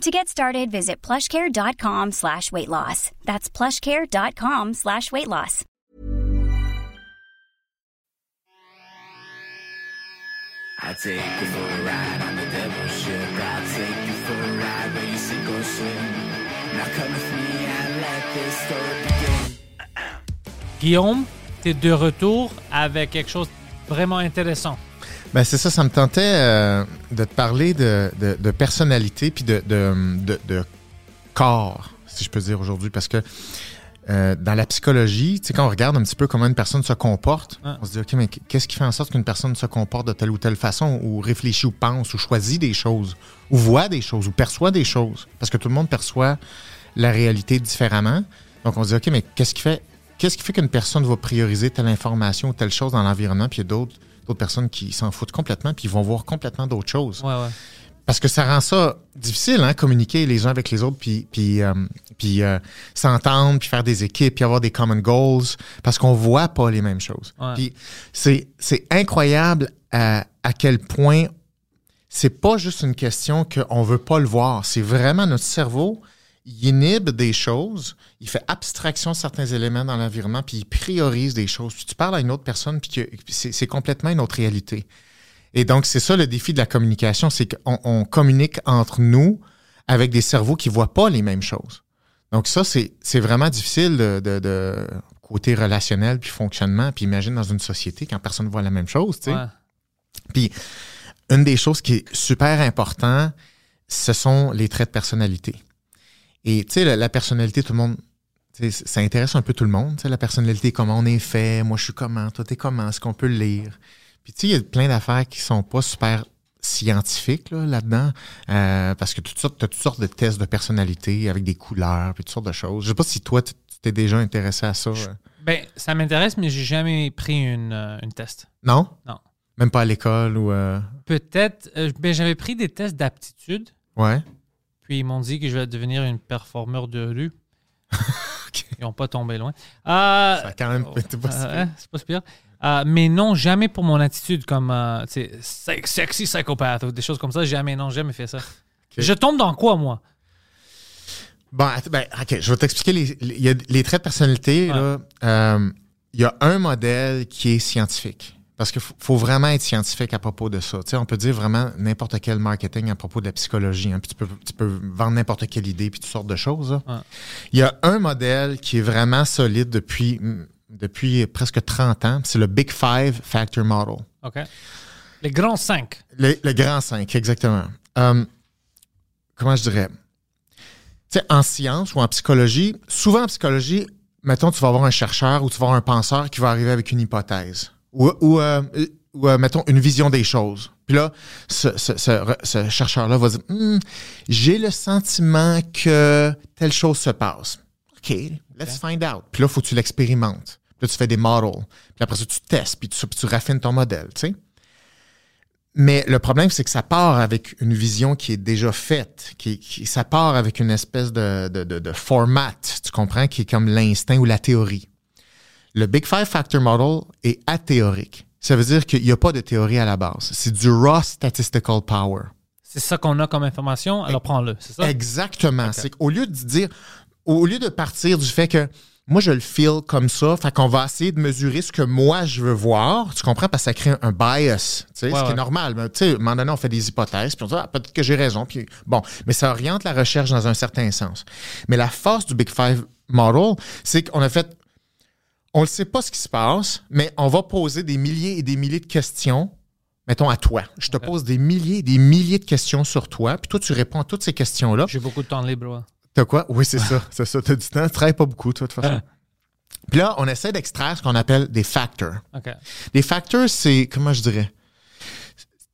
To get started, visit plushcare.com slash weight loss. That's plushcare.com slash weight loss. I take you for a ride on the devil's ship. I'll take you for a ride where you sink or swim. Now come with me and let this story begin. Guillaume, tu es de retour avec quelque chose de vraiment intéressant. Ben c'est ça, ça me tentait euh, de te parler de, de, de personnalité puis de, de, corps, si je peux dire aujourd'hui, parce que euh, dans la psychologie, tu sais, quand on regarde un petit peu comment une personne se comporte, on se dit, OK, mais qu'est-ce qui fait en sorte qu'une personne se comporte de telle ou telle façon, ou réfléchit ou pense, ou choisit des choses, ou voit des choses, ou perçoit des choses? Parce que tout le monde perçoit la réalité différemment. Donc, on se dit, OK, mais qu'est-ce qui fait qu'est-ce qui fait qu'une personne va prioriser telle information ou telle chose dans l'environnement, puis d'autres d'autres personnes qui s'en foutent complètement, puis ils vont voir complètement d'autres choses. Ouais, ouais. Parce que ça rend ça difficile, hein, communiquer les uns avec les autres, puis, puis, euh, puis euh, s'entendre, puis faire des équipes, puis avoir des common goals, parce qu'on voit pas les mêmes choses. Ouais. Puis c'est, c'est incroyable à, à quel point c'est pas juste une question qu'on veut pas le voir. C'est vraiment notre cerveau, il inhibe des choses, il fait abstraction de certains éléments dans l'environnement, puis il priorise des choses. Puis tu parles à une autre personne, puis que- puis c'est, complètement une autre réalité. Et donc, c'est ça le défi de la communication, c'est qu'on on communique entre nous avec des cerveaux qui voient pas les mêmes choses. Donc ça, c'est c'est vraiment difficile de, de- de côté relationnel puis fonctionnement. Puis imagine dans une société quand personne voit la même chose, tu sais. Ouais. Puis une des choses qui est super important, ce sont les traits de personnalité. Et tu sais, la, la personnalité, tout le monde, tu ça intéresse un peu tout le monde. tu sais, La personnalité, comment on est fait, moi je suis comment, toi t'es comment, est-ce qu'on peut le lire? Puis tu sais, il y a plein d'affaires qui sont pas super scientifiques là, là-dedans, euh, parce que sortes, t'as toutes sortes de tests de personnalité avec des couleurs, puis toutes sortes de choses. Je sais pas si toi, tu tu t'es déjà intéressé à ça. euh. Ben, ça m'intéresse, mais j'ai jamais pris une, euh, une test. Non? Non. Même pas à l'école ou... euh, Peut-être, euh, ben, j'avais pris des tests d'aptitude, Ouais. Puis ils m'ont dit que je vais devenir une performeur de rue. Ils n'ont pas tombé loin. Euh, Ça a quand même été pas si euh, pire. hein, c'est pas si pire. Euh, mais non, jamais pour mon attitude comme sexy psychopathe ou des choses comme ça. Jamais, non, jamais fait ça. Je tombe dans quoi, moi? Bon, ben, OK, je vais t'expliquer les, les, les traits de personnalité. il y a un modèle qui est scientifique. Parce qu'il faut, vraiment être scientifique à propos de ça. On peut dire vraiment n'importe quel marketing à propos de la psychologie. hein, puis tu peux, tu peux vendre n'importe quelle idée, puis toutes sortes de choses. là. Ouais. Il y a un modèle qui est vraiment solide depuis, mm, depuis presque 30 ans. C'est le Big Five Factor Model. OK. Les grands cinq. Le, le grand 5, exactement. Euh, comment je dirais? Tu sais, en science ou en psychologie, souvent en psychologie, mettons, tu vas avoir un chercheur ou tu vas avoir un penseur qui va arriver avec une hypothèse. Ou, ou, euh, ou, euh, mettons, une vision des choses. Puis là, ce, ce- ce- ce chercheur-là va dire Hmm, J'ai le sentiment que telle chose se passe. OK, let's find out. Puis là, il faut que tu l'expérimentes. Puis là, tu fais des models. Puis après ça, tu testes, puis tu, tu raffines ton modèle, tu sais. Mais le problème, c'est que ça part avec une vision qui est déjà faite. Qui, qui- ça part avec une espèce de, de, de, de format, tu comprends, qui est comme l'instinct ou la théorie. Le Big Five Factor Model est athéorique. Ça veut dire qu'il n'y a pas de théorie à la base. C'est du raw statistical power. C'est ça qu'on a comme information, alors prends-le. C'est ça? Exactement. C'est qu'au lieu de dire, au lieu de partir du fait que moi je le feel comme ça, fait qu'on va essayer de mesurer ce que moi je veux voir, tu comprends, parce que ça crée un, un bias, tu sais, Ouais, ce qui ouais. est normal. Mais, tu sais, à un moment donné, on fait des hypothèses, puis on dit ah, peut-être que j'ai raison, puis bon, mais ça oriente la recherche dans un certain sens. Mais la force du Big Five Model, c'est qu'on a fait, on ne sait pas ce qui se passe, mais on va poser des milliers et des milliers de questions mettons à toi. Je te pose des milliers et des milliers de questions sur toi, puis toi, tu réponds à toutes ces questions-là. J'ai beaucoup de temps libre. T'as quoi? Oui, c'est ça. C'est ça. T'as du temps? Tu travailles pas beaucoup, toi, de toute façon. Puis là, on essaie d'extraire ce qu'on appelle des factors. OK. Des factors, c'est, comment je dirais?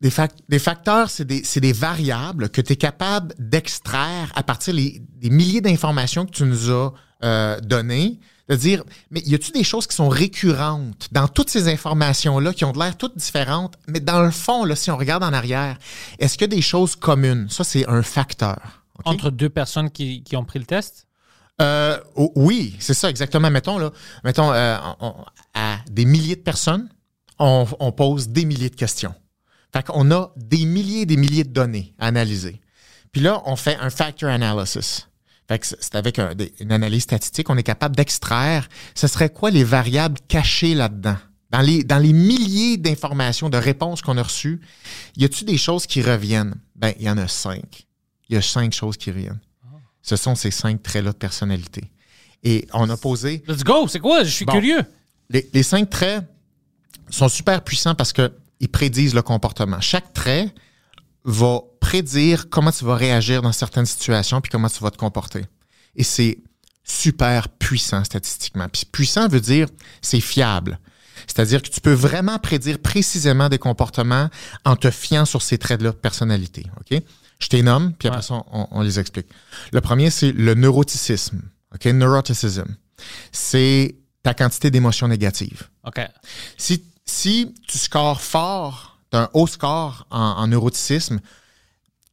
Des, fac- des facteurs, c'est des, variables que tu es capable d'extraire à partir les- des milliers d'informations que tu nous as euh, données, De dire, mais y a-tu des choses qui sont récurrentes dans toutes ces informations-là, qui ont de l'air toutes différentes, mais dans le fond, là, si on regarde en arrière, est-ce qu'il y a des choses communes? Ça, c'est un facteur. Entre deux personnes qui, qui ont pris le test? Euh, oh, oui, c'est ça, exactement. Mettons, là, mettons euh, on- à des milliers de personnes, on, on pose des milliers de questions. Fait qu'on a des milliers et des milliers de données à analyser. Puis là, on fait un factor analysis. Fait que c'est avec un- des- une analyse statistique, on est capable d'extraire ce serait quoi les variables cachées là-dedans. Dans les, dans les milliers d'informations, de réponses qu'on a reçues, y a-tu des choses qui reviennent? Ben, il y en a cinq. Il y a cinq choses qui reviennent. Ce sont ces cinq traits-là de personnalité. Et on a posé Let's go! C'est quoi? Je suis Bon. curieux. les, les cinq traits sont super puissants parce qu'ils prédisent le comportement. Chaque trait va prédire comment tu vas réagir dans certaines situations puis comment tu vas te comporter. Et c'est super puissant statistiquement. Puis puissant veut dire c'est fiable. C'est-à-dire que tu peux vraiment prédire précisément des comportements en te fiant sur ces traits-là de personnalité. OK? Je t'ai nomme, puis après Ouais. ça, on, on les explique. Le premier, c'est le neuroticisme. OK? Neuroticism. C'est ta quantité d'émotions négatives. OK. Si, si tu scores fort, tu un haut score en, en neuroticisme,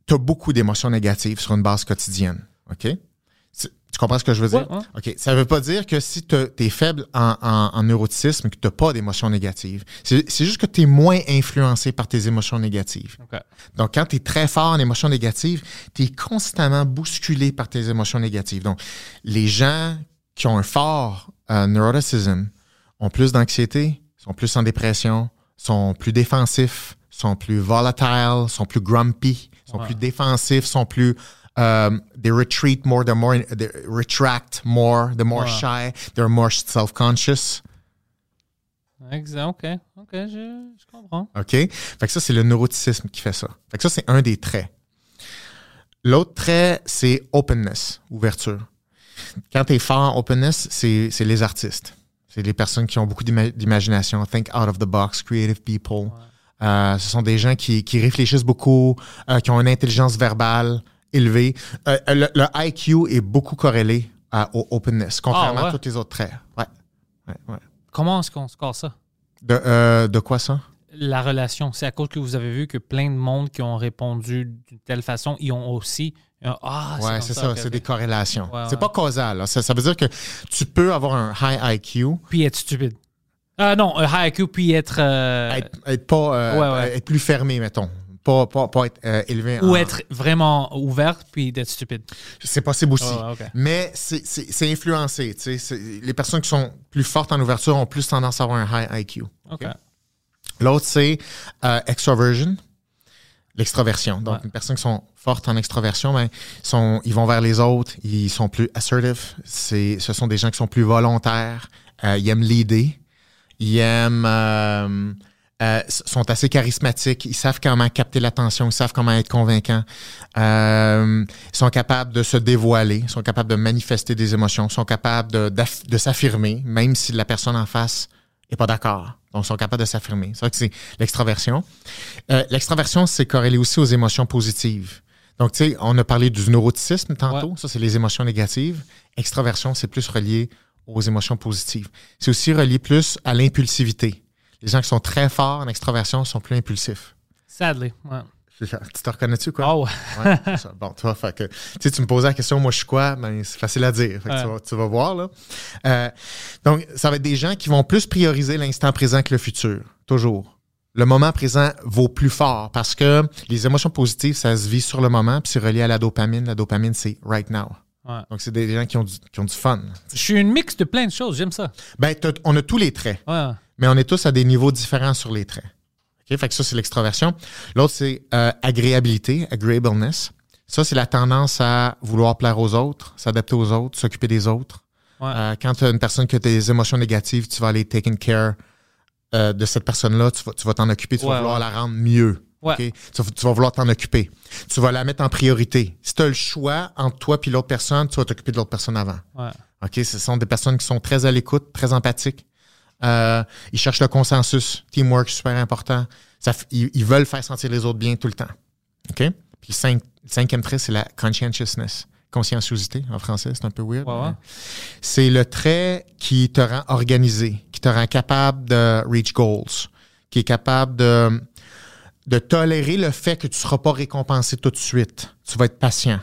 tu as beaucoup d'émotions négatives sur une base quotidienne. OK? Tu comprends ce que je veux dire? Ouais, ouais. OK. Ça ne veut pas dire que si tu es faible en, en, en neuroticisme, que tu n'as pas d'émotions négatives. C'est juste que tu es moins influencé par tes émotions négatives. OK. Donc, quand tu es très fort en émotions négatives, tu es constamment bousculé par tes émotions négatives. Donc, les gens qui ont un fort euh, neuroticism ont plus d'anxiété, sont plus en dépression, sont plus défensifs, sont plus volatiles, sont plus grumpy, sont Ouais. plus défensifs, sont plus... Um, they retreat more, they're more, they retract more, they're more Ouais. shy, they're more self-conscious. Exact. OK. OK. Je, je comprends. OK? Fait que ça, c'est le neuroticisme qui fait ça. Fait que ça, c'est un des traits. L'autre trait, c'est openness, ouverture. Quand tu es fort en openness, c'est les artistes. C'est les personnes qui ont beaucoup d'ima- d'imagination, think out of the box, creative people. Euh, ce sont des gens qui, qui réfléchissent beaucoup, euh, qui ont une intelligence verbale élevée. Euh, le, le IQ est beaucoup corrélé au openness, contrairement Ah, ouais? à tous les autres traits. Ouais. Ouais, ouais. Comment est-ce qu'on score ça? De, de quoi ça? La relation, c'est à cause que vous avez vu que plein de monde qui ont répondu d'une telle façon, ils ont aussi Ah, Ouais, comme c'est ça, ok, c'est des corrélations. Ouais, c'est ouais. pas causal. Ça, ça veut dire que tu peux avoir un high IQ, Puis être stupide. Ah non, un high IQ, puis être. euh, être, être pas euh, Ouais, ouais. être plus fermé, mettons. Pas, pas, pas être euh, élevé. ou en- être vraiment ouvert, puis d'être stupide. C'est possible aussi. Ouais, ouais. Mais c'est- influencé. tu sais. C'est- Les personnes qui sont plus fortes en ouverture ont plus tendance à avoir un high IQ. L'autre, c'est euh, extroversion, l'extroversion. Donc, Ouais. une personne qui sont fortes en extroversion, ben, sont, ils vont vers les autres, ils sont plus assertive. C'est, ce sont des gens qui sont plus volontaires, euh, ils aiment l'aider, ils aiment, euh, euh, sont assez charismatiques, ils savent comment capter l'attention, ils savent comment être convaincants, euh, ils sont capables de se dévoiler, ils sont capables de manifester des émotions, ils sont capables de, de s'affirmer, même si la personne en face n'est pas d'accord. Donc, sont capables de s'affirmer. C'est vrai que c'est l'extraversion. Euh, l'extraversion, c'est corrélé aussi aux émotions positives. Donc, tu sais, on a parlé du neuroticisme tantôt. Ça, c'est les émotions négatives. Extraversion, c'est plus relié aux émotions positives. C'est aussi relié plus à l'impulsivité. Les gens qui sont très forts en extraversion sont plus impulsifs. Sadly. Ouais. Tu te reconnais-tu, quoi? Oh, ouais. Bon, tu vois, fait que, tu sais, tu me posais la question, moi, je suis quoi? Ben, c'est facile à dire. Fait que Ouais. tu, vas, tu vas voir, là. Euh, donc, ça va être des gens qui vont plus prioriser l'instant présent que le futur. Toujours. Le moment présent vaut plus fort parce que les émotions positives, ça se vit sur le moment, puis c'est relié à la dopamine. La dopamine, c'est right now. Ouais. Donc, c'est des gens qui ont du, qui ont du fun. Je suis une mix de plein de choses, j'aime ça. Ben, on a tous les traits, Ouais. mais on est tous à des niveaux différents sur les traits. OK? Fait que ça, c'est l'extraversion. L'autre, c'est euh, agréabilité, agreeableness. Ça, c'est la tendance à vouloir plaire aux autres, s'adapter aux autres, s'occuper des autres. Ouais. Euh, quand tu as une personne qui a des émotions négatives, tu vas aller taking care euh, de cette personne-là, tu vas tu vas t'en occuper, tu Ouais, vas vouloir ouais. la rendre mieux. Ouais. OK? Tu, vas, tu vas vouloir t'en occuper. Tu vas la mettre en priorité. Si tu as le choix entre toi et l'autre personne, tu vas t'occuper de l'autre personne avant. Ouais. OK? Ce sont des personnes qui sont très à l'écoute, très empathiques. Euh, ils cherchent le consensus. Teamwork, super important. Ça ils, ils veulent faire sentir les autres bien tout le temps. OK? Puis cinq- cinquième trait, c'est la conscientiousness. conscienciosité en français, c'est un peu weird. C'est le trait qui te rend organisé, qui te rend capable de reach goals, qui est capable de, de tolérer le fait que tu ne seras pas récompensé tout de suite. Tu vas être patient.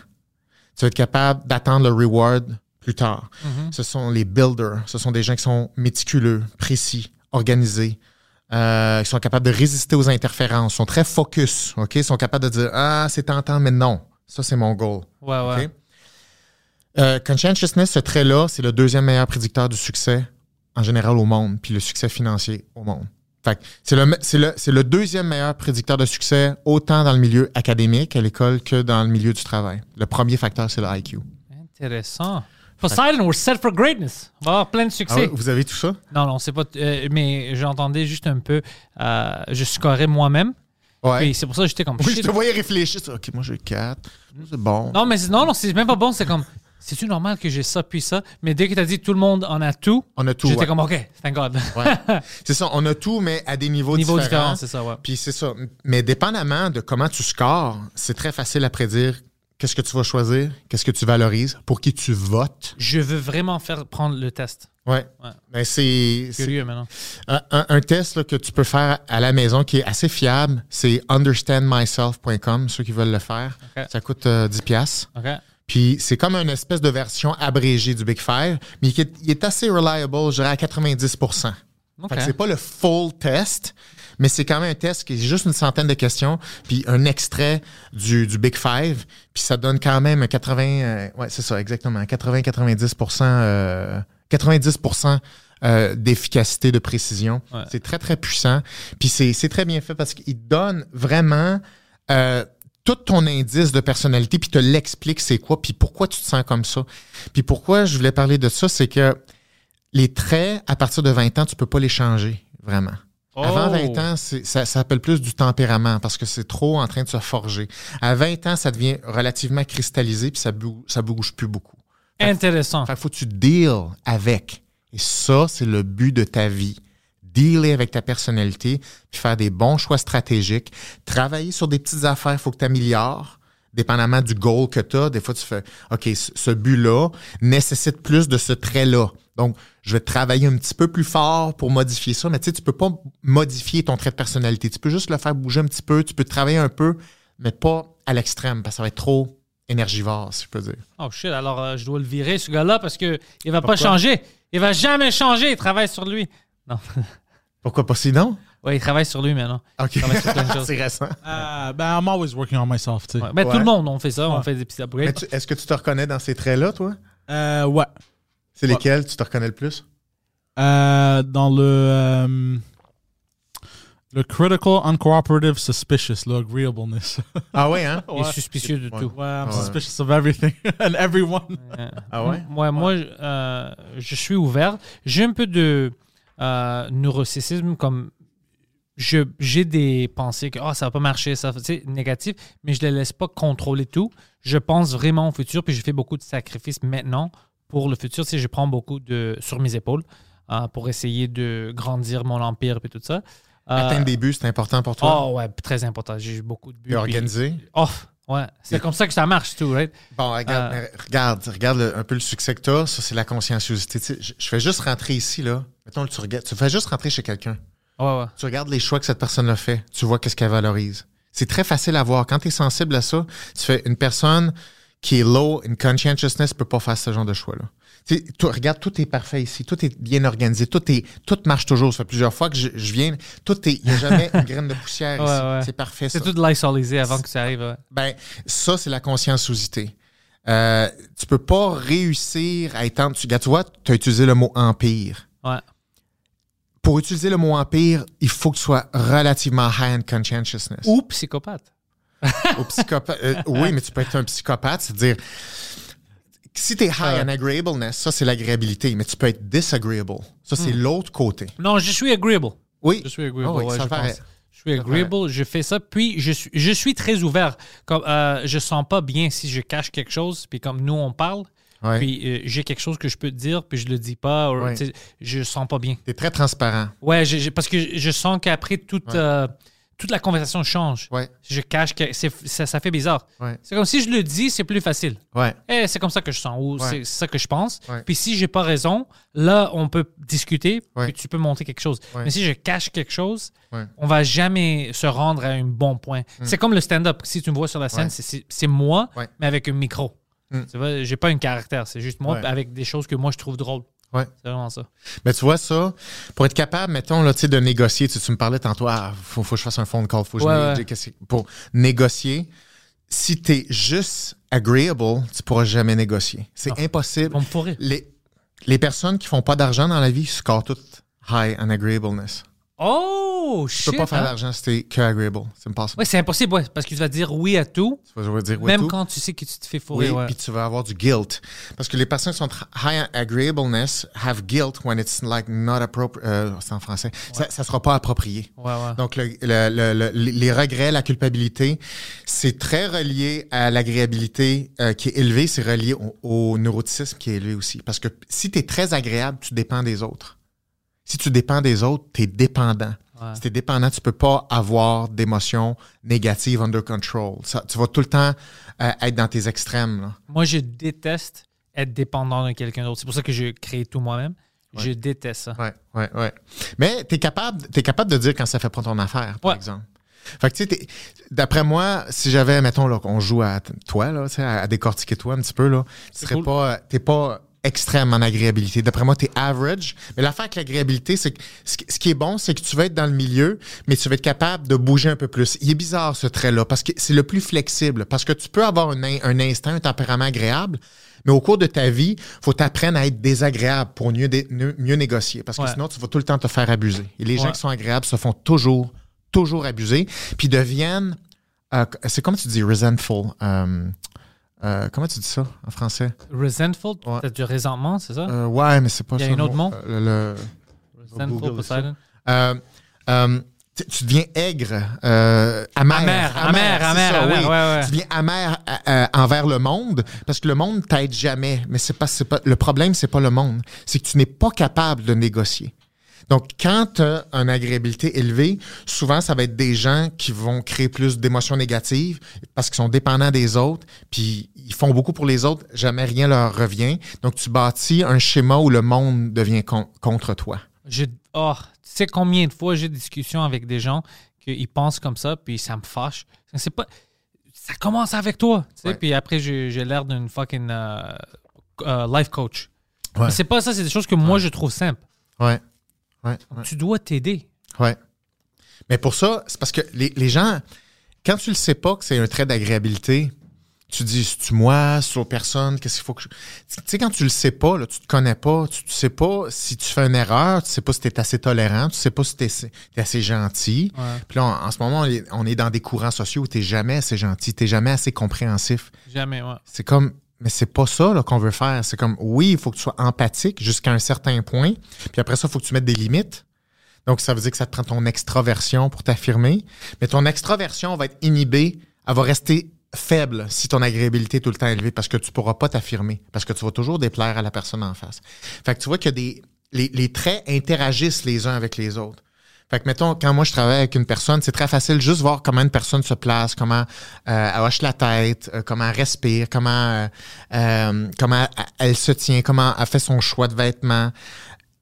Tu vas être capable d'attendre le reward plus tard. Ce sont les builders. Ce sont des gens qui sont méticuleux, précis, organisés. euh, qui sont capables de résister aux interférences, sont très focus, OK? Ils sont capables de dire Ah, c'est tentant, mais non. Ça, c'est mon goal. Ouais, ouais. OK? Euh, conscientiousness, ce trait-là, c'est le deuxième meilleur prédicteur du succès en général au monde, puis le succès financier au monde. Fait c'est le, le, c'est le deuxième meilleur prédicteur de succès, autant dans le milieu académique, à l'école, que dans le milieu du travail. Le premier facteur, c'est le IQ. Intéressant. Poseidon, we're set for greatness. On va avoir plein de Ah succès. ouais, vous avez tout ça? Non, non, c'est pas. euh, mais j'entendais juste un peu. euh, je scorais moi-même. Ouais. C'est pour ça que j'étais comme. Oui, je te voyais réfléchir. OK, moi, j'ai quatre. C'est bon. Non, mais non, non, c'est même pas bon. C'est comme. C'est-tu normal que j'ai ça puis ça? Mais dès que t'as dit tout le monde en a tout, On a tout. j'étais ouais. comme OK, thank God. Ouais. c'est ça, on a tout, mais à des niveaux, Niveau différents. différent, c'est ça, ouais. Puis c'est ça. Mais dépendamment de comment tu scores, c'est très facile à prédire qu'est-ce que tu vas choisir, qu'est-ce que tu valorises, pour qui tu votes? Je veux vraiment faire prendre le test. Ouais. Ouais. Ben, c'est Curieux maintenant. un, un- un test là, que tu peux faire à la maison qui est assez fiable. C'est understandmyself.com, ceux qui veulent le faire. Ça coûte euh, 10 pièces. OK. Puis c'est comme une espèce de version abrégée du Big Five, mais qui est, il est assez reliable, je dirais à 90 OK. Fait que c'est pas le full test, mais c'est quand même un test qui est juste une centaine de questions, puis un extrait du, du Big Five, puis ça donne quand même un 80, euh, ouais, c'est ça, exactement, 80-90 euh, 90% euh, d'efficacité, de précision. Ouais. C'est très, très puissant. Puis c'est c'est très bien fait parce qu'il donne vraiment euh, tout ton indice de personnalité, puis te l'explique c'est quoi, puis pourquoi tu te sens comme ça. Puis pourquoi je voulais parler de ça, c'est que les traits, à partir de 20 ans, tu peux pas les changer, vraiment. Avant Oh. 20 ans, ça, s'appelle plus du tempérament parce que c'est trop en train de se forger. À 20 ans, ça devient relativement cristallisé puis ça, bou- ça bouge plus beaucoup. Intéressant. Fait que faut que tu deal avec. Et ça, c'est le but de ta vie. Dealer avec ta personnalité, puis faire des bons choix stratégiques. Travailler sur des petites affaires, il faut que tu améliores. Dépendamment du goal que tu as, des fois, tu fais OK, ce but-là nécessite plus de ce trait-là. Donc, je vais travailler un petit peu plus fort pour modifier ça, mais tu sais, tu peux pas modifier ton trait de personnalité. Tu peux juste le faire bouger un petit peu, tu peux travailler un peu, mais pas à l'extrême, parce que ça va être trop énergivore, si je peux dire. Oh shit, alors euh, je dois le virer, ce gars-là, parce que il va Pourquoi? pas changer. Il va jamais changer. Il travaille sur lui. Non. Pourquoi pas sinon? Ouais, il travaille sur lui maintenant. OK. C'est récent. Uh, but I'm always working on myself. Ouais. Ben, Tout Ouais. le monde, on fait ça. On Ouais. fait des petits upgrades. Est-ce que tu te reconnais dans ces traits-là, toi? Uh, what? C'est Ouais. lesquels tu te reconnais le plus? Uh, dans le, um, le critical, uncooperative, suspicious, le agreeableness. Ah ouais, hein? Il est suspicieux de Ouais. tout. well, I'm Ouais. suspicious of everything and everyone. Euh, Ah ouais? Ouais, moi, euh, je suis ouvert. J'ai un peu de euh, neuroticisme, comme j'ai des pensées que ah ça va pas marcher, ça, sais, négatif, mais je les laisse pas contrôler tout. Je pense vraiment au futur, puis je fais beaucoup de sacrifices maintenant pour le futur. Tu sais, je prends beaucoup de sur mes épaules euh, pour essayer de grandir mon empire et tout ça. Euh, Atteindre des buts, c'est important pour toi? Oh ouais, très important. J'ai eu beaucoup de buts. Puis- organisé? Oh, ouais. C'est comme ça que ça marche, tout, right? Bon, regarde, Euh. regarde, regarde le- un peu le succès que tu as. Ça, c'est la conscienciosité. Tu sais, je, je fais juste rentrer ici, là. Mettons, tu, regardes, tu fais juste rentrer chez quelqu'un. Ouais, ouais. Tu regardes les choix que cette personne a fait. Tu vois qu'est-ce qu'elle valorise. C'est très facile à voir. Quand tu es sensible à ça, tu fais une personne qui est low in conscientiousness peut pas faire ce genre de choix-là. Tu regarde, tout est parfait ici. Tout est bien organisé. Tout, est, tout marche toujours. Ça fait plusieurs fois que je, je viens. Tout est. Il n'y a jamais une graine de poussière Ouais, ici. ouais. C'est parfait. C'est tout lysolisé avant que ça arrive. ouais. Ben, ça, c'est la conscienciosité. Euh, tu peux pas réussir à étendre. Tu, regarde, tu vois, tu as utilisé le mot empire. Pour utiliser le mot empire, il faut que tu sois relativement high in conscientiousness. Ou psychopathe. Psychopathe. euh, oui, mais tu peux être un psychopathe, c'est-à-dire. Si tu es high in agreeableness, ça c'est l'agréabilité, mais tu peux être disagreeable. Ça c'est l'autre côté. Non, je suis agreeable. Oui. Je suis agreeable. Oui, ouais, ça je paraît. pense. Je suis agreeable, je fais ça, puis je suis, je suis très ouvert. Comme, euh, je sens pas bien si je cache quelque chose, puis comme nous on parle, Ouais. puis euh, j'ai quelque chose que je peux te dire, puis je le dis pas, ou, Ouais. tu sais, je sens pas bien. Tu es très transparent. Ouais, parce que je, sens qu'après tout, euh, tout toute la conversation change. Ouais. Je cache, que ça, ça fait bizarre. Ouais. C'est comme si je le dis, c'est plus facile. Ouais. Eh, c'est comme ça que je sens ou Ouais. c'est ça que je pense. Ouais. Puis si j'ai pas raison, là, on peut discuter Ouais. puis tu peux montrer quelque chose. Ouais. Mais si je cache quelque chose, Ouais. on va jamais se rendre à un bon point. C'est comme le stand-up. Si tu me vois sur la scène, Ouais. c'est- moi, Ouais. mais avec un micro. Mm. Tu vois, j'ai pas un caractère. C'est juste moi Ouais. avec des choses que moi je trouve drôles. Ouais. C'est vraiment ça. Mais tu vois ça, pour être capable, mettons, là, de négocier, tu, me parlais tantôt, ah, faut, faut que je fasse un phone call, faut que je Ouais, né- ouais. qu'est-ce que- pour négocier. Si tu es juste agreeable, tu pourras jamais négocier. C'est Non. impossible. On. Les, les personnes qui font pas d'argent dans la vie scorent toutes high on agreeableness. Oh, Tu shit. peux pas faire hein? d'argent si t'es que agreeable. C'est impossible. Ouais, c'est impossible, ouais, parce que tu vas dire oui à tout, Tu vas dire oui, même tout. quand tu sais que tu te fais fourrer. Oui, ouais. puis tu vas avoir du guilt. Parce que les personnes qui sont high agreeableness have guilt when it's like not appropriate. Euh, c'est en français. Ça, ça sera pas approprié. Ouais, ouais. Donc, le- le- le- le- les regrets, la culpabilité, c'est très relié à l'agréabilité euh, qui est élevée, c'est relié au, au neuroticisme qui est élevé aussi. Parce que si tu es très agréable, tu dépends des autres. Si tu dépends des autres, tu es dépendant. Ouais. Si tu es dépendant, tu peux pas avoir d'émotions négatives under control. Ça, tu vas tout le temps euh, être dans tes extrêmes. là. Moi, je déteste être dépendant de quelqu'un d'autre. C'est pour ça que je crée tout moi-même. Je déteste ça. Ouais, ouais, ouais. Mais tu es capable, t'es capable de dire quand ça fait pas ton affaire, par Ouais. exemple. Fait que, tu sais, t'es- d'après moi, si j'avais, mettons, là, qu'on joue à toi, là, à, à décortiquer toi un petit peu, là, tu serais cool. pas, t'es pas extrême en agréabilité. D'après moi, t'es average. Mais l'affaire avec l'agréabilité, c'est que ce qui- est bon, c'est que tu vas être dans le milieu, mais tu vas être capable de bouger un peu plus. Il est bizarre, ce trait-là, parce que c'est le plus flexible. Parce que tu peux avoir un, un instinct, un tempérament agréable, mais au cours de ta vie, faut t'apprendre à être désagréable pour mieux, dé- mieux, négocier. Parce que Ouais. sinon, tu vas tout le temps te faire abuser. Et les gens qui sont agréables se font toujours, toujours abuser, puis deviennent, euh, c'est comme tu dis, resentful. Euh, euh, comment tu dis ça en français? Resentful, Ouais. t'as du résentement, c'est ça? Euh, ouais, mais c'est pas Il y a ça. un autre mot? Euh, le- Resentful, ça. Poseidon. euh, euh, tu deviens aigre, euh, amer. Amer, amer, c'est amer, ça, amer, oui. ouais, ouais. Tu deviens amer euh, envers le monde parce que le monde t'aide jamais. Mais c'est pas, c'est pas, le problème, c'est pas le monde. C'est que tu n'es pas capable de négocier. Donc, quand tu as une agréabilité élevée, souvent, ça va être des gens qui vont créer plus d'émotions négatives parce qu'ils sont dépendants des autres, puis ils font beaucoup pour les autres, jamais rien leur revient. Donc, tu bâtis un schéma où le monde devient con- contre toi. Je, oh, tu sais combien de fois j'ai des discussions avec des gens qu'ils pensent comme ça, puis ça me fâche. C'est pas. Ça commence avec toi, tu sais, Ouais. puis après j'ai l'air d'une fucking euh, euh, life coach. Ouais. C'est pas ça, c'est des choses que moi je trouve simples. Ouais. Ouais. ouais. Tu dois t'aider. Ouais. Mais pour ça, c'est parce que les, les gens, quand tu le sais pas que c'est un trait d'agréabilité, tu dis, c'est-tu moi, c'est l'autre personne, qu'est-ce qu'il faut que je... Tu sais, quand tu le sais pas, là, tu te connais pas, tu, tu sais pas si tu fais une erreur, tu sais pas si tu es assez tolérant, tu sais pas si tu es, assez gentil. Ouais. Puis là, en, en ce moment, on est, on est dans des courants sociaux où tu jamais assez gentil, tu jamais assez compréhensif. Jamais, ouais. C'est comme, mais c'est pas ça qu'on veut faire. C'est comme, oui, il faut que tu sois empathique jusqu'à un certain point. Puis après ça, il faut que tu mettes des limites. Donc, ça veut dire que ça te prend ton extraversion pour t'affirmer. Mais ton extraversion va être inhibée. Elle va rester faible si ton agréabilité est tout le temps élevée parce que tu pourras pas t'affirmer. Parce que tu vas toujours déplaire à la personne en face. Fait que tu vois que des, les traits interagissent les uns avec les autres. Fait que, mettons, quand moi je travaille avec une personne, c'est très facile juste voir comment une personne se place, comment euh, elle hoche la tête, euh, comment elle respire, comment, euh, comment elle, elle se tient, comment elle fait son choix de vêtements.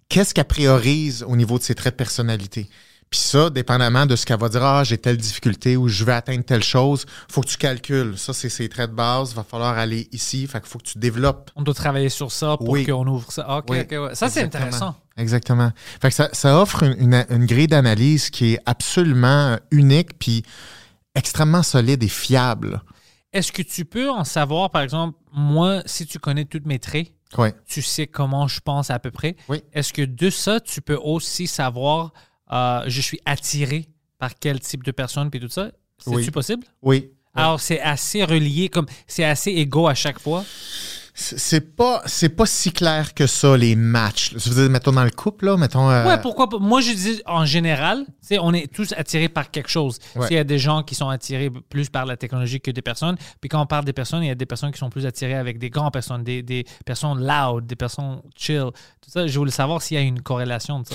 Qu'est-ce qu'elle priorise au niveau de ses traits de personnalité? Puis ça, dépendamment de ce qu'elle va dire, ah, j'ai telle difficulté ou je veux atteindre telle chose, faut que tu calcules. Ça, c'est ses traits de base. Va falloir aller ici. Fait qu'il faut que tu développes On doit travailler sur ça pour Oui. qu'on ouvre ça. OK, Oui, OK, ouais. Ça, c'est intéressant. Exactement. Fait que ça, ça offre une, une- une grille d'analyse qui est absolument unique puis extrêmement solide et fiable. Est-ce que tu peux en savoir, par exemple, moi, si tu connais tous mes traits, tu sais comment je pense à peu près. Oui. Est-ce que de ça, tu peux aussi savoir, euh, je suis attiré par quel type de personne puis tout ça? C'est-tu Oui. possible? Oui. Alors, c'est assez relié, comme c'est assez égaux à chaque fois. C'est c'est pas, c'est pas si clair que ça, les matchs. Je veux dire, mettons dans le couple, là, mettons. euh, Ouais, pourquoi pas? Moi, je dis en général, sais, on est tous attirés par quelque chose. Ouais. S'il y a des gens qui sont attirés plus par la technologie que des personnes, puis quand on parle des personnes, il y a des personnes qui sont plus attirées avec des grandes personnes, des, des personnes loud, des personnes chill. Tout ça, je voulais savoir s'il y a une corrélation de ça.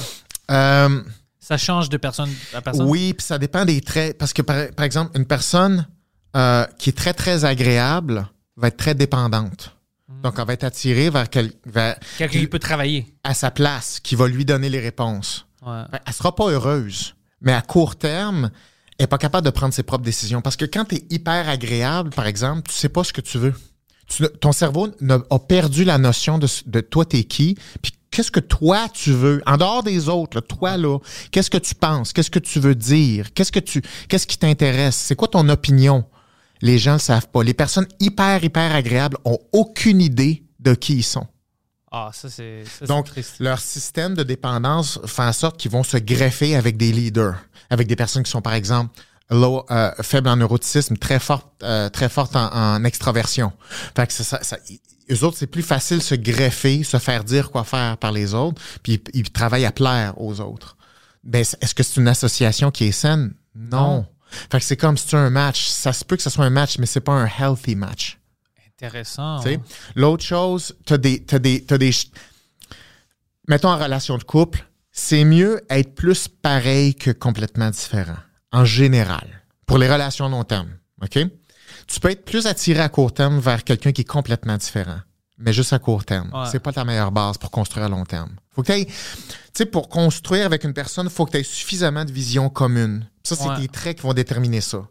euh, Ça change de personne à personne? Oui, puis ça dépend des traits. Parce que, par, par exemple, une personne euh, qui est très, très agréable va être très dépendante. Donc, elle va être attirée vers, quel, vers Quelqu'un qui peut travailler. à sa place, qui va lui donner les réponses. Ouais. Elle sera pas heureuse, mais à court terme, elle n'est pas capable de prendre ses propres décisions. Parce que quand tu es hyper agréable, par exemple, tu sais pas ce que tu veux. Tu ne- ton cerveau ne- a perdu la notion de, de toi, t'es qui, puis qu'est-ce que toi, tu veux? En dehors des autres, là, toi, là, qu'est-ce que tu penses, qu'est-ce que tu veux dire, qu'est-ce que tu, qu'est-ce qui t'intéresse, c'est quoi ton opinion? Les gens le savent pas. Les personnes hyper, hyper agréables ont aucune idée de qui ils sont. Ah, ça, c'est Donc, triste. leur système de dépendance fait en sorte qu'ils vont se greffer avec des leaders, avec des personnes qui sont, par exemple, low, euh, faibles en neuroticisme, très fortes, euh, très fortes en, en extraversion. Fait que ça, eux autres, c'est plus facile se greffer, se faire dire quoi faire par les autres, puis ils, ils travaillent à plaire aux autres. Ben, est-ce que c'est une association qui est saine? Non. Non. Fait que c'est comme si tu as un match. Ça se peut que ce soit un match, mais c'est pas un healthy match. Intéressant. Tu. L'autre chose, t'as des, t'as des, t'as des, ch- mettons en relation de couple, c'est mieux être plus pareil que complètement différent, en général, pour les relations long terme. OK? Tu peux être plus attiré à court terme vers quelqu'un qui est complètement différent, mais juste à court terme. Ouais. C'est pas ta meilleure base pour construire à long terme. Faut que tu sais, pour construire avec une personne, il faut que tu aies suffisamment de vision commune. Ça, c'est Ouais. des traits qui vont déterminer ça.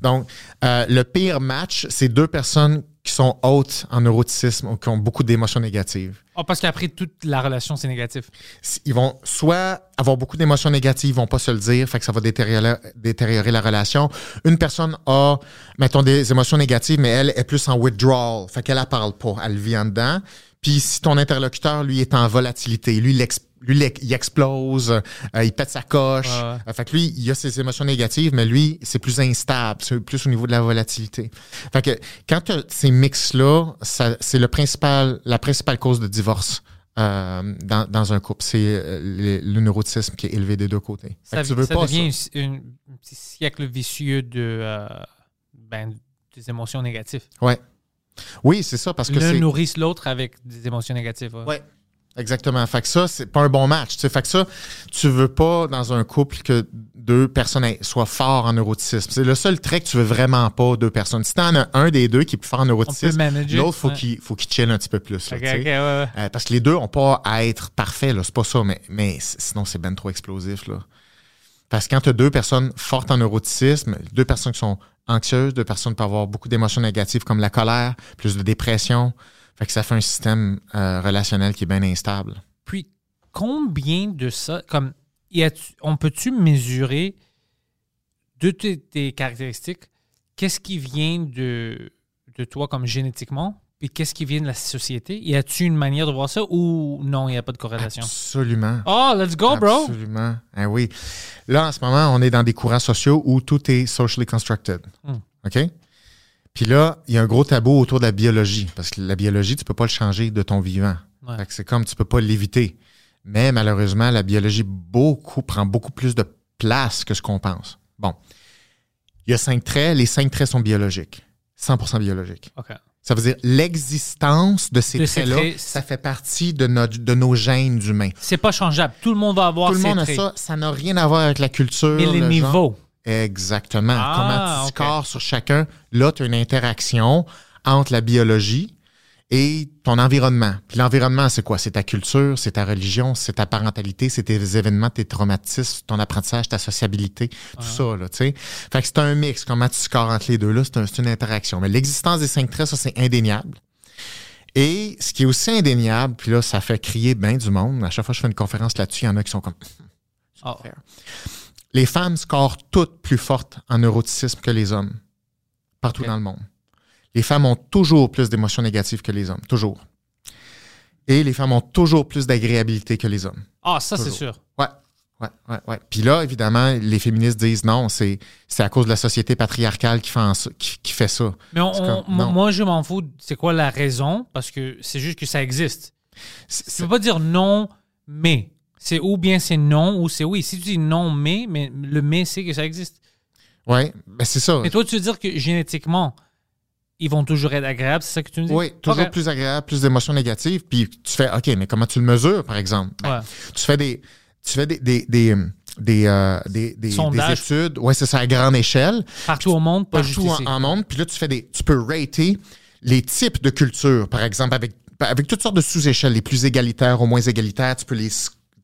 Donc, euh, le pire match, c'est deux personnes qui sont hautes en neuroticisme ou qui ont beaucoup d'émotions négatives. Ah, parce qu'après, toute la relation, c'est négatif. Ils vont soit avoir beaucoup d'émotions négatives, ils vont pas se le dire, fait que ça va détériorer, détériorer la relation. Une personne a, mettons, des émotions négatives, mais elle est plus en withdrawal, fait qu'elle ne parle pas, elle vit en dedans. Puis si ton interlocuteur, lui, est en volatilité, lui, il, ex- lui, il explose, euh, il pète sa coche. Ouais. Euh, fait que lui, il a ses émotions négatives, mais lui, c'est plus instable, c'est plus au niveau de la volatilité. Fait que quand tu ces mix-là, c'est le principal, la principale cause de divorce euh, dans, dans un couple. C'est le, neuroticisme qui est élevé des deux côtés. Ça, tu veux ça pas devient ça. une- un petit siècle vicieux de, ben, des émotions négatives. Ouais. Oui, c'est ça, parce que L'un c'est... nourrisse l'autre avec des émotions négatives. ouais. Ouais. Exactement. Fait que ça, c'est pas un bon match. Tu sais, fait que ça, tu veux pas dans un couple que deux personnes soient forts en neuroticisme. C'est le seul trait que tu veux vraiment pas deux personnes. Si t'en as un des deux qui est plus fort en neuroticisme, l'autre faut ouais. qu'il faut qu'il chill un petit peu plus. là, ouais, ouais. Euh, parce que les deux ont pas à être parfaits. C'est pas ça, mais, mais sinon, c'est ben trop explosif, là. Parce que quand tu as deux personnes fortes en neuroticisme, deux personnes qui sont anxieuses, deux personnes qui peuvent avoir beaucoup d'émotions négatives comme la colère, plus de dépression, fait que ça fait un système euh, relationnel qui est bien instable. Puis, combien de ça, comme, y on peut-tu mesurer de tes, tes caractéristiques, qu'est-ce qui vient de, de toi comme génétiquement, puis qu'est-ce qui vient de la société? Y a-tu une manière de voir ça ou non, il n'y a pas de corrélation? Absolument. Oh, let's go, bro! Absolument. Ah oui. Là, en ce moment, on est dans des courants sociaux où tout est socially constructed. Hmm. OK? Puis là, il y a un gros tabou autour de la biologie. Parce que la biologie, tu peux pas le changer de ton vivant. Ouais. Fait que c'est comme tu peux pas l'éviter. Mais malheureusement, la biologie beaucoup, prend beaucoup plus de place que ce qu'on pense. Bon. Il y a cinq traits. Les cinq traits sont biologiques. 100% biologiques. Ça veut dire l'existence de ces traits-là, traits, ça fait partie de, notre, de nos gènes humains. C'est pas changeable. Tout le monde va avoir Tout le monde a traits. ça. Ça n'a rien à voir avec la culture. Mais les le genre. Exactement. Ah, Comment tu ok. scores sur chacun. Là, tu as une interaction entre la biologie et ton environnement. Puis l'environnement, c'est quoi? C'est ta culture, c'est ta religion, c'est ta parentalité, c'est tes événements, tes traumatismes, ton apprentissage, ta sociabilité, tout ça, là, tu sais. Fait que c'est un mix. Comment tu scores entre les deux, là, c'est un- c'est une interaction. Mais l'existence des cinq traits, ça, c'est indéniable. Et ce qui est aussi indéniable, puis là, ça fait crier bien du monde. À chaque fois que je fais une conférence là-dessus, il y en a qui sont comme Oh. Les femmes scorent toutes plus fortes en neuroticisme que les hommes, partout dans le monde. Les femmes ont toujours plus d'émotions négatives que les hommes, toujours. Et les femmes ont toujours plus d'agréabilité que les hommes. Ah, ça, c'est sûr. Ouais, ouais, ouais, ouais. Puis là, évidemment, les féministes disent non, c'est à cause de la société patriarcale qui fait, en qui, qui fait ça. Mais on- on- moi, je m'en fous. C'est quoi la raison? Parce que c'est juste que ça existe. Tu peux pas dire non, mais. C'est ou bien c'est non ou c'est oui. Si tu dis non, mais, mais le mais, c'est que ça existe. Ouais, ben c'est ça. Mais toi, tu veux dire que génétiquement, ils vont toujours être agréables, c'est ça que tu me dis? Oui, toujours plus agréable, plus d'émotions négatives. Puis tu fais, OK, mais comment tu le mesures, par exemple? Ben, Ouais. Tu fais des. Tu fais des, des, des, euh, des, euh, des, des, études. Ouais, c'est ça, à grande échelle. Partout au monde, pas juste partout ici. en, en monde. Puis là, tu fais des, tu peux rater les types de culture, par exemple, avec, avec toutes sortes de sous-échelles, les plus égalitaires aux moins égalitaires. Tu peux les,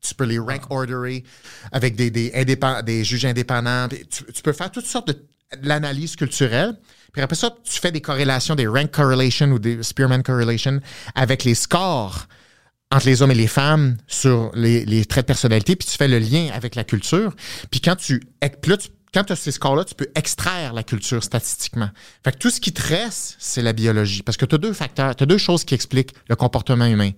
tu peux les rank orderer avec des, des, indépend- des juges indépendants. Tu, tu peux faire toutes sortes de, de l'analyse culturelle. Puis après ça, tu fais des corrélations, des rank correlation ou des Spearman correlation avec les scores entre les hommes et les femmes sur les, les traits de personnalité, puis tu fais le lien avec la culture. Puis quand tu, là, tu- quand tu as ces scores-là, tu peux extraire la culture statistiquement. Fait que tout ce qui te reste, c'est la biologie. Parce que tu as deux facteurs, tu as deux choses qui expliquent le comportement humain.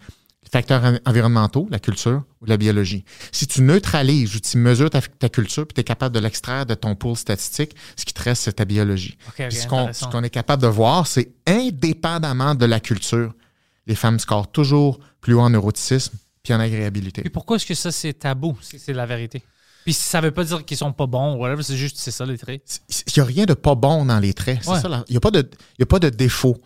Facteurs en- environnementaux, la culture ou la biologie. Si tu neutralises ou tu mesures ta, ta culture puis tu es capable de l'extraire de ton pool statistique, ce qui te reste, c'est ta biologie. Ok, ok, Puis ce qu'on ce qu'on est capable de voir, c'est indépendamment de la culture, les femmes scorent toujours plus haut en neuroticisme puis en agréabilité. Puis pourquoi est-ce que ça, c'est tabou? C'est c'est la vérité. Puis ça veut pas dire qu'ils sont pas bons ou whatever, c'est juste, c'est ça les traits. Il n'y a rien de pas bon dans les traits. C'est Ouais. ça. Il n'y a, a pas de défaut.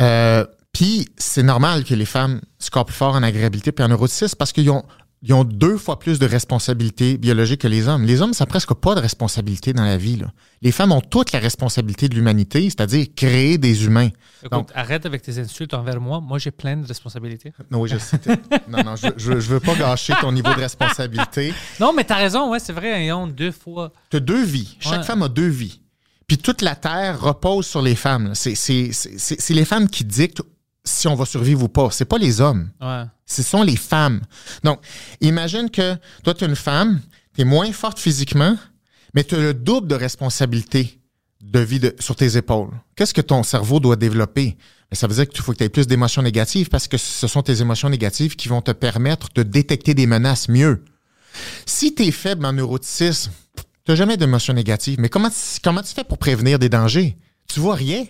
Euh, puis c'est normal que les femmes scorent plus fort en agréabilité puis en neuroticisme parce qu'ils ont, ils ont deux fois plus de responsabilités biologiques que les hommes. Les hommes, ça n'a presque pas de responsabilité dans la vie. là. Les femmes ont toute la responsabilité de l'humanité, c'est-à-dire créer des humains. Écoute, Donc- arrête avec tes insultes envers moi. Moi, j'ai plein de responsabilités. Non, oui, je sais. non, non, je, je, je veux pas gâcher ton niveau de responsabilité. Non, mais t'as raison, ouais, c'est vrai, ils ont deux fois. Tu as deux vies. Chaque Ouais. femme a deux vies. Puis toute la Terre repose sur les femmes. c'est les femmes qui dictent si on va survivre ou pas. C'est pas les hommes. Ouais. Ce sont les femmes. Donc, imagine que toi, tu es une femme, tu es moins forte physiquement, mais tu as le double de responsabilité de vie de- sur tes épaules. Qu'est-ce que ton cerveau doit développer? Mais ça veut dire qu'il faut que tu aies plus d'émotions négatives parce que ce sont tes émotions négatives qui vont te permettre de détecter des menaces mieux. Si tu es faible en neuroticisme, tu n'as jamais d'émotions négatives. Mais comment, tu- comment tu fais pour prévenir des dangers? Tu vois rien.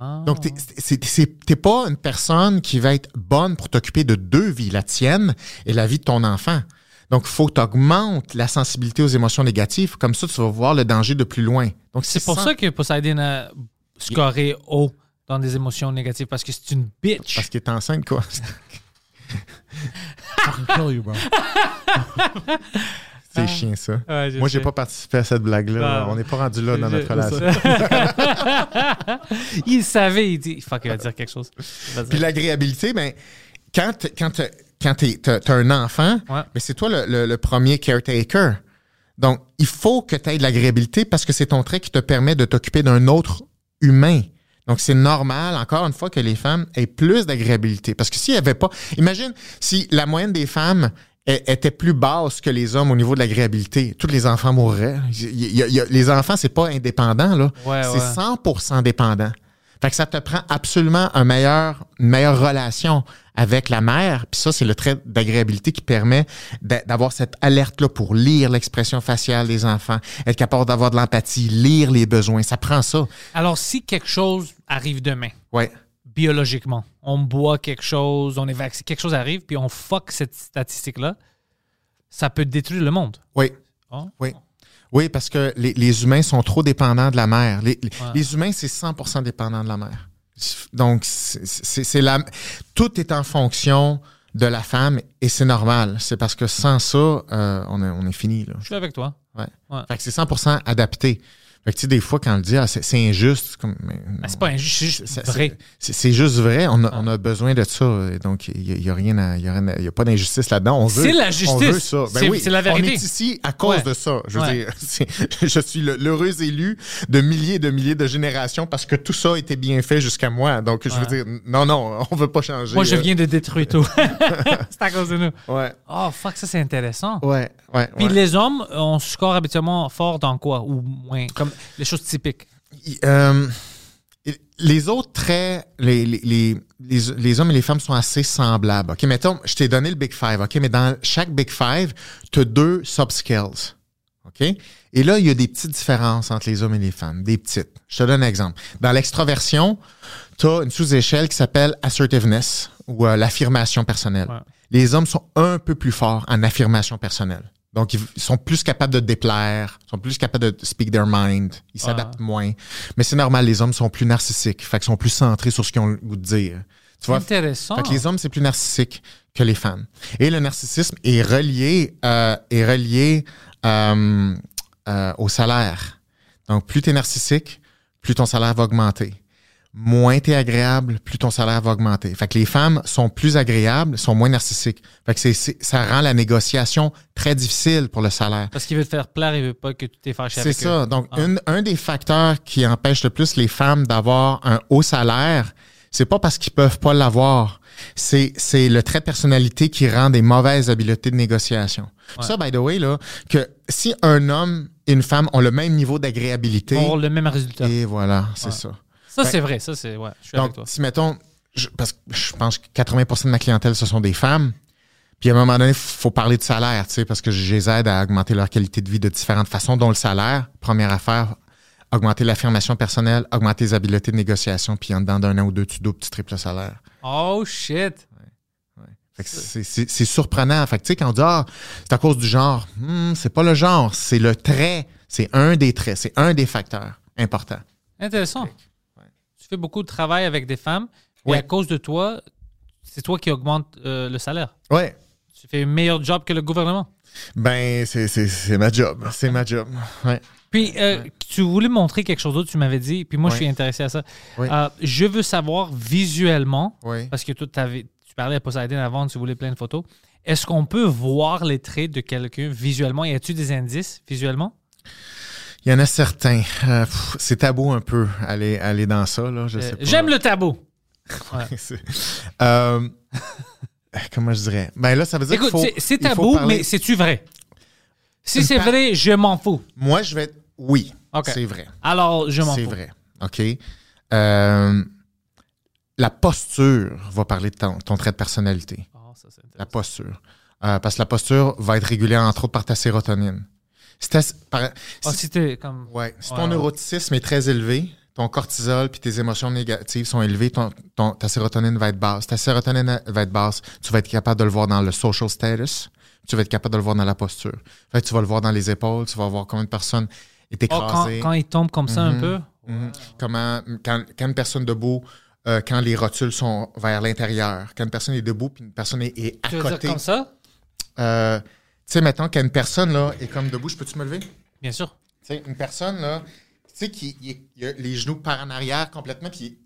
Ah. Donc, t'es- pas une personne qui va être bonne pour t'occuper de deux vies, la tienne et la vie de ton enfant. Donc, il faut que tu augmentes la sensibilité aux émotions négatives. Comme ça, tu vas voir le danger de plus loin. Donc, c'est pour ça que Poseidon a scoré haut dans des émotions négatives parce que c'est une bitch. Parce qu'il est enceinte, quoi. C'est chiant, ça. Ouais, je Moi, j'ai pas participé à cette blague-là. Ah. On n'est pas rendu là dans notre relation. il savait, il dit il va dire quelque chose. Puis l'agréabilité, ben, quand, quand, quand t'as un enfant, mais c'est toi le, le- le premier caretaker. Donc, il faut que tu aies de l'agréabilité parce que c'est ton trait qui te permet de t'occuper d'un autre humain. Donc, c'est normal, encore une fois, que les femmes aient plus d'agréabilité. Parce que s'il n'y avait pas... Imagine si la moyenne des femmes était plus basse que les hommes au niveau de l'agréabilité. Tous les enfants mourraient. Il y a- il y a- les enfants, c'est pas indépendant, là. Ouais, c'est ouais. 100% dépendant. Fait que ça te prend absolument un meilleur, une meilleure relation avec la mère. Puis ça, c'est le trait d'agréabilité qui permet d'a- d'avoir cette alerte-là pour lire l'expression faciale des enfants, être capable d'avoir de l'empathie, lire les besoins. Ça prend ça. Alors, si quelque chose arrive demain, Ouais. Biologiquement, on boit quelque chose, on est vacciné, quelque chose arrive, puis on fuck cette statistique-là, ça peut détruire le monde. Oui. Oh. Oui. Oui, parce que les, les humains sont trop dépendants de la mère. Les, les- Ouais. les humains, c'est 100% dépendant de la mère. Donc, c'est la, tout est en fonction de la femme et c'est normal. C'est parce que sans ça, euh, on, est, on est fini. Là. Je suis avec toi. Ouais. Ouais. Fait que c'est 100% adapté. Fait que, tu sais, des fois, quand on le dit, ah, c'est injuste, c'est comme. Ben, c'est pas injuste, c'est vrai. C'est juste vrai. On a, on a besoin de ça. Et Donc, il n'y a, rien à- il y a, rien à- il y a pas d'injustice là-dedans. On veut, C'est la On justice. veut ça. Ben C'est- oui, la vérité. On est ici à cause Ouais. de ça. Je veux Ouais. dire, je suis l'heureux élu de milliers et de milliers de générations parce que tout ça a été bien fait jusqu'à moi. Donc, je veux dire, non, non, on veut pas changer. Moi, je euh, viens de détruire tout. c'est à cause de nous. Ouais, Oh, fuck, ça, c'est intéressant. ouais, ouais. Puis les hommes, on score habituellement fort dans quoi? Ou moins Comme les choses typiques. Euh, les autres traits, les, les, les, les, les hommes et les femmes sont assez semblables. OK, mettons, je t'ai donné le Big Five, OK, mais dans chaque Big Five, tu as deux subscales. OK? Et là, il y a des petites différences entre les hommes et les femmes, des petites. Je te donne un exemple. Dans l'extroversion, tu as une sous-échelle qui s'appelle assertiveness ou euh, l'affirmation personnelle. Ouais. Les hommes sont un peu plus forts en affirmation personnelle. Donc, ils sont plus capables de déplaire, sont plus capables de speak their mind, ils s'adaptent moins. Mais c'est normal, les hommes sont plus narcissiques, fait qu'ils sont plus centrés sur ce qu'ils ont le goût de dire. Tu vois? Intéressant. Fait que les hommes, c'est plus narcissique que les femmes. Et le narcissisme est relié, euh, est relié euh, euh, au salaire. Donc, plus tu es narcissique, plus ton salaire va augmenter. Moins tu es agréable, plus ton salaire va augmenter. Fait que les femmes sont plus agréables, sont moins narcissiques. Fait que c'est, c'est- ça rend la négociation très difficile pour le salaire. Parce qu'il veut te faire plaire, il veut pas que tu t'es fâché C'est avec ça. eux. Donc, Ah. une- un des facteurs qui empêche le plus les femmes d'avoir un haut salaire, c'est pas parce qu'ils peuvent pas l'avoir. C'est, c'est le trait de personnalité qui rend des mauvaises habiletés de négociation. Ouais. Ça, by the way, là, que si un homme et une femme ont le même niveau d'agréabilité, Pour avoir le même résultat. et voilà, c'est Ouais. ça. Ça, c'est vrai. Ça, c'est. Ouais, je suis avec Donc, toi. si mettons, je- parce que je pense que 80 de ma clientèle, ce sont des femmes. Puis à un moment donné, il faut parler de salaire, tu sais, parce que je les aide à augmenter leur qualité de vie de différentes façons, dont le salaire. Première affaire, augmenter l'affirmation personnelle, augmenter les habiletés de négociation, puis en dedans d'un an ou deux, tu doubles, tu triples le salaire. Oh shit. Fait que c'est- c'est c'est surprenant. Fait que tu sais, quand on dit Ah, c'est à cause du genre, Hmm, c'est pas le genre, c'est le trait. C'est un des traits, c'est un des facteurs importants. Intéressant. Tu fais beaucoup de travail avec des femmes. Et à cause de toi, c'est toi qui augmente euh, le salaire. Ouais. Tu fais un meilleur job que le gouvernement. Ben, c'est- ma job. C'est ma job. Ouais. Puis, euh, tu voulais montrer quelque chose d'autre, tu m'avais dit, puis moi, je suis intéressé à ça. Ouais. Euh, je veux savoir visuellement, Ouais. parce que toi, tu parlais à Poseidon avant, tu voulais plein de photos. Est-ce qu'on peut voir les traits de quelqu'un visuellement? Y a-tu des indices visuellement? Il y en a certains. Euh, c'est tabou un peu aller, aller dans ça, là. Je Euh, sais pas. J'aime le tabou. C'est- Euh, comment je dirais? Ben là, ça veut dire Écoute, qu'il faut- c'est- c'est il faut tabou, parler- mais c'est-tu vrai? Si c'est vrai, je m'en fous. Moi, je vais être... Oui, c'est vrai. Alors, je m'en C'est fous. vrai. OK? Euh, la posture va parler de ton, ton trait de personnalité. Ah, ça, c'est La posture. Euh, parce que la posture va être régulée, entre autres, par ta sérotonine. Par- Ah, si- comme... Ouais. Ton neuroticisme est très élevé, ton cortisol puis tes émotions négatives sont élevées, ton, ton- ta sérotonine va être basse. Ta sérotonine va être basse, tu vas être capable de le voir dans le social status, tu vas être capable de le voir dans la posture. Fait que tu vas le voir dans les épaules, tu vas voir combien de personnes est Oh, quand, écrasée. quand il tombe comme ça un Mhm. peu, Mhm. Comment, quand, quand une personne debout, euh, quand les rotules sont vers l'intérieur, quand une personne est debout puis une personne est, est à tu veux dire côté. comme ça? Euh, sais, mettons qu'une personne là, est comme debout, je peux-tu me lever? Bien sûr. Tu sais, une personne, là, tu sais, qui il est- il a les genoux par en arrière complètement, puis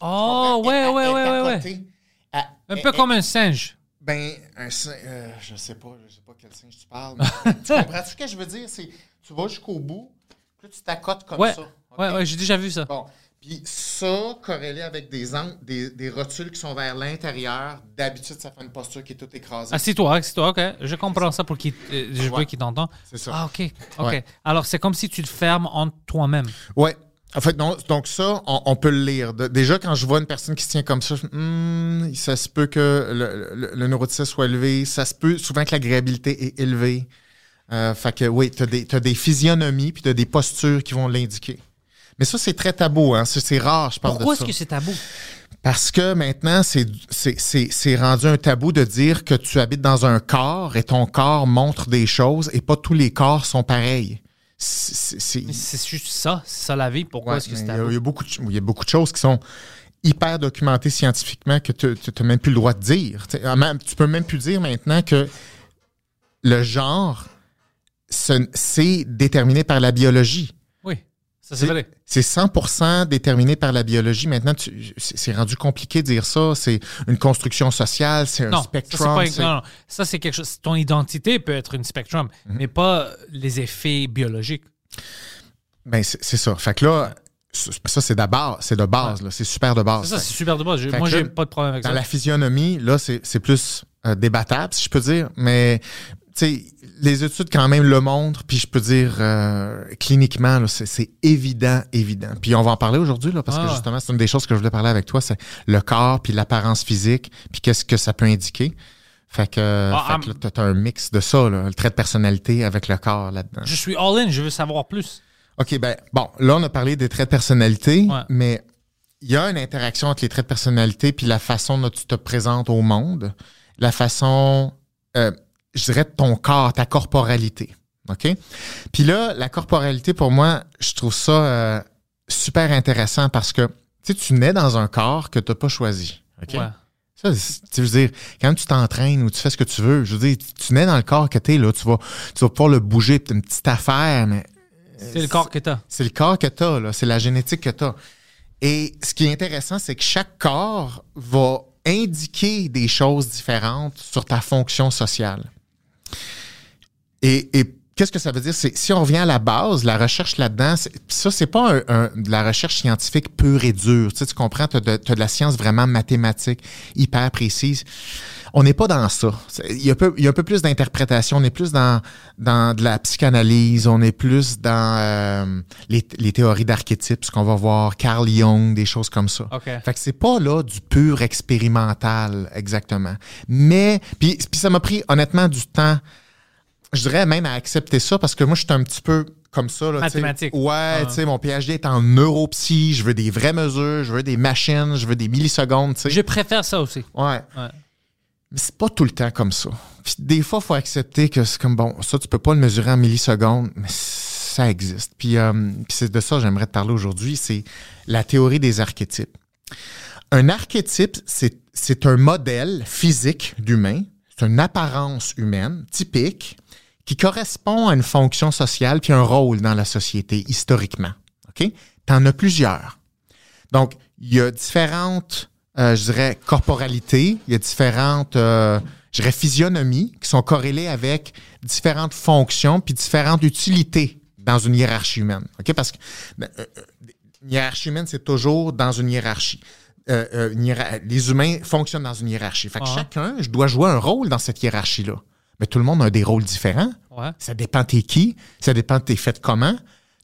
Oh, ouais, elle- ouais, elle ouais, ouais, ouais. côté. Elle- Un peu comme un singe. Ben, un singe, euh, je sais pas, je sais pas quel singe tu parles. mais tu comprends-tu ce que je veux dire? C'est, tu vas jusqu'au bout, puis tu t'accotes comme Ouais, ça. ok? ouais, ouais, j'ai déjà vu ça. Bon, puis ça, corrélé avec des, angles, des, des rotules qui sont vers l'intérieur, d'habitude, ça fait une posture qui est toute écrasée. Assis-toi, assis-toi, ok. Je comprends ça pour qu'il. euh, je veux qu'il t'entende. C'est ça. Ah, ok, ok. Ouais. Alors, c'est comme si tu te fermes en toi-même. Ouais. En fait, non, donc ça, on, on peut le lire. Déjà, quand je vois une personne qui se tient comme ça, je- Hmm, ça se peut que le, le, le neuroticisme soit élevé. Ça se peut souvent que l'agréabilité est élevée. Euh, fait que oui, tu as des, t'as des physionomies puis tu as des postures qui vont l'indiquer. Mais ça, c'est très tabou. Hein? C'est, rare, je parle Pourquoi de est-ce ça. que c'est tabou? Parce que maintenant, c'est, c'est, c'est, c'est rendu un tabou de dire que tu habites dans un corps et ton corps montre des choses et pas tous les corps sont pareils. C'est, juste ça, c'est ça la vie. Pourquoi Ouais, est-ce que c'est tabou? il y a beaucoup de, il y a beaucoup de choses qui sont hyper documentées scientifiquement que tu n'as même plus le droit de dire. Tu même- tu peux même plus dire maintenant que le genre, ce- c'est déterminé par la biologie. Ça c'est vrai. C'est 100% déterminé par la biologie. Maintenant, c'est rendu compliqué de dire ça. C'est une construction sociale, c'est un Non, ça, spectrum. pas, c'est- non, non. Ça, c'est quelque chose. Ton identité peut être une spectrum, Mhm. mais pas les effets biologiques. Ben, c'est ça. Fait que là, ça, c'est de base. C'est de base. C'est super de base. Ça, c'est super de base. Fait Moi, j'ai pas de problème avec Dans ça. la physionomie, là, c'est c'est plus euh, débattable, si je peux dire. Mais, tu sais, les études, quand même, le montrent. Puis, je peux dire, euh, cliniquement, là, c'est c'est évident, évident. Puis, on va en parler aujourd'hui, là, parce Ah. que justement, c'est une des choses que je voulais parler avec toi, c'est le corps, puis l'apparence physique, puis qu'est-ce que ça peut indiquer. Fait que, Ah, fait ah, que là, t'as- t'as un mix de ça, là, le trait de personnalité avec le corps là-dedans. Je suis all-in, je veux savoir plus. OK, ben, bon, là, on a parlé des traits de personnalité, Ouais. mais il y a une interaction entre les traits de personnalité puis la façon dont tu te présentes au monde, la façon, euh, je dirais, ton corps, ta corporalité. OK? Puis là, la corporalité, pour moi, je trouve ça euh, super intéressant parce que, tu sais, tu nais dans un corps que tu n'as pas choisi. OK? Ouais. Ça, tu veux dire, quand tu t'entraînes ou tu fais ce que tu veux, je veux dire, tu, nais dans le corps que t'es, là, tu vas, tu vas pouvoir le bouger, une petite affaire, mais C'est le corps que t'as. c'est le corps que tu as, là. c'est la génétique que tu as. Et ce qui est intéressant, c'est que chaque corps va indiquer des choses différentes sur ta fonction sociale. Et, et qu'est-ce que ça veut dire? C'est si on revient à la base, la recherche là-dedans, ça, c'est pas un- un- de la recherche scientifique pure et dure. Tu, sais, tu comprends, tu as, de la science vraiment mathématique, hyper précise. On n'est pas dans ça. Il y a, peu, il y a un peu plus d'interprétation. On est plus dans, dans de la psychanalyse. On est plus dans euh, les, les théories d'archétypes, ce qu'on va voir, Carl Jung, des choses comme ça. OK. Fait que c'est pas là du pur expérimental exactement. Mais puis, puis ça m'a pris honnêtement du temps. Je dirais même à accepter ça parce que moi je suis un petit peu comme ça là, tu sais. Mathématique. Ouais, Ah. tu sais mon PhD est en neuropsy, je veux des vraies mesures, je veux des machines, je veux des millisecondes, tu sais. Je préfère ça aussi. Ouais. Ouais. Mais c'est pas tout le temps comme ça. Puis des fois, il faut accepter que c'est comme bon, ça, tu peux pas le mesurer en millisecondes, mais ça existe. Puis, euh, puis c'est de ça que j'aimerais te parler aujourd'hui, c'est la théorie des archétypes. Un archétype, c'est un modèle physique d'humain, c'est une apparence humaine typique qui correspond à une fonction sociale puis un rôle dans la société historiquement. OK? T'en as plusieurs. Donc, il y a différentes, euh, je dirais, corporalités, il y a différentes, euh, je dirais, physionomies qui sont corrélées avec différentes fonctions puis différentes utilités dans une hiérarchie humaine. OK? Parce que euh, euh, une hiérarchie humaine, c'est toujours dans une hiérarchie. Une hiérar- les humains fonctionnent dans une hiérarchie. Fait que Ah. chacun, je dois jouer un rôle dans cette hiérarchie-là. Mais tout le monde a des rôles différents. Ouais. Ça dépend t'es qui, ça dépend t'es fait comment.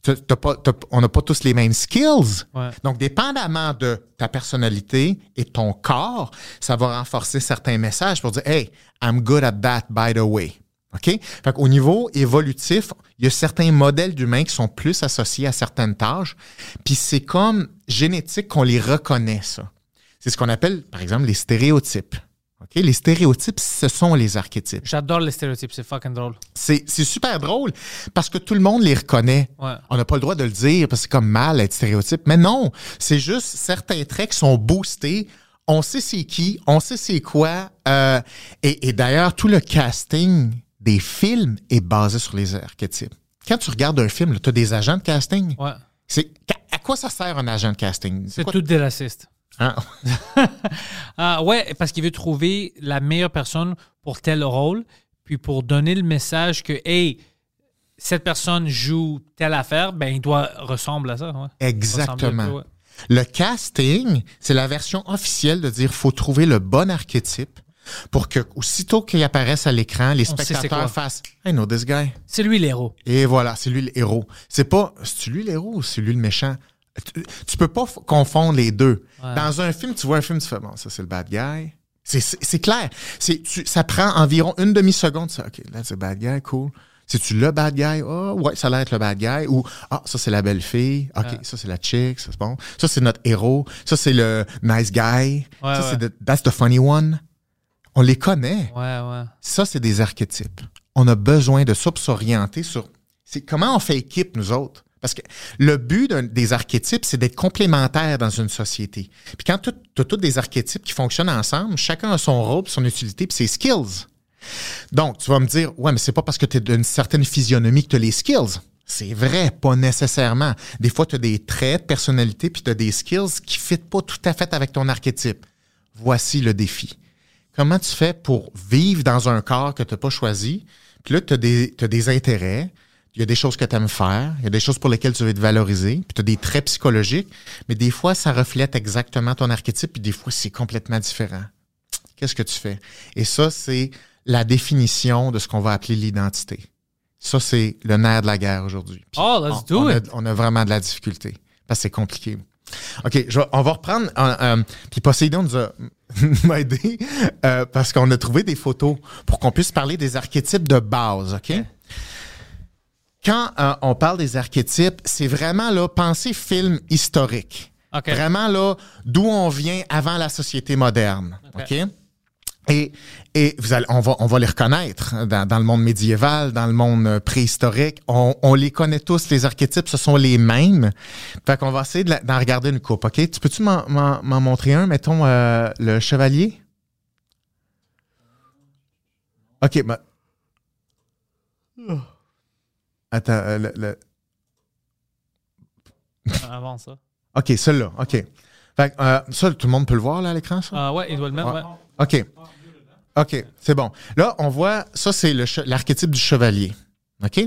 Pas- t'as- on n'a pas tous les mêmes skills. Ouais. Donc, dépendamment de ta personnalité et ton corps, ça va renforcer certains messages pour dire Hey, I'm good at that, by the way. OK? Fait qu'au niveau évolutif, il y a certains modèles d'humains qui sont plus associés à certaines tâches. Puis c'est comme génétique qu'on les reconnaît, ça. C'est ce qu'on appelle, par exemple, les stéréotypes. Les stéréotypes, ce sont les archétypes. J'adore les stéréotypes, c'est fucking drôle. C'est super drôle parce que tout le monde les reconnaît. Ouais. On n'a pas le droit de le dire parce que c'est comme mal être stéréotype. Mais non, c'est juste certains traits qui sont boostés. On sait c'est qui, on sait c'est quoi. euh, et et d'ailleurs, tout le casting des films est basé sur les archétypes. Quand tu regardes un film, tu as des agents de casting. Ouais. C'est À quoi ça sert un agent de casting? C'est tout des racistes. Hein? Ah, ouais, parce qu'il veut trouver la meilleure personne pour tel rôle, puis pour donner le message que, hey, cette personne joue telle affaire, ben il doit ressembler à ça. ouais. Exactement. Peu, ouais. Le casting, c'est la version officielle de dire faut trouver le bon archétype pour que aussitôt qu'il apparaisse à l'écran, les spectateurs fassent I know this guy. C'est lui l'héros. Et voilà, c'est lui le héros. C'est pas c'est lui le héros ou c'est lui le méchant? Tu, tu peux pas confondre les deux. Ouais. Dans un film, tu vois un film, tu fais bon, ça c'est le bad guy. C'est- clair. C'est tu- ça prend environ une demi-seconde. Ça, OK, là, c'est bad guy, cool. C'est-tu le bad guy? Ah, ouais, ça a l'air d'être le bad guy. Ou, ah, ça, c'est la belle fille. OK, Ouais. ça, c'est la chick. Ça, c'est bon. Ça, c'est notre héros. Ça, c'est le nice guy. Ouais, ça, ouais. c'est the- that's the funny one. On les connaît. Ouais, ouais. Ça, c'est des archétypes. On a besoin de ça pour s'orienter sur. C'est comment on fait équipe, nous autres? Parce que le but des archétypes, c'est d'être complémentaires dans une société. Puis quand tu as tous des archétypes qui fonctionnent ensemble, chacun a son rôle, son utilité, puis ses skills. Donc, tu vas me dire, ouais, mais c'est pas parce que tu es d'une certaine physionomie que tu as les skills. C'est vrai, pas nécessairement. Des fois, tu as des traits de personnalité, puis tu as des skills qui ne fitent pas tout à fait avec ton archétype. Voici le défi. Comment tu fais pour vivre dans un corps que tu n'as pas choisi? Puis là, tu as, des intérêts, il y a des choses que tu aimes faire, il y a des choses pour lesquelles tu veux te valoriser, puis tu as des traits psychologiques, mais des fois, ça reflète exactement ton archétype, puis des fois, c'est complètement différent. Qu'est-ce que tu fais? Et ça, c'est la définition de ce qu'on va appeler l'identité. Ça, c'est le nerf de la guerre aujourd'hui. Oh, let's on, do on a- it. on a vraiment de la difficulté parce que c'est compliqué. OK, je vais- on va reprendre. euh, euh, puis Poséidon nous a m'a aidé euh, parce qu'on a trouvé des photos pour qu'on puisse parler des archétypes de base, OK? quand euh, on parle des archétypes, c'est vraiment là, penser film historique. Okay. Vraiment là, d'où on vient avant la société moderne. Okay. Et, et vous allez, on, va, on va les reconnaître hein, dans, dans, le monde médiéval, dans le monde euh, préhistorique. On, on, les connaît tous, les archétypes, ce sont les mêmes. Fait qu'on va essayer d'en de regarder une coupe, OK? Tu peux-tu m'en montrer un, mettons, euh, le chevalier? OK, ben, Attends, euh, le- le- Avant ça. OK, celui-là, OK. Fait euh, ça, tout le monde peut le voir, là, à l'écran, ça? Ah ouais, il doit le mettre. Ouais. OK. OK, c'est bon. Là, on voit, ça, c'est l'archétype du chevalier. OK?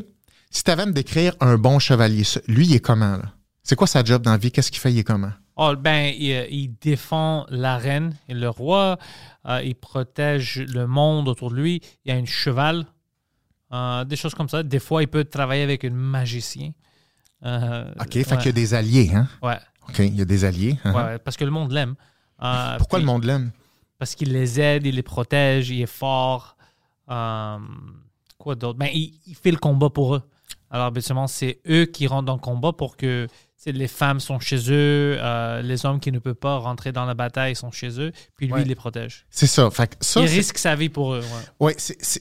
Si tu avais à me décrire un bon chevalier, lui, il est comment, là? C'est quoi sa job dans la vie? Qu'est-ce qu'il fait? Il est comment? Oh, ben, il, euh, il défend la reine et le roi. Euh, il protège le monde autour de lui. Il y a un cheval. Euh, des choses comme ça. Des fois, il peut travailler avec un magicien. Euh, OK, fait ouais. qu'il y a des alliés, hein? Ouais, OK, il y a des alliés. hein? ouais, parce que le monde l'aime. Euh, Pourquoi puis- le monde l'aime? Parce qu'il les aide, il les protège, il est fort. Quoi d'autre? Ben, il, il fait le combat pour eux. Alors, habituellement, c'est eux qui rentrent dans le combat pour que les femmes sont chez eux, euh, les hommes qui ne peuvent pas rentrer dans la bataille sont chez eux, puis lui, Ouais. il les protège. C'est ça. Fait que ça, il risque sa vie pour eux. ouais. Ouais,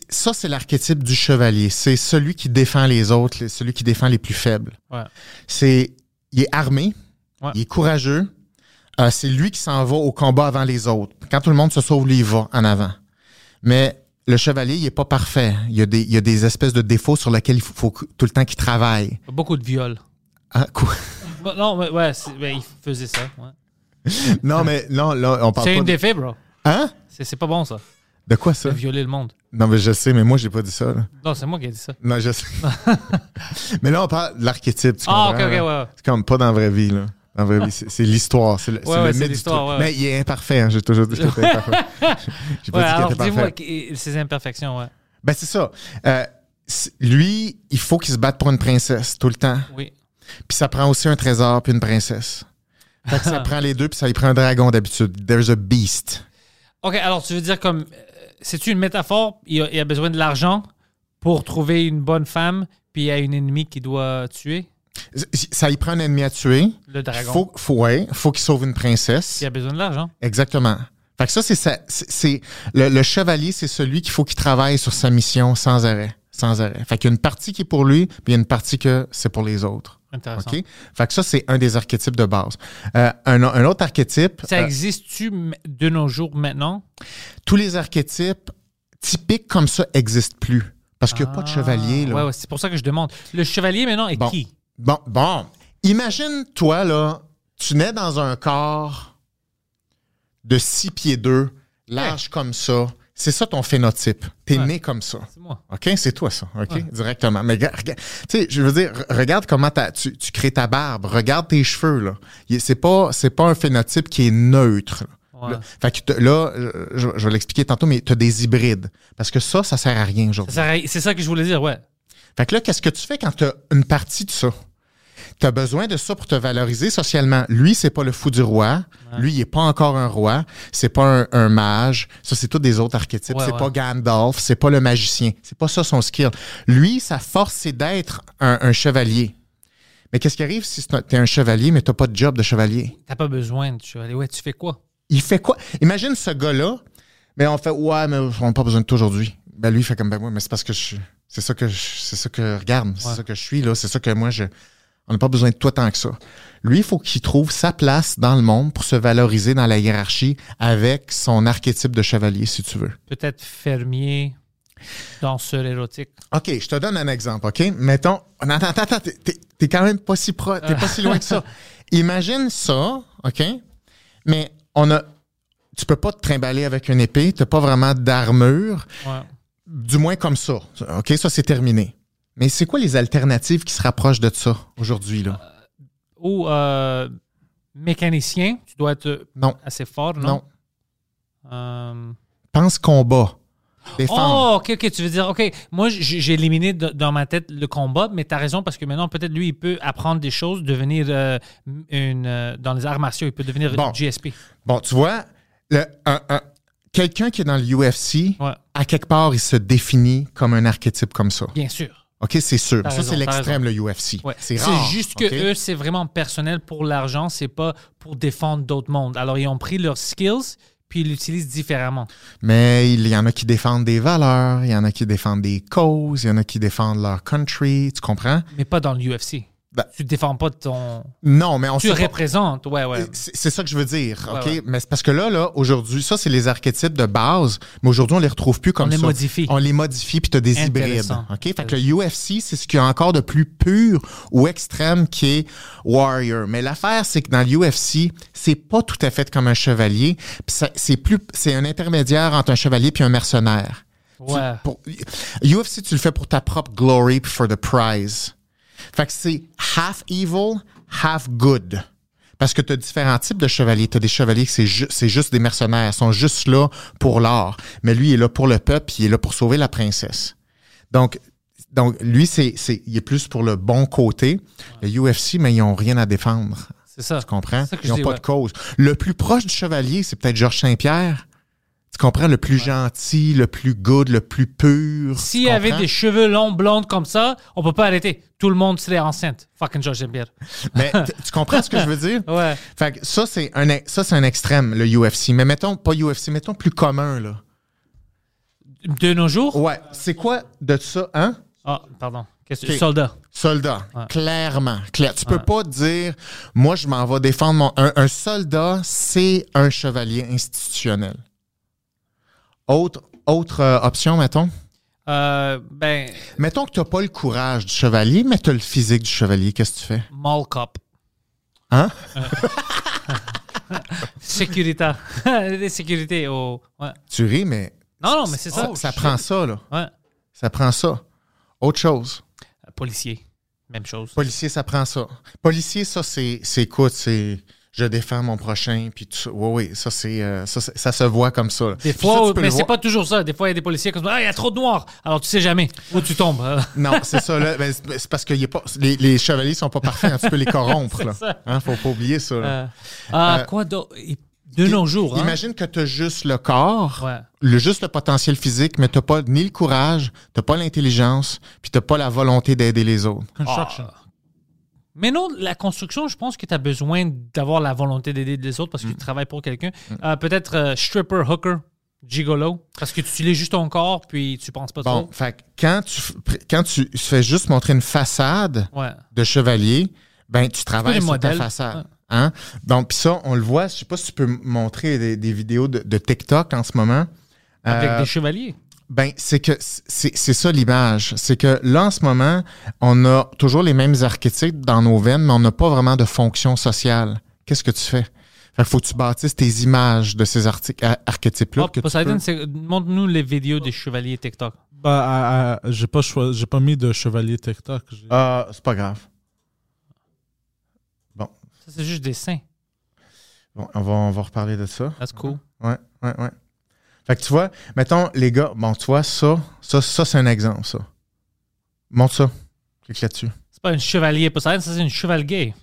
ça, c'est l'archétype du chevalier. C'est celui qui défend les autres, celui qui défend les plus faibles. Ouais. C'est, il est armé, il est courageux. Euh, c'est lui qui s'en va au combat avant les autres. Quand tout le monde se sauve, lui, il va en avant. Mais le chevalier, il n'est pas parfait. Il y, a des, il y a des espèces de défauts sur lesquels il faut, faut tout le temps qu'il travaille. Beaucoup de viols. Ah, quoi? Bon, non, mais ouais, il faisait ça. ouais. non, mais non, là, on parle C'est une de... défait, bro. Hein? C'est pas bon, ça, De quoi ça? de violer le monde. Non, mais je sais, mais moi, j'ai pas dit ça. là. Non, c'est moi qui ai dit ça. Non, je sais. mais là, on parle de l'archétype. tu Ah, ok, comprends, ok, là? ouais. ouais. C'est comme pas dans la vraie vie, là. C'est l'histoire. C'est le, Ouais, le mythe du ouais, Mais il est imparfait, hein, j'ai toujours dit qu'il était imparfait. J'ai pas dit qu'il était dis-moi parfait. qui- ses imperfections, ouais. Ben, c'est ça. Euh, lui, il faut qu'il se batte pour une princesse tout le temps. Oui. Puis ça prend aussi un trésor puis une princesse. Fait que ça prend les deux, puis ça y prend un dragon d'habitude. There's a beast. OK, alors tu veux dire comme. euh, C'est-tu une métaphore? Il a, il a besoin de l'argent pour trouver une bonne femme, puis il y a une ennemie qui doit tuer? Ça y prend un ennemi à tuer. le dragon. Faut, faut, ouais, faut qu'il sauve une princesse. Il a besoin de l'argent. Exactement. Fait que ça, c'est ça. c'est- c'est- le, le chevalier, c'est celui qu'il faut qu'il travaille sur sa mission sans arrêt. Sans arrêt. Fait qu'il y a une partie qui est pour lui, puis il y a une partie que c'est pour les autres. Intéressant. OK? Fait que ça, c'est un des archétypes de base. Euh, un, un autre archétype, Ça euh, existe-tu de nos jours maintenant? tous les archétypes typiques comme ça existent plus. Parce qu'il n'y a pas de Ah, chevalier. Là. Ouais, ouais, c'est pour ça que je demande. Le chevalier maintenant est Bon. qui? Bon, bon. Imagine, toi, là, tu nais dans un corps de 6 pieds 2, large comme ça. C'est ça ton phénotype. T'es Ouais. né comme ça. C'est moi. OK? C'est toi, ça. OK? Ouais. Directement. Mais rega- rega- tu sais, je veux dire, re- regarde comment tu, tu crées ta barbe. Regarde tes cheveux, là. C'est pas, c'est pas un phénotype qui est neutre. là. Ouais. Là, fait que là, euh, je, je vais l'expliquer tantôt, mais tu as des hybrides. Parce que ça, ça sert à rien aujourd'hui. C'est ça que je voulais dire, ouais. Fait que là, qu'est-ce que tu fais quand tu as une partie de ça? Tu as besoin de ça pour te valoriser socialement. Lui, c'est pas le fou du roi. Lui, il est pas encore un roi. C'est pas un, un mage. Ça, c'est tous des autres archétypes. Ouais, c'est ouais. pas Gandalf. C'est pas le magicien. C'est pas ça son skill. Lui, sa force, c'est d'être un, un chevalier. Mais qu'est-ce qui arrive si tu es un chevalier, mais tu pas de job de chevalier? T'as pas besoin de chevalier. Ouais, tu fais quoi? Il fait quoi? Imagine ce gars-là, mais on fait Ouais, mais on n'a pas besoin de toi aujourd'hui. Ben lui, il fait comme ben ouais, mais c'est parce que je. C'est ça que je, c'est ça que regarde, c'est ça que je suis là, c'est ça que moi je. On n'a pas besoin de toi tant que ça. Lui, il faut qu'il trouve sa place dans le monde pour se valoriser dans la hiérarchie avec son archétype de chevalier, si tu veux. Peut-être fermier, danseur érotique. OK, je te donne un exemple, OK? Mettons. Attends, attends, attends, t'es- quand même pas si pro, t'es pas si loin que ça. Imagine ça, OK? Mais on a. Tu peux pas te trimballer avec une épée, t'as pas vraiment d'armure, Ouais. du moins comme ça. OK, ça c'est terminé. Mais c'est quoi les alternatives qui se rapprochent de ça aujourd'hui, là? Ou euh, mécanicien, tu dois être Non, assez fort, non? non. Euh, Pense combat. Défendre. Oh, ok, ok, tu veux dire, ok, moi j'ai éliminé de- dans ma tête le combat, mais tu as raison parce que maintenant peut-être lui il peut apprendre des choses, devenir euh, une, euh, dans les arts martiaux, il peut devenir Bon. GSP. Bon, tu vois, le- un- un- quelqu'un qui est dans le UFC, Ouais, à quelque part, il se définit comme un archétype comme ça. bien sûr. OK, c'est sûr. T'as Ça, raison, c'est l'extrême, le UFC. Ouais. C'est C'est rare. juste que eux, c'est vraiment personnel pour l'argent, c'est pas pour défendre d'autres mondes. Alors ils ont pris leurs skills puis ils l'utilisent différemment. Mais il y en a qui défendent des valeurs, il y en a qui défendent des causes, il y en a qui défendent leur country, tu comprends? Mais pas dans l'UFC. Ben- tu défends pas ton. Non, mais on Tu pas- représentes, ouais, ouais. C'est ça que je veux dire, Ouais, OK? ouais. Mais c'est parce que là, là, aujourd'hui, ça, c'est les archétypes de base, mais aujourd'hui, on les retrouve plus comme On les ça. modifie. On les modifie, puis tu as des hybrides. OK? Fait que le UFC, c'est ce qu'il y a encore de plus pur ou extrême qui est Warrior. Mais l'affaire, c'est que dans le UFC, c'est pas tout à fait comme un chevalier. Ça- c'est plus, c'est un intermédiaire entre un chevalier puis un mercenaire. Tu- Ouais. pour- UFC, tu le fais pour ta propre glory for the prize. Fait que c'est half evil, half good. Parce que tu as différents types de chevaliers. Tu as des chevaliers que c'est ju- c'est juste des mercenaires. Ils sont juste là pour l'art. Mais lui, il est là pour le peuple, il est là pour sauver la princesse. Donc, donc lui, c'est, c'est, il est plus pour le bon côté. Le UFC, mais ils n'ont rien à défendre. C'est ça. Tu comprends? Ça Ils n'ont pas ouais. de cause. Le plus proche du chevalier, c'est peut-être Georges Saint-Pierre. Tu comprends? Le plus gentil, le plus good, le plus pur. S'il y avait des cheveux longs, blondes comme ça, on peut pas arrêter. Tout le monde serait enceinte. Fucking Georges Saint-Pierre. Mais tu comprends ce que je veux dire? Ouais. Fait que ça, c'est un, ça, c'est un extrême, le UFC. Mais mettons, pas UFC, mettons plus commun, là. De nos jours? Ouais. C'est quoi de ça, hein? Ah, pardon. Qu'est-ce que. Soldat. Soldat. Ouais. Clairement. Claire. Tu peux Ouais. pas dire, moi, je m'en vais défendre mon. Un, un soldat, c'est un chevalier institutionnel. Autre, autre euh, option, mettons? Euh, ben, Mettons que tu n'as pas le courage du chevalier, mais tu as le physique du chevalier. Qu'est-ce que tu fais? mall cop. Hein? Sécurité. Au. Ouais. Tu ris, mais Non, non, mais c'est ça. ça, ça prend ça, là. Ouais. Ça prend ça. Autre chose. Policier. Même chose. Policier, ça prend ça. Policier, ça, c'est, c'est écoute, c'est je défends mon prochain, puis tout ça. Oui, oui, ça, c'est, euh, ça, c'est- ça se voit comme ça. là. Des fois, ça, mais c'est pas toujours ça. Des fois, il y a des policiers qui disent Ah, il y a trop de noirs. Alors, tu sais jamais où tu tombes. Euh, Non, c'est ça. Là. Ben, c'est parce que y a pas, les, les chevaliers sont pas parfaits. hein, tu peux les corrompre. là. Hein, faut pas oublier ça. là. Euh, ah, Euh, quoi d'autre? De nos jours, hein? Imagine que tu as juste le corps, Ouais. le, juste le potentiel physique, mais tu pas ni le courage, tu pas l'intelligence, puis tu pas la volonté d'aider les autres. Construction. Ah. Mais non, la construction, je pense que tu as besoin d'avoir la volonté d'aider les autres parce que tu travailles pour quelqu'un. Euh, Peut-être euh, stripper, hooker, gigolo, parce que tu utilises juste ton corps puis tu penses pas Bon, trop. fait quand tu, quand tu fais juste montrer une façade Ouais. de chevalier, ben tu travailles sur modèles? ta façade. Ouais. Hein? Donc, puis ça, on le voit. Je sais pas si tu peux montrer des, des vidéos de, de TikTok en ce moment. Avec Euh, des chevaliers. Ben, c'est que c'est c'est ça l'image. C'est que là, en ce moment, on a toujours les mêmes archétypes dans nos veines, mais on n'a pas vraiment de fonction sociale. Qu'est-ce que tu fais? Fait qu'il faut que tu bâtisses tes images de ces archétypes-là. Oh, peux- montre-nous les vidéos des chevaliers TikTok. Bah, à- j'ai pas choi- j'ai pas mis de chevalier TikTok. Ah, c'est pas grave. Ça, c'est juste des seins. Bon, on va, on va reparler de ça. That's cool. Ouais, ouais, ouais. Fait que tu vois, mettons, les gars, bon, tu vois, ça, ça, ça c'est un exemple, ça. Montre ça. Clique là-dessus. C'est pas un chevalier Poseidon, ça, c'est une chevalier.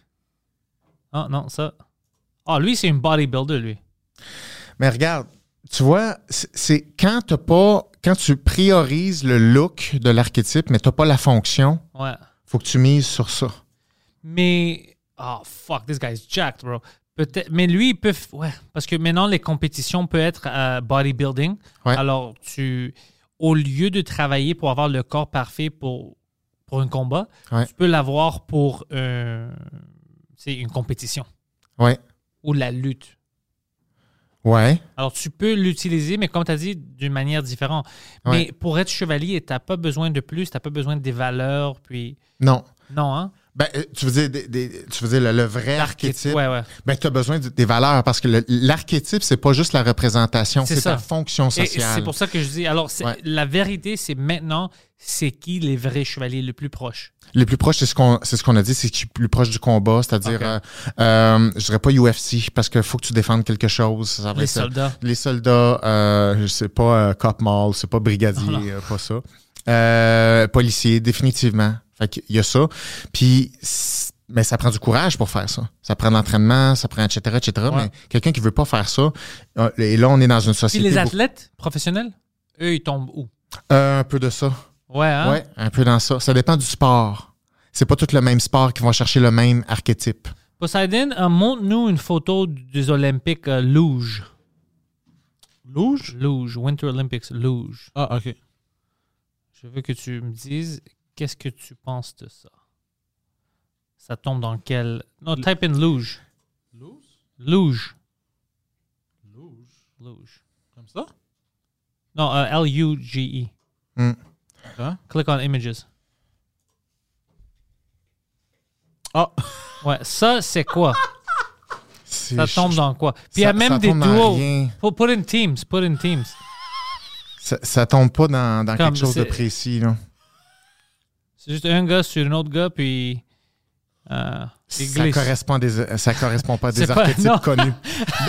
Ah, non, ça. Ah, lui, c'est une bodybuilder, lui. Mais regarde, tu vois, c'est- c'est quand t'as pas, quand tu priorises le look de l'archétype, mais t'as pas la fonction, Ouais. faut que tu mises sur ça. Mais. Oh, fuck, this guy's jacked, bro. Peut-être, mais lui, il peut. Ouais, parce que maintenant, les compétitions peuvent être euh, bodybuilding. Ouais. Alors, tu. Au lieu de travailler pour avoir le corps parfait pour, pour un combat, Ouais. tu peux l'avoir pour euh, c'est une compétition Ouais. ou la lutte. Ouais. Alors, tu peux l'utiliser, mais comme tu as dit, d'une manière différente. Mais pour être chevalier, tu n'as pas besoin de plus, tu n'as pas besoin des valeurs, puis. Non. Non, hein? Ben, euh, tu veux dire, des- des- tu veux dire le, le vrai archétype. Ouais, ouais. Ben, tu as besoin de- des valeurs parce que l'archétype, c'est pas juste la représentation, C'est ta fonction sociale. c'est pour ça que je dis. Alors, Ouais. la vérité, c'est maintenant, c'est qui les vrais chevaliers les plus proches? Les plus proches, c'est ce qu'on c'est ce qu'on a dit, c'est qui est plus proche du combat, c'est-à-dire, euh, euh, je dirais pas UFC parce qu'il faut que tu défendes quelque chose. Ça Les être- soldats. Les soldats, euh, je sais pas, euh, cop mall, c'est pas brigadier, pas ça. Euh, policier, définitivement. Fait qu'il y a ça. Puis, mais ça prend du courage pour faire ça. Ça prend de l'entraînement, ça prend etc., etc. Ouais. Mais quelqu'un qui veut pas faire ça, euh, et là, on est dans une Puis société. les beaucoup- athlètes professionnels, eux, ils tombent où? Euh, un peu de ça. Ouais, hein? Ouais, un peu dans ça. Ça dépend du sport. C'est pas tout le même sport qui vont chercher le même archétype. Poseidon, euh, montre-nous une photo des Olympiques euh, luge. Luge? Luge, Winter Olympics luge. Ah, ok. Je veux que tu me dises qu'est-ce que tu penses de ça? ça tombe dans quel? Non, type in luge. Luge? Luge. Comme ça? Non, euh, L-U-G-E. Hmm. Hein? Click on images. Ah! Ouais, ça, c'est quoi? Ça tombe dans quoi? Puis il y a même ça des duos. put in teams, put in teams. Ça, ça tombe pas dans, dans quelque chose de précis. Là. C'est juste un gars sur un autre gars, puis. Euh, Ça correspond, des, ça correspond pas à des pas- archétypes connus.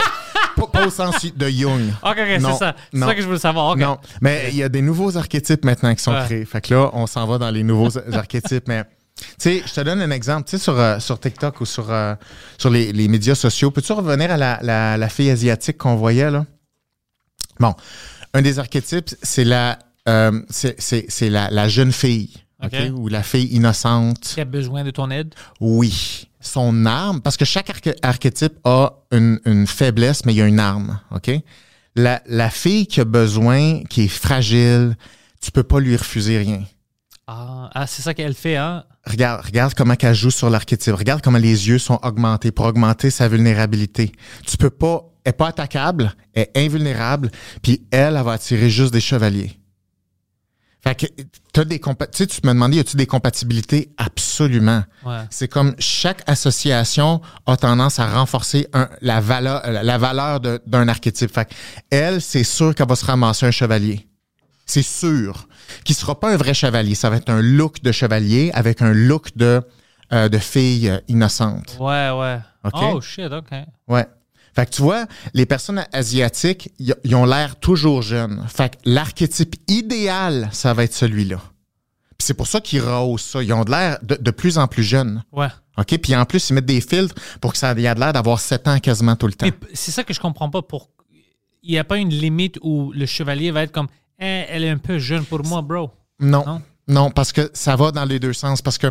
pas, pas au sens de Jung. Ok, ok, c'est ça. C'est ça que je veux savoir. Non, mais il y a des nouveaux archétypes maintenant qui sont Ouais. créés. Fait que là, on s'en va dans les nouveaux archétypes. Mais tu sais, je te donne un exemple. Tu sais, sur, euh, sur TikTok ou sur, euh, sur les, les médias sociaux, peux-tu revenir à la, la, la fille asiatique qu'on voyait là? Bon, un des archétypes, c'est la, euh, c'est, c'est- c'est la, la jeune fille. OK? OK. Ou la fille innocente. Qui a besoin de ton aide? Oui. Son arme, parce que chaque arché- archétype a une, une faiblesse, mais il y a une arme. OK? La, la fille qui a besoin, qui est fragile, tu peux pas lui refuser rien. Ah, ah, c'est ça qu'elle fait, hein? Regarde, regarde comment elle joue sur l'archétype. Regarde comment les yeux sont augmentés pour augmenter sa vulnérabilité. Tu peux pas, elle est pas attaquable, elle est invulnérable, puis elle, elle va attirer juste des chevaliers. Fait que, t'as des compa- tu sais, tu me demandais, y a-tu des compatibilités? Absolument. Ouais. C'est comme chaque association a tendance à renforcer un- la valeur, la valeur d'un archétype. Fait que elle, c'est sûr qu'elle va se ramasser un chevalier. C'est sûr. Qui sera pas un vrai chevalier. Ça va être un look de chevalier avec un look de, euh, de fille innocente. Ouais, ouais. Oh, shit, OK. Ouais. Fait que tu vois, les personnes asiatiques, ils ont l'air toujours jeunes. Fait que l'archétype idéal, ça va être celui-là. Puis c'est pour ça qu'ils rehaussent ça. Ils ont de l'air de, de plus en plus jeunes. Ouais. OK? Puis en plus, ils mettent des filtres pour que ça ait l'air d'avoir 7 ans quasiment tout le temps. C'est ça que je comprends pas. Pour... Il n'y a pas une limite où le chevalier va être comme Eh, elle est un peu jeune pour moi, bro. Non. Non? Non, parce que ça va dans les deux sens. Parce que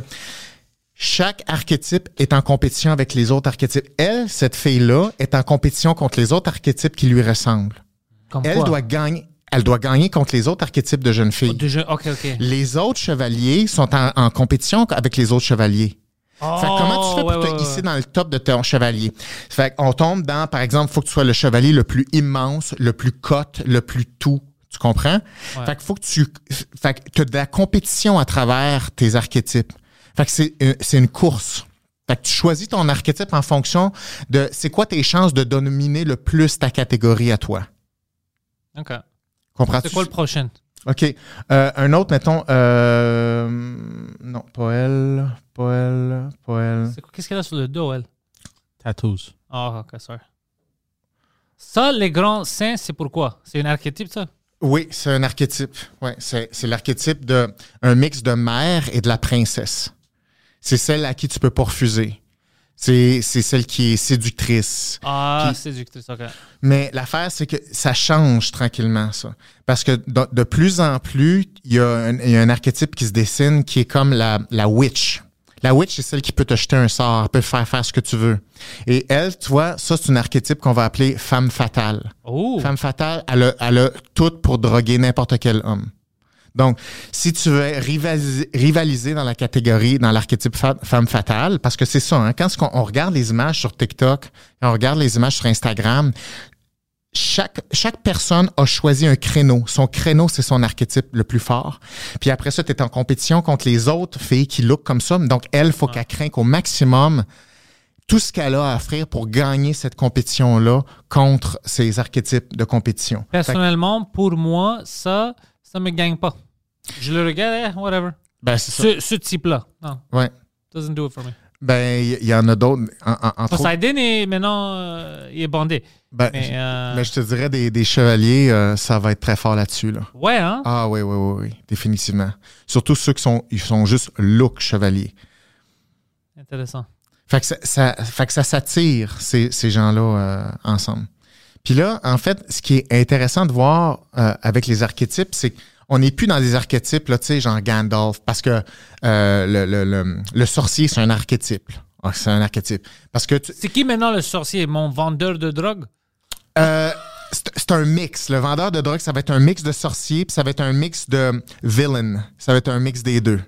chaque archétype est en compétition avec les autres archétypes. Elle, cette fille-là, est en compétition contre les autres archétypes qui lui ressemblent. Comme Elle quoi? doit gagner. Elle doit gagner contre les autres archétypes de jeunes filles. De. Les autres chevaliers sont en, en compétition avec les autres chevaliers. Oh, Fait que comment tu fais pour ouais, te ouais, hisser ouais. dans le top de ton chevalier? Fait qu'on tombe dans, par exemple, faut que tu sois le chevalier le plus immense, le plus cote, le plus tout. Tu comprends? Ouais. Fait que faut que tu, fait que t'as de la compétition à travers tes archétypes. Fait que c'est, une- c'est une course. Fait que tu choisis ton archétype en fonction de c'est quoi tes chances de dominer le plus ta catégorie à toi. OK. Comprends-tu? C'est quoi le prochain? OK. Euh, un autre, mettons. Euh, non, pas elle. Pas elle. Pas elle. C'est quoi- Qu'est-ce qu'elle a sur le dos, elle? Tattoos. Ah, OK, sorry. Ça, les grands seins, c'est pourquoi? C'est un archétype, ça? Oui, c'est un archétype. Ouais, c'est, c'est l'archétype de un mix de mère et de la princesse. C'est celle à qui tu peux pas refuser. C'est, c'est celle qui est séductrice. Ah, Puis- séductrice, OK. Mais l'affaire, c'est que ça change tranquillement, ça. Parce que de, de plus en plus, il y, a un, il y a un archétype qui se dessine qui est comme la, la witch. La witch, c'est celle qui peut te jeter un sort, elle peut faire faire ce que tu veux. Et elle, tu vois, ça, c'est un archétype qu'on va appeler femme fatale. Oh! Femme fatale, elle a, elle a tout pour droguer n'importe quel homme. Donc, si tu veux rivaliser, rivaliser dans la catégorie, dans l'archétype fa- femme fatale, parce que c'est ça, hein, quand on, on regarde les images sur TikTok, quand on regarde les images sur Instagram, chaque, chaque personne a choisi un créneau. Son créneau, c'est son archétype le plus fort. Puis après ça, tu es en compétition contre les autres filles qui look comme ça. Donc, elle, faut qu'elle craigne au maximum tout ce qu'elle a à offrir pour gagner cette compétition-là contre ces archétypes de compétition. Que, Personnellement, pour moi, ça, ça me gagne pas. Je le regarde, eh, whatever. ben, c'est ça. Ce, ce type-là. Non, Ouais. doesn't do it for me. Ben, il y, y en a d'autres. En, en- Poseidon est maintenant, euh, il est bandé. Ben, Mais, euh, mais je te dirais, des, des chevaliers, euh, ça va être très fort là-dessus. Là. ouais, hein? Ah oui, oui, oui, oui, définitivement. Surtout ceux qui sont, ils sont juste look chevalier. Intéressant. Fait que ça, ça- fait que ça s'attire, ces, ces gens-là, euh, ensemble. Puis là, en fait, ce qui est intéressant de voir avec les archétypes, c'est qu'on n'est plus dans des archétypes, là, tu sais, genre Gandalf, parce que le, le, le, le sorcier, c'est un archétype. Ah, c'est un archétype. Parce que tu- C'est qui maintenant le sorcier? Mon vendeur de drogue? Euh, c'est un mix. Le vendeur de drogue, ça va être un mix de sorcier, puis ça va être un mix de villain. Ça va être un mix des deux.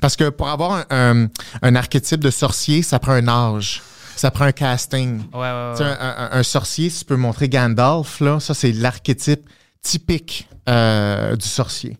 Parce que pour avoir un, un- un archétype de sorcier, ça prend un âge. Ça prend un casting. Ouais, ouais, Tu sais, ouais. un, sorcier, si tu peux montrer Gandalf, là, ça, c'est l'archétype typique euh, du sorcier.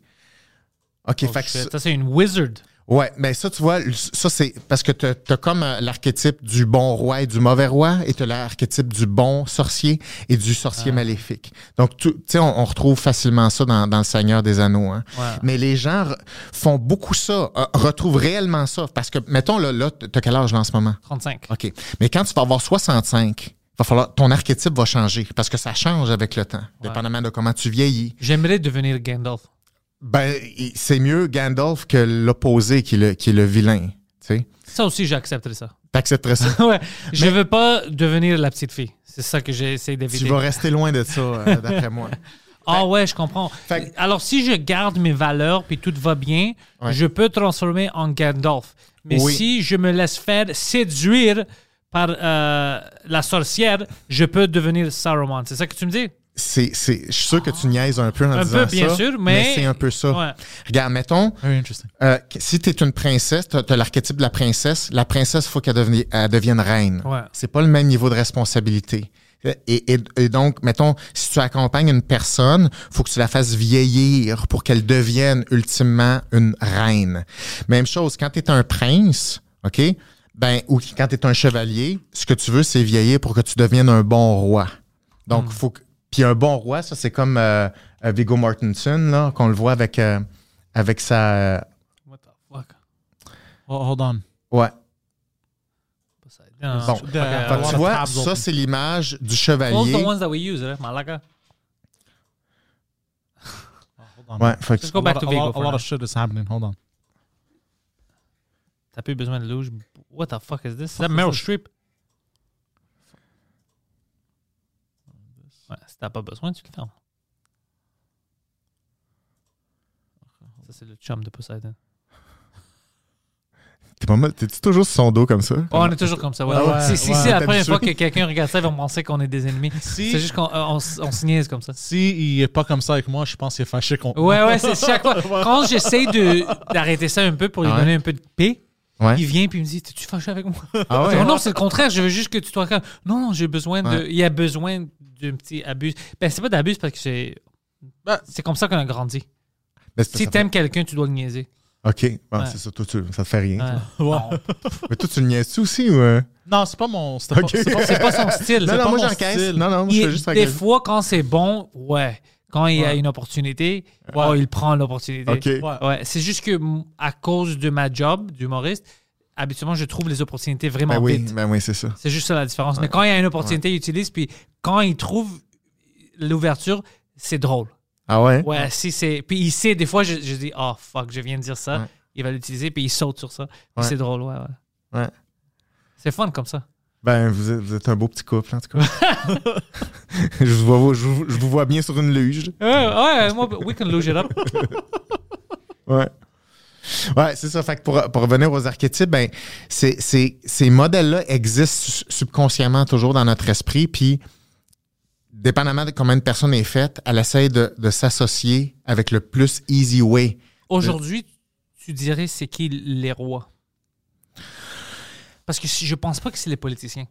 OK, Oh, fait que Ça, c'est une wizard. Ouais, mais ça, tu vois, ça, c'est parce que tu as, comme euh, l'archétype du bon roi et du mauvais roi, et tu as l'archétype du bon sorcier et du sorcier Ah. maléfique. Donc, tu sais, on, on retrouve facilement ça dans, dans Le Seigneur des Anneaux. Hein. Mais les gens font beaucoup ça, euh, retrouvent réellement ça. Parce que, mettons, là, là tu as quel âge là, en ce moment? 35. OK. Mais quand tu vas avoir 65, va falloir, ton archétype va changer parce que ça change avec le temps, dépendamment de comment tu vieillis. J'aimerais devenir Gandalf. Ben, c'est mieux Gandalf que l'opposé qui est le, qui est le vilain. Tu sais? Ça aussi, j'accepterais ça. T'accepterais ça? ouais. Je veux pas devenir la petite fille. C'est ça que j'essaie tu d'éviter. vas rester loin de ça, euh, d'après moi. Ah ouais, je comprends. Fait Alors, si je garde mes valeurs puis tout va bien, Ouais. je peux transformer en Gandalf. Mais Oui. si je me laisse faire séduire par euh, la sorcière, je peux devenir Saruman. C'est ça que tu me dis? C'est, c'est, je suis sûr que tu niaises un peu en Un disant peu, bien ça, sûr, mais- c'est un peu ça. Ouais. Regarde, mettons, Very interesting. euh, si tu es une princesse, tu as, l'archétype de la princesse, la princesse, il faut qu'elle devienne, elle devienne reine. Ouais. C'est pas le même niveau de responsabilité. Et, et- et donc, mettons, si tu accompagnes une personne, faut que tu la fasses vieillir pour qu'elle devienne ultimement une reine. Même chose, quand tu es un prince, OK? Ben, ou quand tu es un chevalier, ce que tu veux, c'est vieillir pour que tu deviennes un bon roi. Donc, faut que. Puis un bon roi, ça, c'est comme euh, euh, Viggo Mortensen, là, qu'on le voit avec, euh, avec sa. euh, What the fuck? Oh, hold on. ouais. Non, Bon. euh, tu vois, ça, c'est l'image du Those chevalier. the ones that we use, right? Malaka. Oh, hold on. Ouais, que Let's go back to a Vigo lot, a lot of shit is happening. Hold on. T'as plus besoin de louche. What the fuck is this? C'est Meryl Streep. Ouais, si t'as pas besoin, tu le fermes. Ça, c'est le chum de Poseidon. T'es pas mal- T'es-tu toujours sur son dos comme ça? Oh, on est toujours comme ça. Ouais. Ah ouais, si si, ouais, si la première fois que quelqu'un regarde ça, ils vont penser qu'on est des ennemis. Si- C'est juste qu'on euh, on, on se niaise comme ça. Si il est pas comme ça avec moi, je pense qu'il est fâché contre Ouais, moi. ouais, c'est chaque fois. Quand j'essaie de- d'arrêter ça un peu pour lui Ouais. donner un peu de paix, Ouais. il vient puis il me dit T'es-tu fâché avec moi? Ah dis, Non, c'est le contraire. Je veux juste que tu sois calme. Non, non, j'ai besoin de. Ouais. Il y a besoin d'un petit abus. Ben, c'est pas d'abus parce que c'est. Ben, c'est comme ça qu'on a grandi. Ben, c'est- Si t'aimes quelqu'un, tu dois le niaiser. OK. Bon, Ouais. c'est ça. Toi, tu- ça te fait rien. Ouais. toi. Ouais. Non. Mais toi, tu le niaises-tu aussi ou. euh? Non, c'est pas mon. pas- c'est pas- C'est pas son style. Non, non, pas moi, j'encaisse. Non, non, moi, je fais juste des fois, quand c'est bon, ouais. Quand il y a une opportunité, oh, il prend l'opportunité. C'est juste que à cause de ma job d'humoriste, habituellement, je trouve les opportunités vraiment Ben oui, vite. ben oui, c'est ça. C'est juste ça la différence. Mais quand il y a une opportunité, il utilise. Puis quand il trouve l'ouverture, c'est drôle. Ah ouais? Ouais, si c'est. Puis il sait, des fois, je, je dis, oh fuck, je viens de dire ça. Ouais. Il va l'utiliser, puis il saute sur ça. Ouais. C'est drôle, ouais, ouais. Ouais. C'est fun comme ça. Ben, vous êtes, vous êtes un beau petit couple, en tout cas. je, vous vois, je, vous, je vous vois bien sur une luge. Ouais, ouais, moi, we can lose it up. Ouais. Ouais, c'est ça. Fait que pour, pour revenir aux archétypes, ben, c'est, c'est- ces modèles-là existent su- subconsciemment toujours dans notre esprit. Puis, dépendamment de comment une personne est faite, elle essaie de, de s'associer avec le plus easy way. Aujourd'hui, tu dirais c'est qui les rois? Parce que je pense pas que c'est les politiciens.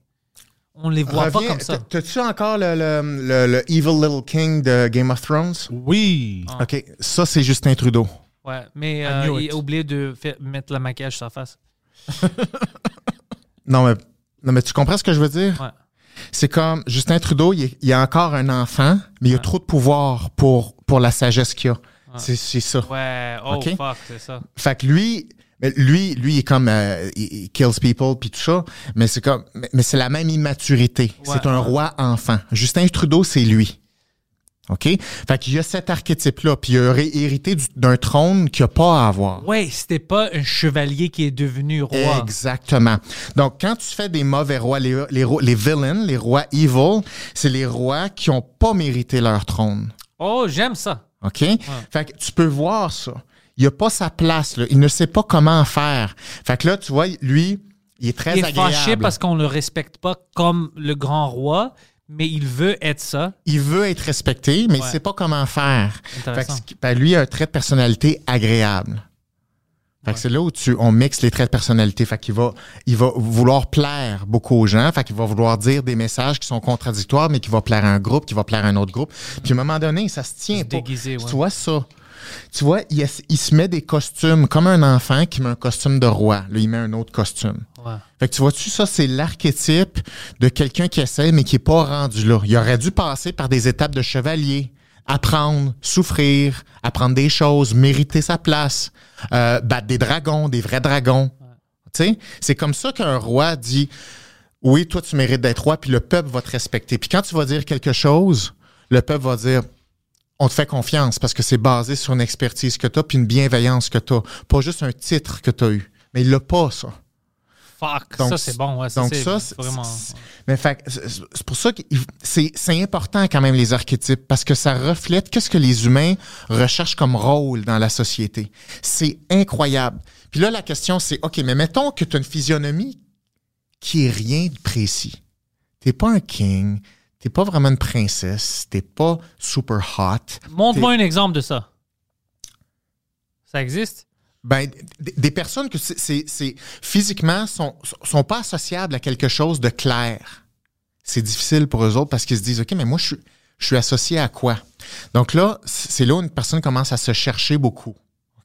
On les voit pas comme ça. t'as- T'as-tu encore le, le, le- le Evil Little King de Game of Thrones? Oui. Ah. OK. Ça, c'est Justin Trudeau. Ouais, mais I euh, il a oublié de faire- mettre le maquillage sur sa face. Non, mais, non, mais tu comprends ce que je veux dire? Ouais. C'est comme Justin Trudeau, il, est- il a encore un enfant, mais il a trop de pouvoir pour, pour la sagesse qu'il a. C'est, c'est ça. Ouais, oh Ok? fuck, c'est ça. Fait que lui, lui, lui, il est comme euh, il, il kills people puis tout ça, mais c'est comme, mais, c'est la même immaturité. Ouais, c'est un ouais. roi enfant. Justin Trudeau, c'est lui. OK? Fait qu'il y a cet archétype-là, puis il a ré- hérité du- d'un trône qu'il n'a pas à avoir. Ouais, c'était pas un chevalier qui est devenu roi. Exactement. Donc, quand tu fais des mauvais rois, les, les, rois- les villains, les rois evil, c'est les rois qui n'ont pas mérité leur trône. Oh, j'aime ça. OK? Fait que tu peux voir ça. Il n'a pas sa place, là. Il ne sait pas comment faire. Fait que là, tu vois, lui, il est très Il est agréable. fâché parce qu'on le respecte pas comme le grand roi, mais il veut être ça. Il veut être respecté, mais il ne sait pas comment faire. Fait que, ben, lui, il a un trait de personnalité agréable. Fait que c'est là où tu, on mixe les traits de personnalité. Fait qu'il va, il va vouloir plaire beaucoup aux gens. Fait qu'il va vouloir dire des messages qui sont contradictoires, mais qui va plaire à un groupe, qui va plaire à un autre groupe. Puis à un moment donné, ça se tient Se pas. déguiser, ouais. Tu vois ça? Tu vois, il, il se met des costumes comme un enfant qui met un costume de roi. Là, il met un autre costume. Ouais. Fait que tu vois-tu, ça, c'est l'archétype de quelqu'un qui essaie, mais qui est pas rendu là. Il aurait dû passer par des étapes de chevalier, apprendre, souffrir, apprendre des choses, mériter sa place, euh, battre des dragons, des vrais dragons. Tu sais, c'est comme ça qu'un roi dit oui, toi, tu mérites d'être roi, puis le peuple va te respecter. Puis quand tu vas dire quelque chose, le peuple va dire on te fait confiance parce que c'est basé sur une expertise que tu as puis une bienveillance que tu as. Pas juste un titre que tu as eu. Mais il l'a pas, ça. Fuck, Donc, ça c'est bon. Ouais, donc c'est ça, c'est- vraiment. c'est- Mais c'est pour ça que c'est important quand même les archétypes parce que ça reflète qu'est-ce que les humains recherchent comme rôle dans la société. C'est incroyable. Puis là, la question c'est, OK, mais mettons que tu as une physionomie qui est rien de précis. T'es pas un king, t'es pas vraiment une princesse, t'es pas super hot. Montre-moi un exemple de ça. Ça existe? Ben, des personnes que c'est- physiquement sont, sont pas associables à quelque chose de clair. C'est difficile pour eux autres parce qu'ils se disent, OK, mais moi, je suis, je suis associé à quoi? Donc là, c'est là où une personne commence à se chercher beaucoup.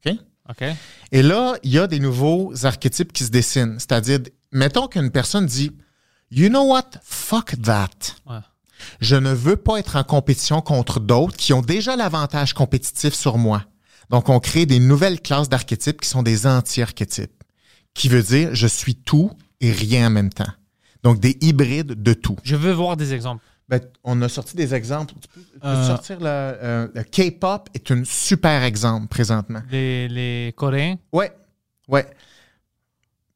OK? OK. Et là, il y a des nouveaux archétypes qui se dessinent. C'est-à-dire, mettons qu'une personne dit, You know what? Fuck that. Ouais. Je ne veux pas être en compétition contre d'autres qui ont déjà l'avantage compétitif sur moi. Donc, on crée des nouvelles classes d'archétypes qui sont des anti-archétypes, qui veut dire je suis tout et rien en même temps. Donc, des hybrides de tout. Je veux voir des exemples. Ben, on a sorti des exemples. Tu peux, tu peux Euh. sortir le, euh, le K-pop est un super exemple présentement. Les, les Coréens? Ouais, ouais.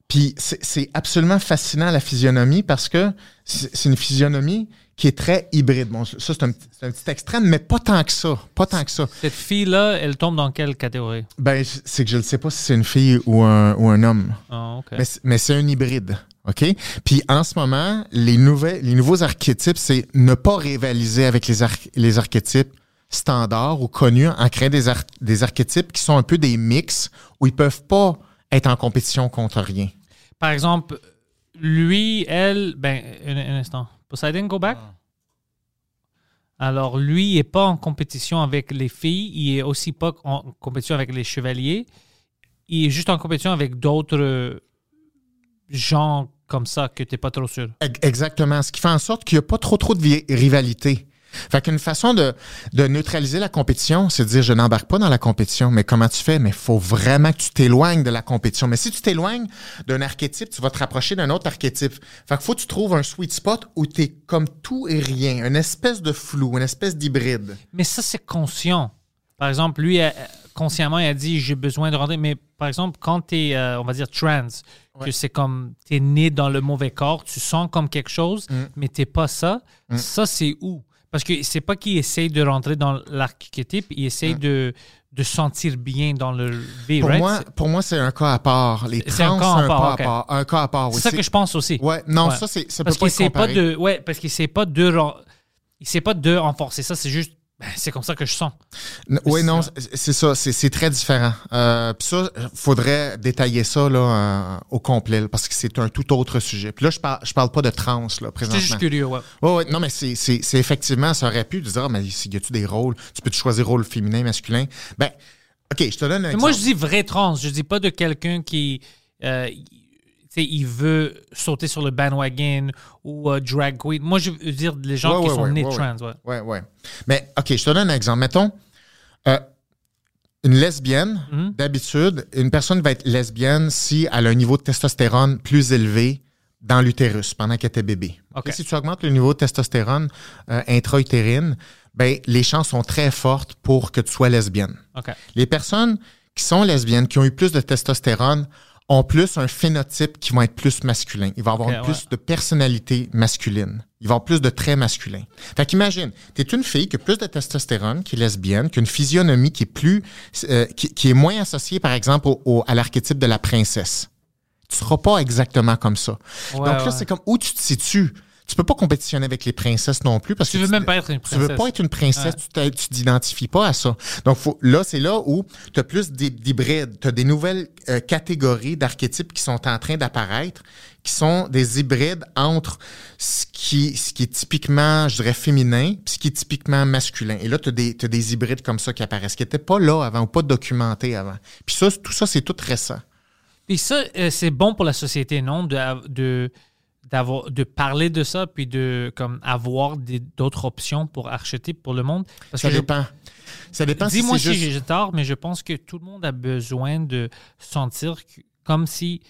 Puis c'est absolument fascinant la physionomie parce que c'est une physionomie qui est très hybride. Bon, ça c'est un, petit- c'est un petit extrême, mais pas tant que ça, pas tant que ça. Cette fille-là, elle tombe dans quelle catégorie? Ben c'est que je ne sais pas si c'est une fille ou un, ou un homme, Ah, OK. mais, c'est- mais c'est un hybride. OK? Puis en ce moment, les, nouvelles, les nouveaux archétypes, c'est ne pas rivaliser avec les, les archétypes standards ou connus en créant des, ar- des archétypes qui sont un peu des mix où ils peuvent pas être en compétition contre rien. Par exemple, lui, elle, ben, un, un instant. Poseidon, go back? Alors, lui, il n'est pas en compétition avec les filles, il est aussi pas en compétition avec les chevaliers. Il est juste en compétition avec d'autres gens comme ça que tu n'es pas trop sûr. Ex- Exactement. Ce qui fait en sorte qu'il n'y a pas trop trop de rivalité. Fait qu'une façon de, de neutraliser la compétition, c'est de dire je n'embarque pas dans la compétition. Mais comment tu fais? Mais il faut vraiment que tu t'éloignes de la compétition. Mais si tu t'éloignes d'un archétype, tu vas te rapprocher d'un autre archétype. Fait qu'il faut que tu trouves un sweet spot où tu es comme tout et rien, une espèce de flou, une espèce d'hybride. Mais ça, c'est conscient. Par exemple, lui, euh, consciemment, il a dit j'ai besoin de rentrer. Mais par exemple, quand tu es, on va dire, trans, que c'est comme tu es né dans le mauvais corps, tu sens comme quelque chose, Mm. mais tu pas ça, ça, c'est où? Parce que c'est pas qu'il essaye de rentrer dans l'archétype, il essaye de, de sentir bien dans le V, Mm. Pour right? moi, C'est- pour moi, c'est un cas à part. Les C'est un cas à un part, cas ok. à part. Un cas à part, c'est ça que je pense aussi. Ouais, non, Ouais. ça, c'est, ça parce peut pas être pas de ouais parce qu'il sait pas de il pas de renforcer ça c'est juste ben, c'est comme ça que je sens Oui, c'est non, c'est c'est ça. C'est c'est très différent. Euh, Puis ça, faudrait détailler ça là, euh, au complet parce que c'est un tout autre sujet. Puis là, je parle, je parle pas de trans là, présentement. juste curieux ouais Ouais, ouais, non, mais c'est c'est- c'est effectivement, ça aurait pu dire, ah, mais y a-tu des rôles? Tu peux choisir rôle féminin, masculin? Ben, OK, je te donne un Mais exemple. moi je dis vrai trans je dis pas de quelqu'un qui euh, il- veut sauter sur le bandwagon ou euh, drag queen moi je veux dire les gens Ouais, qui ouais, sont nés ouais, trans ouais. Ouais. Mais OK, je te donne un exemple. Mettons, euh, une lesbienne, Mhm. d'habitude, une personne va être lesbienne si elle a un niveau de testostérone plus élevé dans l'utérus pendant qu'elle était bébé. Et si tu augmentes le niveau de testostérone euh, intra-utérine, ben, les chances sont très fortes pour que tu sois lesbienne. OK Les personnes qui sont lesbiennes, qui ont eu plus de testostérone, ont plus un phénotype qui va être plus masculin. Il va avoir plus ouais. de personnalité masculine. Il va avoir plus de traits masculins. Fait qu'imagine, t'es une fille qui a plus de testostérone, qui est lesbienne, qui a une physionomie qui est plus, euh, qui, qui est moins associée, par exemple, au- au- à l'archétype de la princesse. Tu seras pas exactement comme ça. Ouais, Donc là, ouais. c'est comme où tu te situes? Tu peux pas compétitionner avec les princesses non plus parce Tu que veux même pas être une tu veux princesse. pas être une princesse, tu t'as- tu t'identifies pas à ça. Donc faut- là, c'est là où tu as plus d'hy- d'hybrides, tu as des nouvelles euh, catégories d'archétypes qui sont en train d'apparaître, qui sont des hybrides entre ce qui, ce qui est typiquement, je dirais, féminin, puis ce qui est typiquement masculin. Et là, tu as, des hybrides comme ça qui apparaissent, qui n'étaient pas là avant ou pas documentés avant. Puis ça, tout ça, c'est tout récent. Puis ça, euh, c'est bon pour la société, non? De, de, d'avoir, de parler de ça, puis de comme, avoir d'autres options pour archétypes pour le monde? Parce Ça que je- dépend. Ça dépend si Dis-moi c'est si juste... j'ai tort, mais je pense que tout le monde a besoin de sentir comme si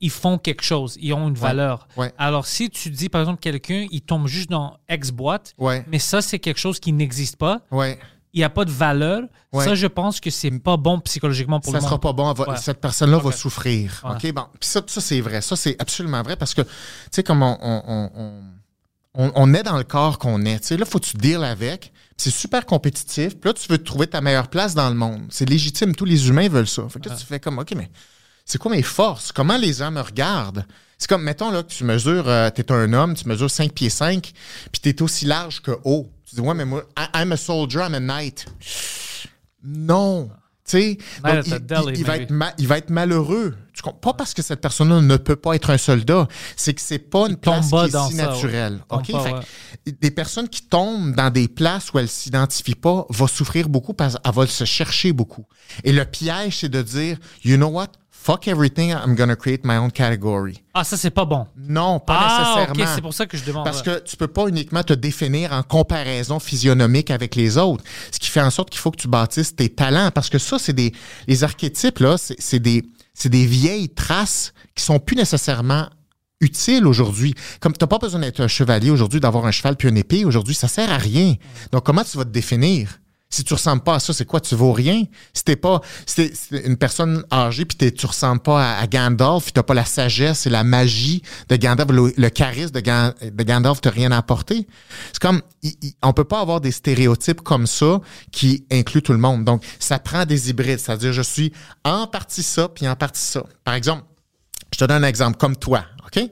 ils font quelque chose, ils ont une valeur. ouais. Alors, si tu dis, par exemple, quelqu'un, il tombe juste dans X boîte, Ouais, mais ça, c'est quelque chose qui n'existe pas. Il n'y a pas de valeur, Ouais. ça, je pense que c'est pas bon psychologiquement pour ça le sera monde. pas bon. elle va- Ouais. Cette personne-là va souffrir. Ouais. OK? Bon. Puis ça, ça c'est vrai. Ça, c'est absolument vrai parce que, tu sais, comme on, on, on- on- on- on est dans le corps qu'on est. Tu sais, là, faut que tu deals avec. C'est super compétitif. Puis là, tu veux trouver ta meilleure place dans le monde. C'est légitime. Tous les humains veulent ça. Fait que là, tu fais comme, OK, mais c'est quoi mes forces? Comment les gens me regardent? C'est comme, mettons, là, que tu mesures, euh, t'es un homme, tu mesures 5 pieds 5, puis t'es aussi large que haut. Tu dis, ouais, mais moi, I- I'm a soldier, I'm a knight. Non. Tu sais, il, va être ma- il va être malheureux. Tu comprends? Pas parce que cette personne-là ne peut pas être un soldat, c'est que c'est pas une place qui est si ouais. naturelle. Pas, Fait ouais. Des personnes qui tombent dans des places où elles s'identifient pas vont souffrir beaucoup parce qu'elles vont se chercher beaucoup. Et le piège, c'est de dire, you know what? Fuck everything, I'm gonna create my own category. Ah, ça, c'est pas bon. Non, pas Ah, nécessairement. ok, c'est pour ça que je demande. Parce que tu peux pas uniquement te définir en comparaison physionomique avec les autres. Ce qui fait en sorte qu'il faut que tu bâtisses tes talents. Parce que ça, c'est des. Les archétypes, là, c'est des, c'est des vieilles traces qui sont plus nécessairement utiles aujourd'hui. Comme tu n'as pas besoin d'être un chevalier aujourd'hui, d'avoir un cheval puis une épée, aujourd'hui, ça sert à rien. Donc, comment tu vas te définir? Si tu ressembles pas à ça, c'est quoi? Tu vaux rien? Si t'es pas, si t'es- si t'es une personne âgée puis t'es- tu ressembles pas à, Gandalf, puis t'as pas la sagesse et la magie de Gandalf, le, charisme de, Gan- Gandalf rien apporté. C'est comme, on peut pas avoir des stéréotypes comme ça qui incluent tout le monde. Donc, ça prend des hybrides. C'est-à-dire, je suis en partie ça puis en partie ça. Par exemple, je te donne un exemple, comme toi, OK?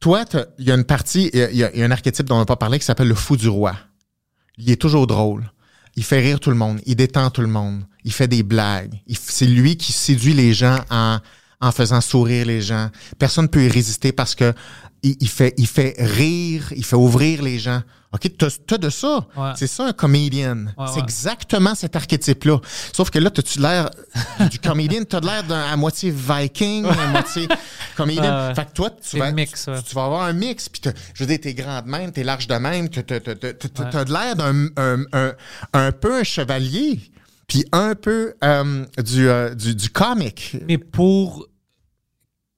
Toi, il y a une partie, il y y a un archétype dont on n'a pas parlé qui s'appelle le fou du roi. Il est toujours drôle. Il fait rire tout le monde. Il détend tout le monde. Il fait des blagues. C'est lui qui séduit les gens en, en faisant sourire les gens. Personne ne peut y résister parce que il, il fait, il fait rire, il fait ouvrir les gens. OK, t'as as de ça. Ouais. C'est ça un comédien. Ouais, c'est ouais. exactement cet archétype-là. Sauf que là, t'as-tu l'air du comédien, t'as l'air d'un à moitié viking, à moitié comédien. Fait que toi, tu vas, mix, tu, tu vas avoir un mix. Puis t'as- je veux dire, t'es grand de même, t'es large de même, t'as t'as- t'as- t'as- t'as- Ouais. t'as de l'air d'un un, un, un peu un chevalier, puis un peu euh, du, euh, du, du comic. Mais pour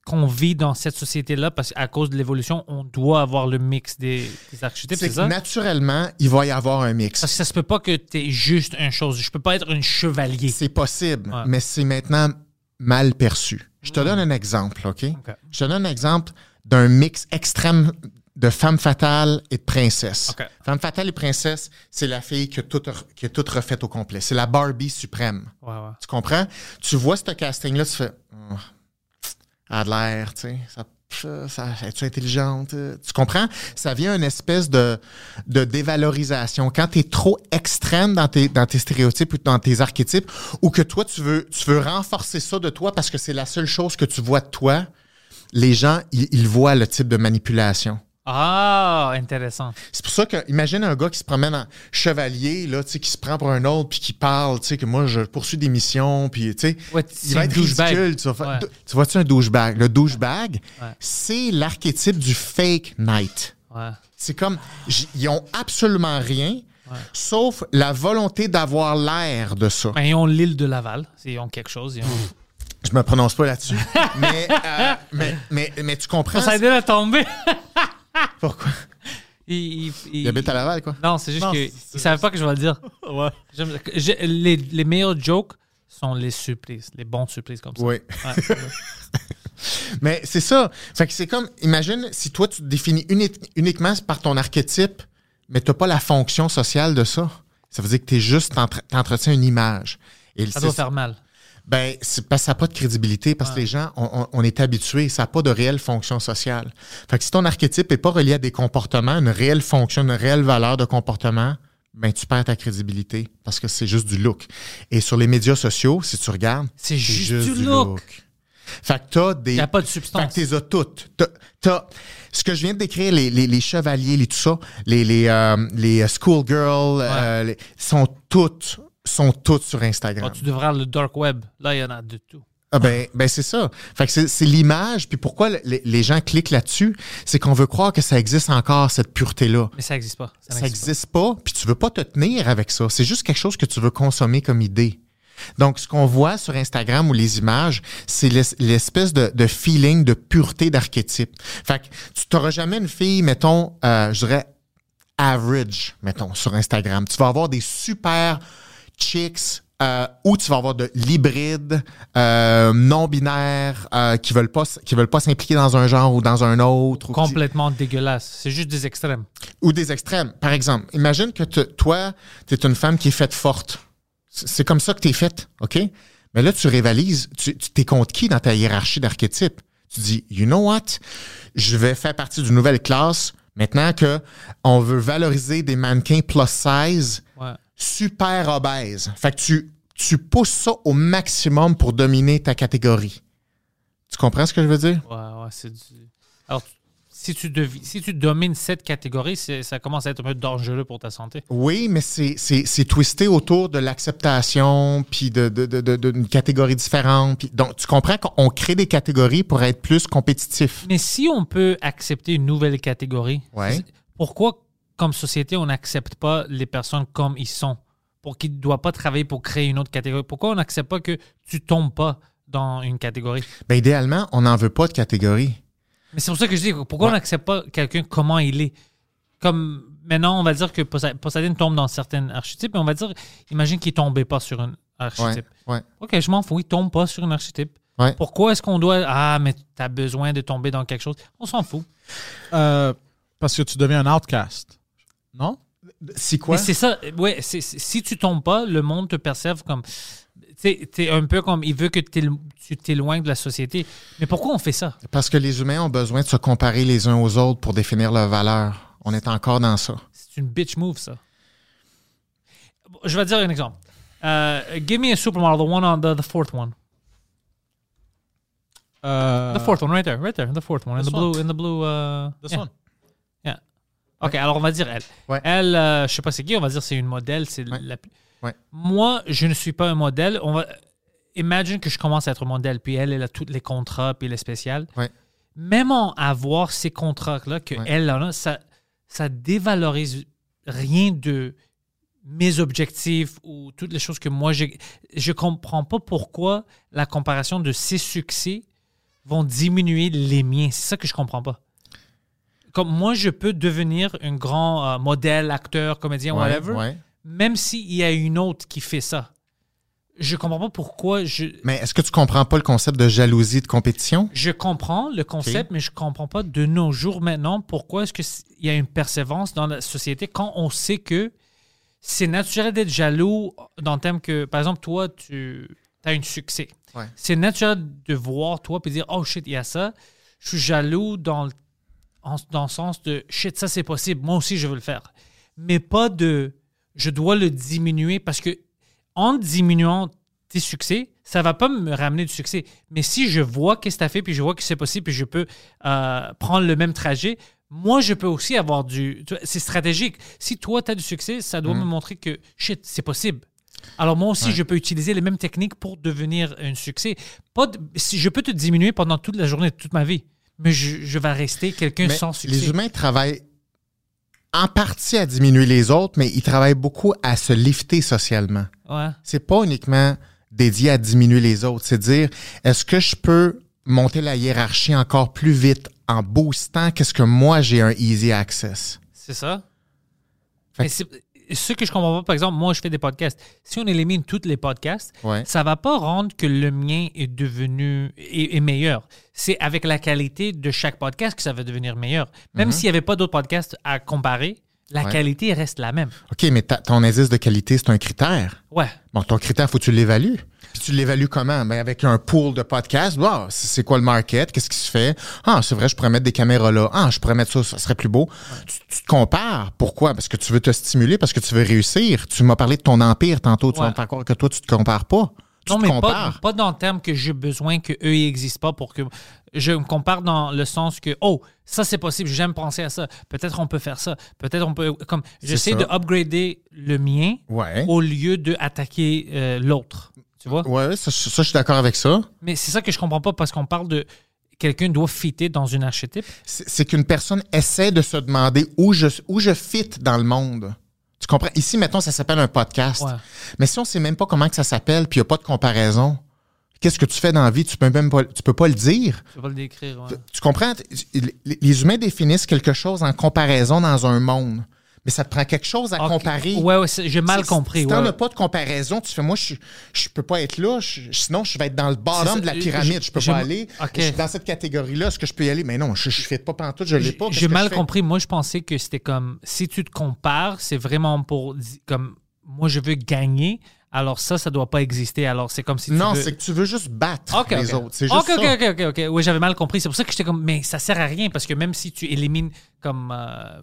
qu'on vit dans cette société-là, parce qu'à cause de l'évolution, on doit avoir le mix des, des archétypes, C'est ça? naturellement, il va y avoir un mix. Parce que ça se peut pas que tu es juste une chose. Je peux pas être un chevalier. C'est possible, Ouais. mais c'est maintenant mal perçu. Je te donne un exemple, OK? Je te donne un exemple d'un mix extrême de femme fatale et de princesse. Ok. Femme fatale et princesse, c'est la fille qui a tout, qui a tout refait au complet. C'est la Barbie suprême. Ouais, ouais. Tu comprends? Tu vois ce casting-là, tu fais. Oh, elle a de l'air, tu sais. Ça, ça, ça- es-tu intelligente? Tu comprends? Ça vient une espèce de, de dévalorisation. Quand tu es trop extrême dans tes, dans tes stéréotypes ou dans tes archétypes, ou que toi, tu veux, tu veux renforcer ça de toi parce que c'est la seule chose que tu vois de toi, les gens, ils, ils voient le type de manipulation. Ah, intéressant. C'est pour ça que, imagine un gars qui se promène en chevalier, là, tu sais, qui se prend pour un autre, puis qui parle, tu sais, que moi, je poursuis des missions, puis, tu sais, Ouais, il va être ridicule. Tu, vas Ouais. tu vois-tu un douchebag? Le douchebag, Ouais. c'est l'archétype du fake knight. C'est comme, ils ont absolument rien, sauf la volonté d'avoir l'air de ça. Ben, ils ont l'île de Laval. Ils ont quelque chose. Ils ont... Je me prononce pas là-dessus, mais, euh, mais, mais, mais tu comprends Ça a aidé à tomber. Pourquoi? il, il- il- habite à Laval, quoi. Non, c'est juste qu'ils ne savaient pas que je vais le dire. Ouais. Les, les meilleurs jokes sont les surprises, les bons surprises comme ça. Oui. Ouais. Mais c'est ça. Fait que c'est comme, imagine si toi, tu te définis uni- uniquement par ton archétype, mais tu n'as pas la fonction sociale de ça. Ça veut dire que tu es juste, t'entre- t'entretiens une image. Et ça doit faire mal. Ben, c'est parce que ça n'a pas de crédibilité, parce que les gens, on, est habitués, ça n'a pas de réelle fonction sociale. Fait que si ton archétype n'est pas relié à des comportements, une réelle fonction, une réelle valeur de comportement, ben, tu perds ta crédibilité parce que c'est juste du look. Et sur les médias sociaux, si tu regardes, C'est juste du look. Fait que t'as des. Il n'y a pas de Fait substance. que t'es as toutes. T'as- ce que je viens de décrire, les, les, les chevaliers, les tout ça, les, les, euh, les schoolgirls, euh, sont toutes sont toutes sur Instagram. Ah, tu devrais avoir le dark web. Là, il y en a de tout. Ah ben, ben c'est ça. Fait que c'est, l'image. Puis pourquoi le- les, les gens cliquent là-dessus, c'est qu'on veut croire que ça existe encore cette pureté-là. Mais ça n'existe pas. Ça n'existe pas. Puis tu veux pas te tenir avec ça. C'est juste quelque chose que tu veux consommer comme idée. Donc, ce qu'on voit sur Instagram ou les images, c'est l'es- l'espèce de, de feeling de pureté d'archétype. Fait que tu n'auras jamais une fille, mettons, euh, je dirais, average, mettons, sur Instagram. Tu vas avoir des super chicks euh, ou tu vas avoir de l'hybride, euh, non-binaire, euh, qui veulent pas qui veulent pas s'impliquer dans un genre ou dans un autre. qui- Complètement dégueulasse. C'est juste des extrêmes. ou des extrêmes. Par exemple, imagine que te- toi, tu es une femme qui est faite forte. C'est comme ça que tu es faite, OK? Mais là, tu rivalises. Tu tu t'es contre qui dans ta hiérarchie d'archétypes? Tu dis, you know what? Je vais faire partie d'une nouvelle classe. Maintenant que on veut valoriser des mannequins plus size, Ouais. Super obèses. Fait que tu, tu pousses ça au maximum pour dominer ta catégorie. Tu comprends ce que je veux dire? Ouais, ouais, c'est du... Alors, si tu, si tu domines cette catégorie, ça commence à être un peu dangereux pour ta santé. Oui, mais c'est, twisté autour de l'acceptation, puis de, de, de, de- d'une catégorie différente. Puis, donc, tu comprends qu'on crée des catégories pour être plus compétitif. Mais si on peut accepter une nouvelle catégorie, Ouais. pourquoi, comme société, on n'accepte pas les personnes comme ils sont? Pour qu'ils ne doivent pas travailler pour créer une autre catégorie? Pourquoi on n'accepte pas que tu tombes pas dans une catégorie? Ben, idéalement, on n'en veut pas de catégorie. Mais c'est pour ça que je dis, pourquoi on n'accepte pas quelqu'un comment il est? Comme maintenant, on va dire que Poseidon tombe dans certains archétypes, mais on va dire, imagine qu'il ne tombait pas sur un archétype. Ouais. Ok, je m'en fous, il tombe pas sur un archétype. Ouais. Pourquoi est-ce qu'on doit. Ah, mais tu as besoin de tomber dans quelque chose? On s'en fout. Euh, parce que tu deviens un outcast. Non? Si quoi? C'est ça, ouais, c'est- c'est- si tu tombes pas, le monde te perçoit comme. Tu es un peu comme. Il veut que tu t'éloignes de la société. Mais pourquoi on fait ça? Parce que les humains ont besoin de se comparer les uns aux autres pour définir leur valeur. On est encore dans ça. C'est une bitch move, ça. Je vais te dire un exemple. Euh, give me a supermodel, the one on the, the fourth one. Euh, The fourth one, right there, right there, the fourth one, in the one. blue, in the blue. Uh, This yeah. one. Ok, alors on va dire elle. Ouais. Elle, euh, je sais pas c'est qui, on va dire c'est une modèle, c'est Ouais. la plus- Ouais. Moi, je ne suis pas un modèle. On va imagine que je commence à être modèle, puis elle, elle a tous les contrats, puis les spéciales. Même en avoir ces contrats-là que Ouais. elle en a, ça, ça dévalorise rien de mes objectifs ou toutes les choses que moi j'ai. Je comprends pas pourquoi la comparaison de ses succès vont diminuer les miens. C'est ça que je comprends pas. Comme moi, je peux devenir un grand euh, modèle, acteur, comédien, Ouais, whatever, ouais. même s'il y a une autre qui fait ça. Je comprends pas pourquoi je. Mais est-ce que tu comprends pas le concept de jalousie de compétition? Je comprends le concept, mais je comprends pas de nos jours maintenant pourquoi est-ce qu'il y a une persévérance dans la société quand on sait que c'est naturel d'être jaloux dans le thème que, par exemple, toi, tu as un succès. Ouais. C'est naturel de voir toi et dire Oh shit, il y a ça. Je suis jaloux dans le, en- dans le sens de shit, ça c'est possible. Moi aussi, je veux le faire. Mais pas de je dois le diminuer parce que en diminuant tes succès, ça va pas me ramener du succès. Mais si je vois qu'est-ce que tu as fait, puis je vois que c'est possible, puis je peux euh, prendre le même trajet, moi, je peux aussi avoir du... C'est stratégique. Si toi, tu as du succès, ça doit me montrer que, shit, c'est possible. Alors moi aussi, Ouais. je peux utiliser les mêmes techniques pour devenir un succès. Pas de- si je peux te diminuer pendant toute la journée, toute ma vie, mais je, je vais rester quelqu'un sans succès. les humains travaillent en partie à diminuer les autres, mais ils travaillent beaucoup à se lifter socialement. Ouais. C'est pas uniquement dédié à diminuer les autres, c'est dire est-ce que je peux monter la hiérarchie encore plus vite en boostant qu'est-ce que moi j'ai un easy access? C'est ça. Fait Mais ce que je comprends pas, par exemple, moi, je fais des podcasts. Si on élimine tous les podcasts, Ouais. ça va pas rendre que le mien est devenu est, est meilleur. C'est avec la qualité de chaque podcast que ça va devenir meilleur. Même s'il n'y avait pas d'autres podcasts à comparer, La Ouais. qualité reste la même. OK, mais ta- ton indice de qualité, c'est un critère. Ouais. Bon, ton critère, faut que tu l'évalues. Puis tu l'évalues comment? Ben, avec un pool de podcasts. Wow, c'est quoi le market? Qu'est-ce qui se fait? Ah, c'est vrai, je pourrais mettre des caméras là. Ah, je pourrais mettre ça, ça serait plus beau. Tu, tu te compares. Pourquoi? Parce que tu veux te stimuler, parce que tu veux réussir. Tu m'as parlé de ton empire tantôt. Tu Ouais. vas me faire croire que toi, tu te compares pas. Tu non, mais pas, pas dans le terme que j'ai besoin qu'eux n'existent pas pour que. Je me compare dans le sens que, oh, ça c'est possible, j'aime penser à ça. Peut-être on peut faire ça. Peut-être on peut. Comme, j'essaie de upgrader le mien Ouais. au lieu de attaquer euh, l'autre. Tu vois? Ouais, ça, ça, je suis d'accord avec ça. Mais c'est ça que je comprends pas parce qu'on parle de. Quelqu'un doit fitter dans une archétype. c'est qu'une personne essaie de se demander où je, où je fit dans le monde. Tu comprends? Ici, mettons, ça s'appelle un podcast. Ouais. Mais si on sait même pas comment que ça s'appelle, puis il n'y a pas de comparaison, qu'est-ce que tu fais dans la vie? Tu peux même pas, tu peux pas le dire. Je vais pas le décrire. ouais. Tu comprends? Les humains définissent quelque chose en comparaison dans un monde. Mais ça te prend quelque chose à comparer. Ouais, ouais, j'ai mal Si- compris. Si t'en ouais. as pas de comparaison, tu fais, moi, je, je peux pas être là, je- sinon je vais être dans le bottom de la je- pyramide, je peux je- pas aller. Je suis dans cette catégorie-là, est-ce que je peux y aller? Mais non, je ne fais pas pantoute, je l'ai pas. J'ai mal compris. Moi, je pensais que c'était comme si tu te compares, c'est vraiment pour comme moi je veux gagner. Alors ça, ça doit pas exister. Alors c'est comme si tu Non, veux- c'est que tu veux juste battre les autres. C'est juste ok, ça. ok, ok, ok, ok. Oui, j'avais mal compris. C'est pour ça que j'étais comme, mais ça sert à rien parce que même si tu élimines comme, euh,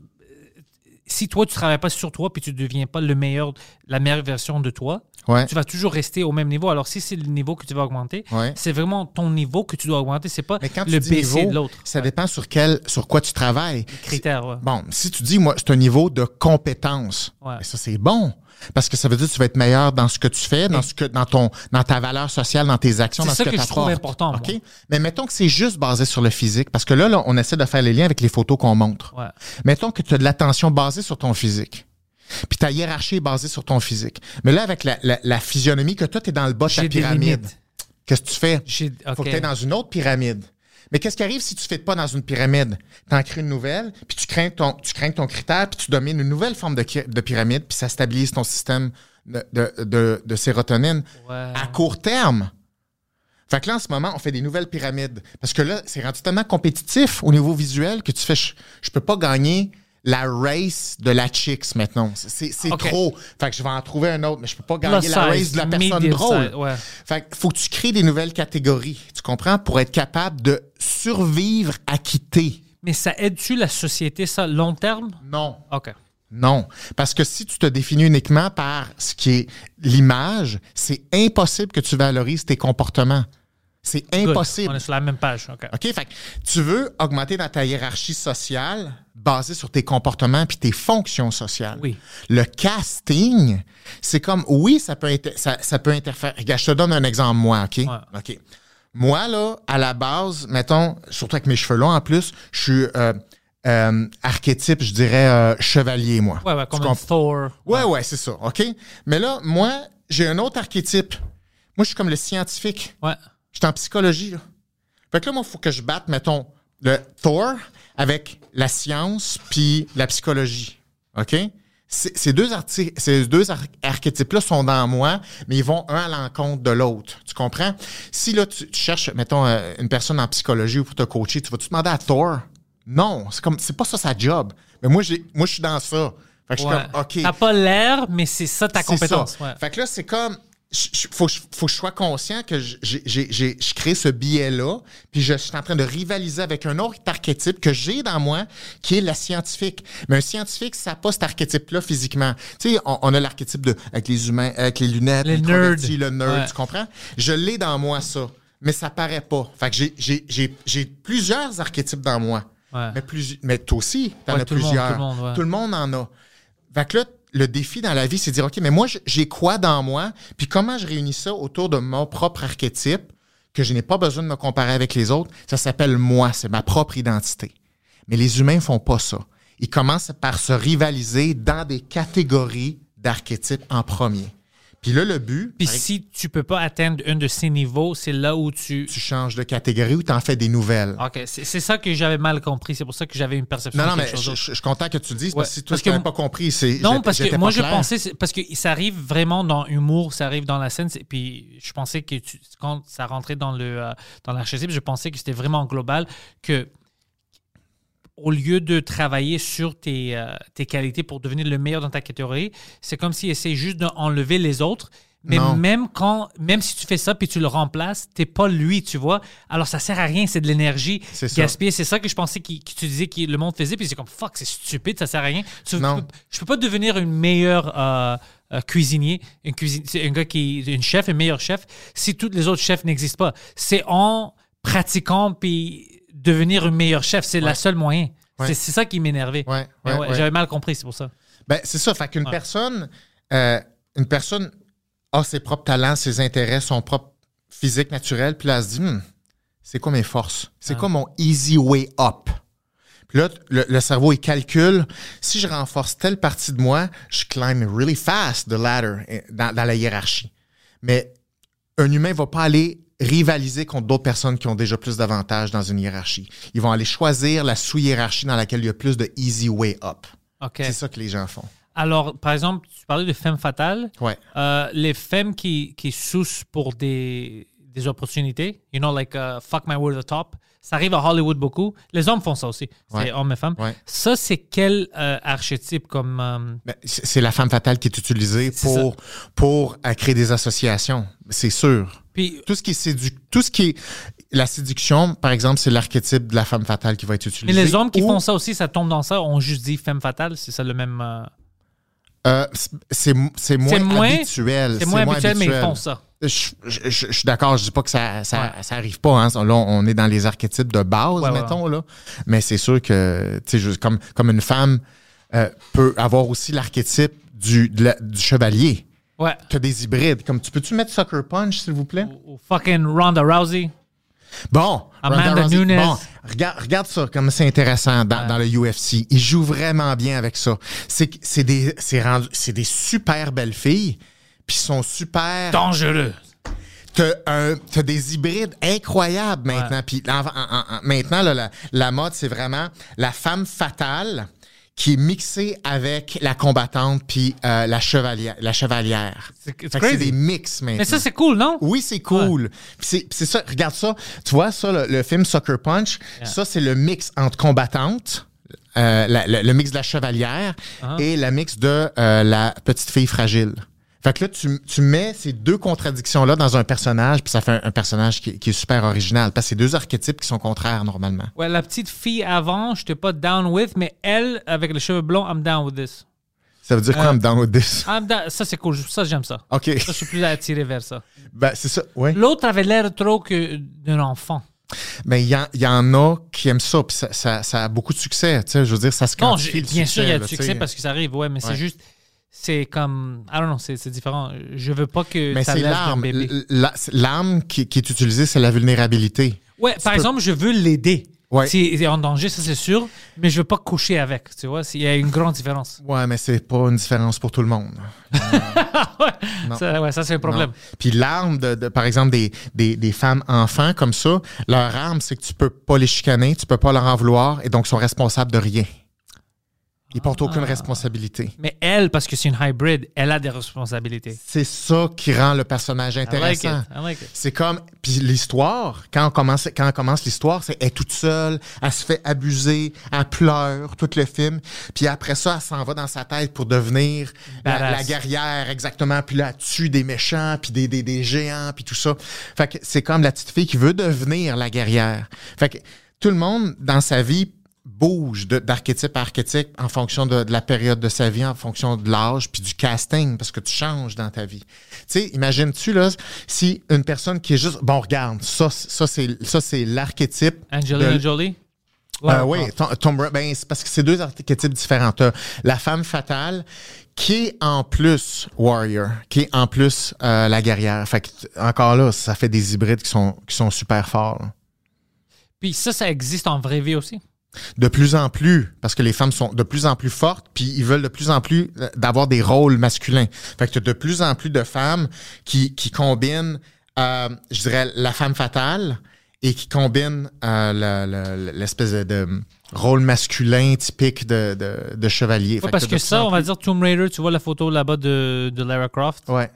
si toi tu travailles pas sur toi puis tu deviens pas le meilleur, la meilleure version de toi, Ouais. tu vas toujours rester au même niveau. Alors si c'est le niveau que tu vas augmenter, Ouais. c'est vraiment ton niveau que tu dois augmenter. C'est pas Mais quand tu le baisser niveau, de l'autre. ça Ouais. dépend sur quel, sur quoi tu travailles. Critère, ouais. Bon, si tu dis, moi, c'est un niveau de compétence, Ouais. ben ça, c'est bon. Parce que ça veut dire que tu vas être meilleur dans ce que tu fais, dans, ce que, dans, ton, dans ta valeur sociale, dans tes actions, dans ce que, que je trouve important, moi. Mais mettons que c'est juste basé sur le physique. Parce que là, là, on essaie de faire les liens avec les photos qu'on montre. Ouais. Mettons que tu as de l'attention basée sur ton physique. Puis ta hiérarchie est basée sur ton physique. Mais là, avec la, la, la physionomie que toi, tu es dans le bas de ta pyramide, qu'est-ce que tu fais? J'ai- faut que tu dans une autre pyramide. Mais qu'est-ce qui arrive si tu ne fais pas dans une pyramide? Tu en crées une nouvelle, puis tu crains ton, tu crains ton critère, puis tu domines une nouvelle forme de, pyramide, puis ça stabilise ton système de, de, de- de sérotonine à court terme. Fait que là, en ce moment, on fait des nouvelles pyramides. Parce que là, c'est rendu tellement compétitif au niveau visuel que tu fais, je, je peux pas gagner la race de la chicks maintenant. C'est trop. Fait que je vais en trouver un autre, mais je peux pas gagner la race de la personne drôle. ouais. Fait qu'il faut que tu crées des nouvelles catégories, tu comprends, pour être capable de survivre à quitter. Mais ça aide-tu la société, ça, long terme? Non. OK. Non. Parce que si tu te définis uniquement par ce qui est l'image, c'est impossible que tu valorises tes comportements. C'est Good. impossible. On est sur la même page. OK. OK? Fait que tu veux augmenter dans ta hiérarchie sociale basée sur tes comportements puis tes fonctions sociales. Oui. Le casting, c'est comme, oui, ça peut, inter- ça, ça peut interférer. Regarde, je te donne un exemple, moi, OK? OK. Moi, là, à la base, mettons, surtout avec mes cheveux longs en plus, je suis euh, euh, archétype, je dirais, euh, chevalier, moi. Ouais, ouais, comme un Thor. Ouais, ouais, c'est ça, OK? Mais là, moi, j'ai un autre archétype. Moi, je suis comme le scientifique. Ouais. Je suis en psychologie. Là. Fait que là, moi, il faut que je batte, mettons, le Thor avec la science puis la psychologie. OK? Ces deux, ces deux ar- archétypes-là sont dans moi, mais ils vont un à l'encontre de l'autre. Tu comprends? Si là, tu, tu cherches, mettons, euh, une personne en psychologie ou pour te coacher, tu vas-tu demander à Thor? Non, c'est comme c'est pas ça sa job. Mais moi, j'ai, moi, je suis dans ça. Fait que je suis comme, OK. T'as pas l'air, mais c'est ça ta compétence. ça. Ouais. Fait que là, c'est comme. Je- je- faut, que je- faut que je sois conscient que j'ai- j'ai- j'ai- je crée ce billet-là, puis je suis en train de rivaliser avec un autre archétype que j'ai dans moi, qui est la scientifique. Mais un scientifique, ça n'a pas cet archétype-là physiquement. Tu sais, on, on a l'archétype de avec les humains, avec les lunettes, Le l'introverti, nerd. le nerd, Ouais. tu comprends? Je l'ai dans moi, ça. Mais ça paraît pas. Fait que j'ai- j'ai- j'ai j'ai plusieurs archétypes dans moi. Ouais. Mais, plus, mais toi aussi, t'en Ouais, as tout le monde, plusieurs. tout le monde, ouais. Tout le monde en a. Fait que là, le défi dans la vie, c'est de dire, OK, mais moi, j'ai quoi dans moi? Puis comment je réunis ça autour de mon propre archétype, que je n'ai pas besoin de me comparer avec les autres? Ça s'appelle moi, c'est ma propre identité. Mais les humains font pas ça. Ils commencent par se rivaliser dans des catégories d'archétypes en premier. Puis là, le but, Puis si tu peux pas atteindre un de ces niveaux, c'est là où tu. tu changes de catégorie ou tu en fais des nouvelles. OK, c'est c'est ça que j'avais mal compris. C'est pour ça que j'avais une perception non, non, de mais je, d'autre. je- je suis content que tu le dises, Ouais, parce que si toi, parce tu n'avais pas compris, c'est. Non, parce que moi, je pensais, parce que ça arrive vraiment dans humour, ça arrive dans la scène, puis je pensais que tu- quand ça rentrait dans le euh, dans l'archétype, je pensais que c'était vraiment global, que au lieu de travailler sur tes, euh, tes qualités pour devenir le meilleur dans ta catégorie, c'est comme s'il essaie juste d'enlever les autres. Mais Non. même quand, même si tu fais ça puis tu le remplaces, t'es pas lui, tu vois. Alors ça sert à rien, c'est de l'énergie gaspillée. C'est ça que je pensais que tu disais que le monde faisait, puis c'est comme fuck, c'est stupide, ça sert à rien. Tu- Non. tu peux- je peux pas devenir une meilleure euh, euh, cuisinier, une cuisine, un gars qui une chef, un meilleur chef, si tous les autres chefs n'existent pas. C'est en pratiquant puis devenir un meilleur chef, c'est la seule moyen. Ouais. C'est c'est ça qui m'énervait. Ouais. J'avais mal compris, c'est pour ça. Ben, c'est ça. Fait qu'une personne, euh, une personne a ses propres talents, ses intérêts, son propre physique naturel, puis là, elle se dit, Hmm, c'est quoi mes forces? C'est Ah. quoi mon easy way up? Puis là, le, le cerveau, il calcule, si je renforce telle partie de moi, je climb really fast the ladder eh, dans, dans la hiérarchie. Mais un humain va pas aller rivaliser contre d'autres personnes qui ont déjà plus d'avantages dans une hiérarchie. Ils vont aller choisir la sous-hiérarchie dans laquelle il y a plus de easy way up. C'est ça que les gens font. Alors, par exemple, tu parlais de femmes fatales. Ouais. Euh, les femmes qui, qui soussent pour des, des opportunités, you know, like uh, fuck my way to the top, ça arrive à Hollywood beaucoup. Les hommes font ça aussi. C'est Ouais. hommes et femmes. Ouais. Ça, c'est quel euh, archétype comme. euh, Ben, c'est la femme fatale qui est utilisée pour, pour euh, créer des associations. C'est sûr. Puis, Tout ce qui est sédu- tout ce qui est la séduction, par exemple, c'est l'archétype de la femme fatale qui va être mais utilisé. les hommes qui Ou, font ça aussi, ça tombe dans ça, on juste dit femme fatale, c'est ça le même. euh, euh, c'est c'est moins, C'est moins- habituel. c'est moins habituel, mais ils font ça. Je, je- je- je suis d'accord, je dis pas que ça, ça, ça arrive pas. Hein. Là, on est dans les archétypes de base, Ouais, ouais, mettons. Là. Mais c'est sûr que, comme, comme une femme euh, peut avoir aussi l'archétype du, du chevalier. Ouais. Tu as des hybrides. Comme tu peux-tu mettre Sucker Punch, s'il vous plaît? Ou, fucking Ronda Rousey. Bon, Amanda Ronda Rousey, Nunes. Bon, regarde, regarde ça, comme c'est intéressant dans, dans le UFC. Il joue vraiment bien avec ça. C'est c'est des, des super belles filles, puis ils sont super. Dangereux. T'as t'as des hybrides incroyables maintenant. Puis en- en- en- en- maintenant, là, la, la mode, c'est vraiment la femme fatale qui est mixée avec la combattante puis euh, la chevalière. La chevalière. C'est des mix maintenant. Mais ça, c'est cool, non? Oui, c'est cool. Puis c'est ça, regarde ça. Tu vois, ça, le, le film Sucker Punch, ça, c'est le mix entre combattante, euh, la- le, le mix de la chevalière Ah. et la mix de euh, la petite fille fragile. Fait que là, tu, tu mets ces deux contradictions-là dans un personnage, puis ça fait un, un personnage qui, qui est super original. Parce que c'est deux archétypes qui sont contraires normalement. Ouais, la petite fille avant, je n'étais pas down with, mais elle, avec les cheveux blonds, I'm down with this. Ça veut dire quoi, Euh, I'm down with this? I'm down- Ça, c'est cool. Ça, j'aime ça. OK. Ça, je suis plus attiré vers ça. Ben, c'est ça, ouais. L'autre avait l'air trop que d'un enfant. Mais il y, y en a qui aiment ça, puis ça, ça- ça a beaucoup de succès. Tu sais, je veux dire, ça se Non, quantifie le bien sûr, il y a du succès parce que ça arrive, ouais, mais Ouais. c'est juste. C'est comme. I don't know, c'est c'est différent. Je veux pas que Mais c'est l'arme. L'arme qui, qui est utilisée, c'est la vulnérabilité. Ouais, par exemple, je veux l'aider. Ouais. S'il est en danger, ça c'est sûr, mais je veux pas coucher avec, tu vois. Il y a une grande différence. Ouais, mais c'est pas une différence pour tout le monde. Non. Ça, ouais, ça c'est un problème. Non. Puis l'arme, de, de- par exemple, des, des, des femmes enfants comme ça, leur arme, c'est que tu peux pas les chicaner, tu peux pas leur en vouloir, et donc ils sont responsables de rien. Ils portent Ah. aucune responsabilité. Mais elle, parce que c'est une hybrid, elle a des responsabilités. C'est ça qui rend le personnage like intéressant. Like it. C'est comme puis l'histoire quand on commence quand on commence l'histoire c'est elle est toute seule elle se fait abuser elle pleure tout le film puis après ça elle s'en va dans sa tête pour devenir la guerrière exactement puis là elle tue des méchants puis des, des, des géants puis tout ça fait que c'est comme la petite fille qui veut devenir la guerrière fait que tout le monde dans sa vie bouge d'archétype à archétype en fonction de, de la période de sa vie, en fonction de l'âge, puis du casting, parce que tu changes dans ta vie. Tu sais, imagines-tu, là, si une personne qui est juste, bon, regarde, ça, ça c'est ça, c'est l'archétype. Angelina de- Jolie? Euh, oui, Tom, ben, c'est parce que c'est deux archétypes différents. La femme fatale qui est en plus warrior, qui est en plus euh, la guerrière. Fait que, encore là, ça fait des hybrides qui sont, qui sont super forts. là. Puis ça, ça existe en vraie vie aussi? De plus en plus, parce que les femmes sont de plus en plus fortes, puis ils veulent de plus en plus euh, d'avoir des rôles masculins. Fait que t'as de plus en plus de femmes qui, qui combinent, euh, je dirais, la femme fatale et qui combinent euh, le- le- l'espèce de, de rôle masculin typique de, de, de chevalier. Fait Ouais, parce que ça, on va dire Tomb Raider, tu vois la photo là-bas de, Lara Croft. Ouais.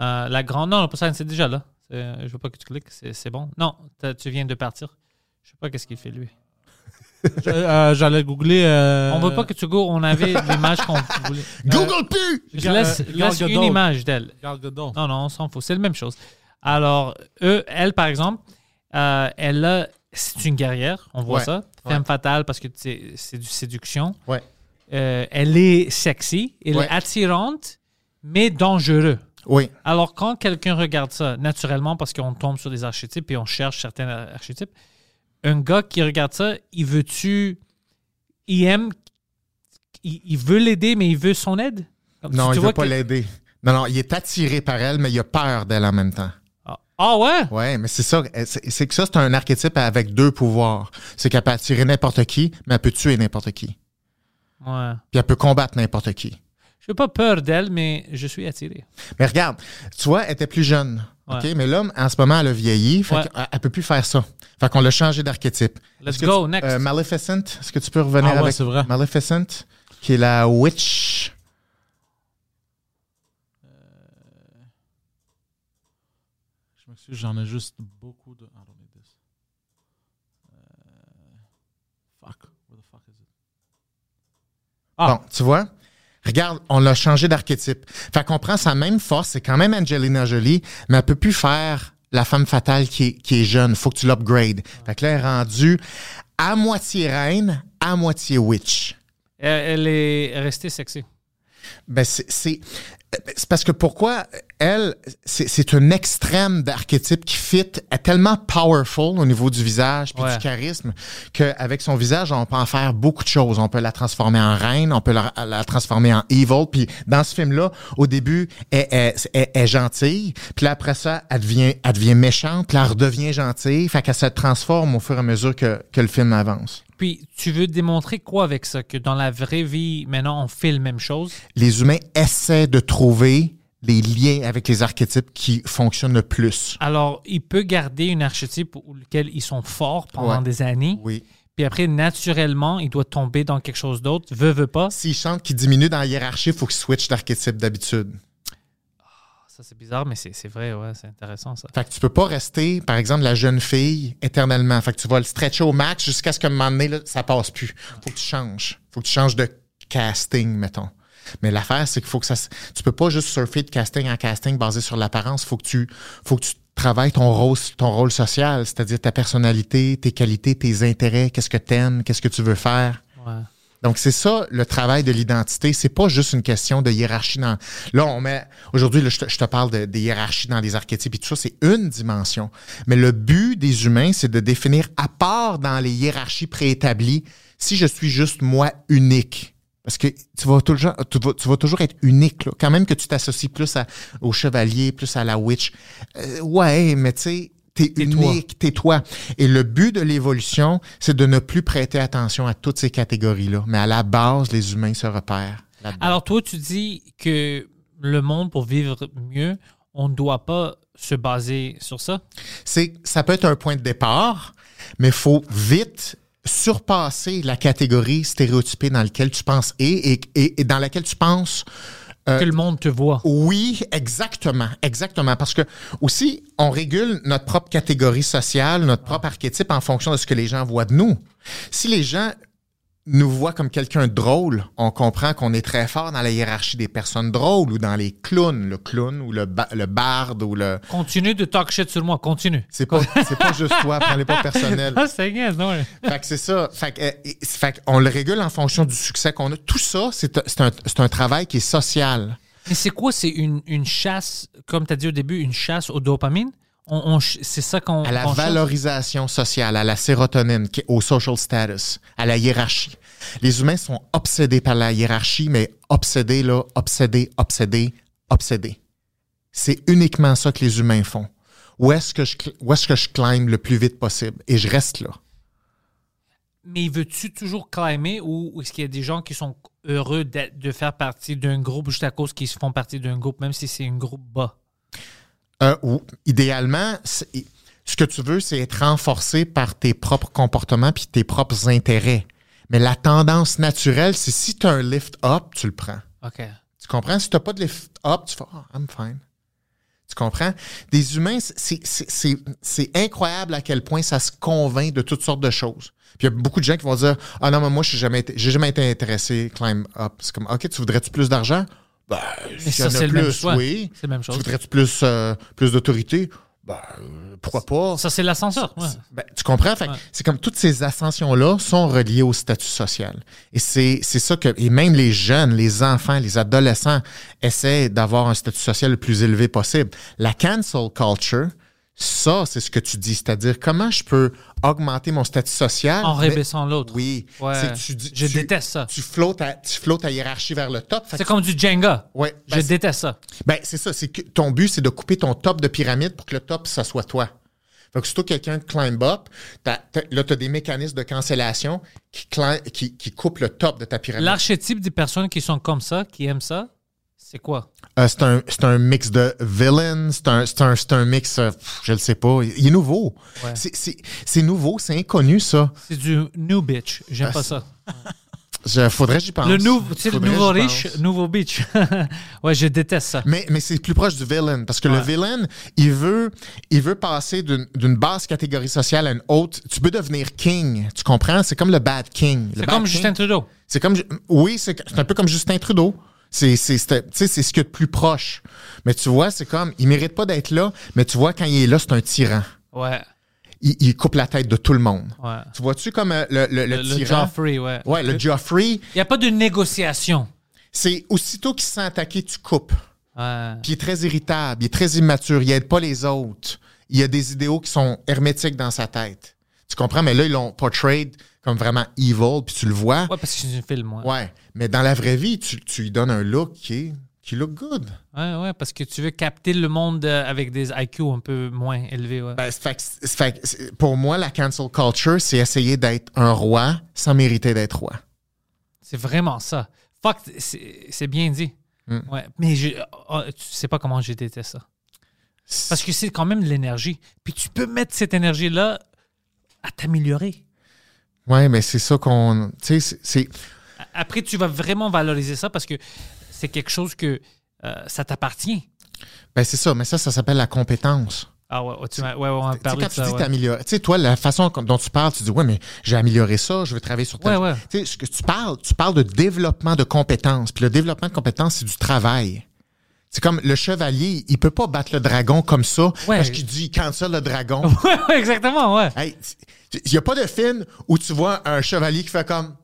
Euh, la grande. Non, pas ça, c'est déjà là. Je veux pas que tu cliques, c'est bon. Non, tu viens de partir. Je sais pas qu'est-ce qu'il fait lui. Je- euh, J'allais googler. euh, On veut pas que tu go, on avait l'image qu'on voulait. Google plus! Je Gal- laisse, euh, laisse une image d'elle. Non, non, on s'en fout. C'est la même chose. Alors, eux, elle, par exemple, euh, elle a, c'est une guerrière, on voit Ouais. ça. Femme Ouais. fatale parce que c'est, c'est du séduction. Ouais. Euh, elle est sexy, elle Ouais. est attirante, mais dangereux. Oui. Alors, quand quelqu'un regarde ça naturellement, parce qu'on tombe sur des archétypes et on cherche certains archétypes, un gars qui regarde ça, il veut-tu. Il aime. Il, il veut l'aider, mais il veut son aide? Comme Non, tu il veut pas que- l'aider. Non, non, il est attiré par elle, mais il a peur d'elle en même temps. Ah, Ah ouais? Ouais, mais c'est ça. C'est c'est que ça, c'est un archétype avec deux pouvoirs. C'est qu'elle peut attirer n'importe qui, mais elle peut tuer n'importe qui. Ouais. Puis elle peut combattre n'importe qui. Je n'ai pas peur d'elle, mais je suis attiré. Mais regarde, tu vois, elle était plus jeune. Ouais. OK? Mais là, en ce moment, elle a vieilli. Fait Ouais. qu'elle elle peut plus faire ça. Fait qu'on l'a changé d'archétype. Let's go, tu- next. euh, Maleficent, est-ce que tu peux revenir Ah avec c'est vrai. Maleficent, qui est la witch? Je m'excuse, j'en ai juste beaucoup de. Euh, Fuck. Where the fuck is it? Ah. Bon, tu vois? Regarde, on l'a changé d'archétype. Fait qu'on prend sa même force, c'est quand même Angelina Jolie, mais elle peut plus faire la femme fatale qui est, qui est jeune. Faut que tu l'upgrades. Fait que là, elle est rendue à moitié reine, à moitié witch. Elle, elle est restée sexy. Ben, c'est, c'est, parce que pourquoi elle, c'est, un extrême d'archétype qui fit, est tellement powerful au niveau du visage puis Ouais. du charisme qu'avec son visage, on peut en faire beaucoup de choses. On peut la transformer en reine, on peut la, la transformer en evil. Puis dans ce film-là, au début, elle, elle- elle- elle est gentille. Puis là, après ça, elle devient, elle devient méchante. Puis elle redevient gentille. Fait qu'elle se transforme au fur et à mesure que, que le film avance. Puis, tu veux démontrer quoi avec ça? Que dans la vraie vie, maintenant, on fait la même chose? les humains essaient de trouver les liens avec les archétypes qui fonctionnent le plus. Alors, il peut garder une archétype où lequel ils sont forts pendant Ouais. des années. Oui. Puis après, naturellement, il doit tomber dans quelque chose d'autre. Veut, veut pas. S'il chante qui diminue dans la hiérarchie, il faut qu'il switch d'archétype d'habitude. Ça, c'est bizarre, mais c'est c'est vrai, ouais, c'est intéressant, ça. Fait que tu peux pas rester, par exemple, la jeune fille éternellement. Fait que tu vas le stretcher au max jusqu'à ce qu'à un moment donné, là, ça passe plus. Faut que tu changes. Faut que tu changes de casting, mettons. Mais l'affaire, c'est qu'il faut que ça. Tu peux pas juste surfer de casting en casting basé sur l'apparence. Faut que tu, faut que tu travailles ton rôle, ton rôle social, c'est-à-dire ta personnalité, tes qualités, tes intérêts, qu'est-ce que t'aimes, qu'est-ce que tu veux faire. Ouais. Donc, c'est ça le travail de l'identité. C'est pas juste une question de hiérarchie dans. Là, on met. Aujourd'hui, je, te, je te parle de, des hiérarchies dans les archétypes et tout ça. C'est une dimension. Mais le but des humains, c'est de définir, à part dans les hiérarchies préétablies, si je suis juste moi unique. Parce que tu vas toujours, tu vas, tu vas toujours être unique. Là. Quand même que tu t'associes plus à- au chevalier, plus à la witch. Euh, ouais, mais tu sais, t'es unique, t'es toi. Et le but de l'évolution, c'est de ne plus prêter attention à toutes ces catégories-là. Mais à la base, les humains se repèrent. Alors, toi, tu dis que le monde, pour vivre mieux, on ne doit pas se baser sur ça? c'est ça peut être un point de départ, mais il faut vite surpasser la catégorie stéréotypée dans laquelle tu penses et, et, et- et dans laquelle tu penses Euh, que le monde te voit. Oui, exactement, exactement. Parce que aussi, on régule notre propre catégorie sociale, notre propre archétype en fonction de ce que les gens voient de nous. Si les gens nous voient comme quelqu'un de drôle, on comprend qu'on est très fort dans la hiérarchie des personnes drôles ou dans les clowns, le clown ou le, ba- le barde ou le. Continue de talk shit sur moi, continue. C'est pas, pas juste toi, prends-les pas personnel. Ah, c'est non? Fait que c'est ça. Fait que, euh, fait qu'on le régule en fonction du succès qu'on a. Tout ça, c'est un- un, travail qui est social. Mais c'est quoi? C'est une, une chasse, comme tu as dit au début, une chasse au dopamine? On, on ch- c'est ça qu'on. à la cherche? valorisation sociale, à la sérotonine, au social status, à la hiérarchie. Les humains sont obsédés par la hiérarchie, mais obsédés, là, obsédés, obsédés, obsédés. C'est uniquement ça que les humains font. Où est-ce que je, où est-ce que je climb le plus vite possible? Et je reste là. Mais veux-tu toujours climber ou est-ce qu'il y a des gens qui sont heureux d'être- de faire partie d'un groupe juste à cause qu'ils font partie d'un groupe, même si c'est un groupe bas? Euh, ou, idéalement, ce que tu veux, c'est être renforcé par tes propres comportements puis tes propres intérêts. Mais la tendance naturelle, c'est si tu as un lift up, tu le prends. OK. Tu comprends? Si tu n'as pas de lift up, tu fais Ah, I'm fine. Tu comprends? Des humains, c'est- incroyable à quel point ça se convainc de toutes sortes de choses. Puis il y a beaucoup de gens qui vont dire Ah non, mais moi, jamais, été- j'ai jamais été intéressé climb up. C'est comme OK, tu voudrais-tu plus d'argent? Ben, a c'est le même plus, choix. oui. C'est la même Tu chose. voudrais-tu plus, euh, plus d'autorité? Ben, pourquoi pas? Ça, c'est l'ascenseur. ouais. Ben, tu comprends? Ouais. C'est comme toutes ces ascensions-là sont reliées au statut social. Et c'est c'est ça que, et même les jeunes, les enfants, les adolescents essaient d'avoir un statut social le plus élevé possible. La cancel culture, ça, c'est ce que tu dis. C'est-à-dire, comment je peux augmenter mon statut social? En mais- rébaissant l'autre. Oui. Ouais. Tu Je tu- déteste ça. Tu flottes ta, tu flottes ta hiérarchie vers le top. C'est comme du Jenga. Ouais, Je ben, déteste ça. ben, c'est ça. C'est que ton but, c'est de couper ton top de pyramide pour que le top, ça soit toi. Fait que surtout quelqu'un climb up, là, tu as des mécanismes de cancellation qui, qui, qui coupent le top de ta pyramide. L'archétype des personnes qui sont comme ça, qui aiment ça, c'est quoi? Euh, c'est un, c'est un mix de villain, c'est un, c'est un, c'est un mix, euh, je le sais pas, il est nouveau. Ouais. C'est- C'est c'est nouveau, c'est inconnu, ça. C'est du new bitch. J'aime Ah, pas ça. Je, faudrait que j'y pense. Le le nouveau riche, pense. nouveau bitch. ouais, je déteste ça. Mais, mais c'est plus proche du villain parce que le villain, il veut, il veut passer d'une basse catégorie sociale à une autre. Tu peux devenir king, tu comprends? C'est comme le bad king. C'est bad comme king, Justin Trudeau. C'est comme, oui, c'est un peu comme Justin Trudeau. C'est c'est- c'est- tu sais, c'est ce qu'il y a de plus proche. Mais tu vois, c'est comme, il mérite pas d'être là, mais tu vois, quand il est là, c'est un tyran. Ouais, Il, il coupe la tête de tout le monde. ouais. Tu vois-tu comme euh, le, le, le Le, le tyran? Joffrey, ouais. Ouais, le Joffrey, Il n'y a pas de négociation. c'est aussitôt qu'il se sent attaqué, tu coupes. Ouais. Puis il est très irritable, il est très immature, il aide pas les autres. Il y a des idéaux qui sont hermétiques dans sa tête. Tu comprends? Mais là, ils l'ont portrayed comme vraiment evil, puis tu le vois. Ouais, parce que c'est un film, ouais. Ouais. Mais dans la vraie vie, tu, tu lui donnes un look qui est qui look good. Ouais, ouais, parce que tu veux capter le monde euh, avec des IQ un peu moins élevés, ouais. Ben, c'est fait fait pour moi, la cancel culture, c'est essayer d'être un roi sans mériter d'être roi. C'est vraiment ça. Fuck, c'est bien dit. Mm. Ouais, mais je, oh, tu sais pas comment je déteste ça. Parce que c'est quand même de l'énergie. Puis tu peux mettre cette énergie-là à t'améliorer. Ouais, mais c'est ça qu'on. Tu sais, c'est-. Après, tu vas vraiment valoriser ça parce que c'est quelque chose que euh, ça t'appartient. Ben, c'est ça, mais ça, ça s'appelle la compétence. Ah ouais, ouais, tu ouais, ouais, on quand de tu ça. dis ouais. t'améliorer, tu sais, toi, la façon dont tu parles, tu dis, ouais, mais j'ai amélioré ça, je veux travailler sur. Ouais, ouais. Tu sais, ce que tu parles, tu parles de développement de compétences. Puis le développement de compétences, c'est du travail. C'est comme le chevalier, il peut pas battre le dragon comme ça Ouais. parce qu'il dit, cancel le dragon. Ouais, exactement, ouais. Hey, il y a pas de film où tu vois un chevalier qui fait comme,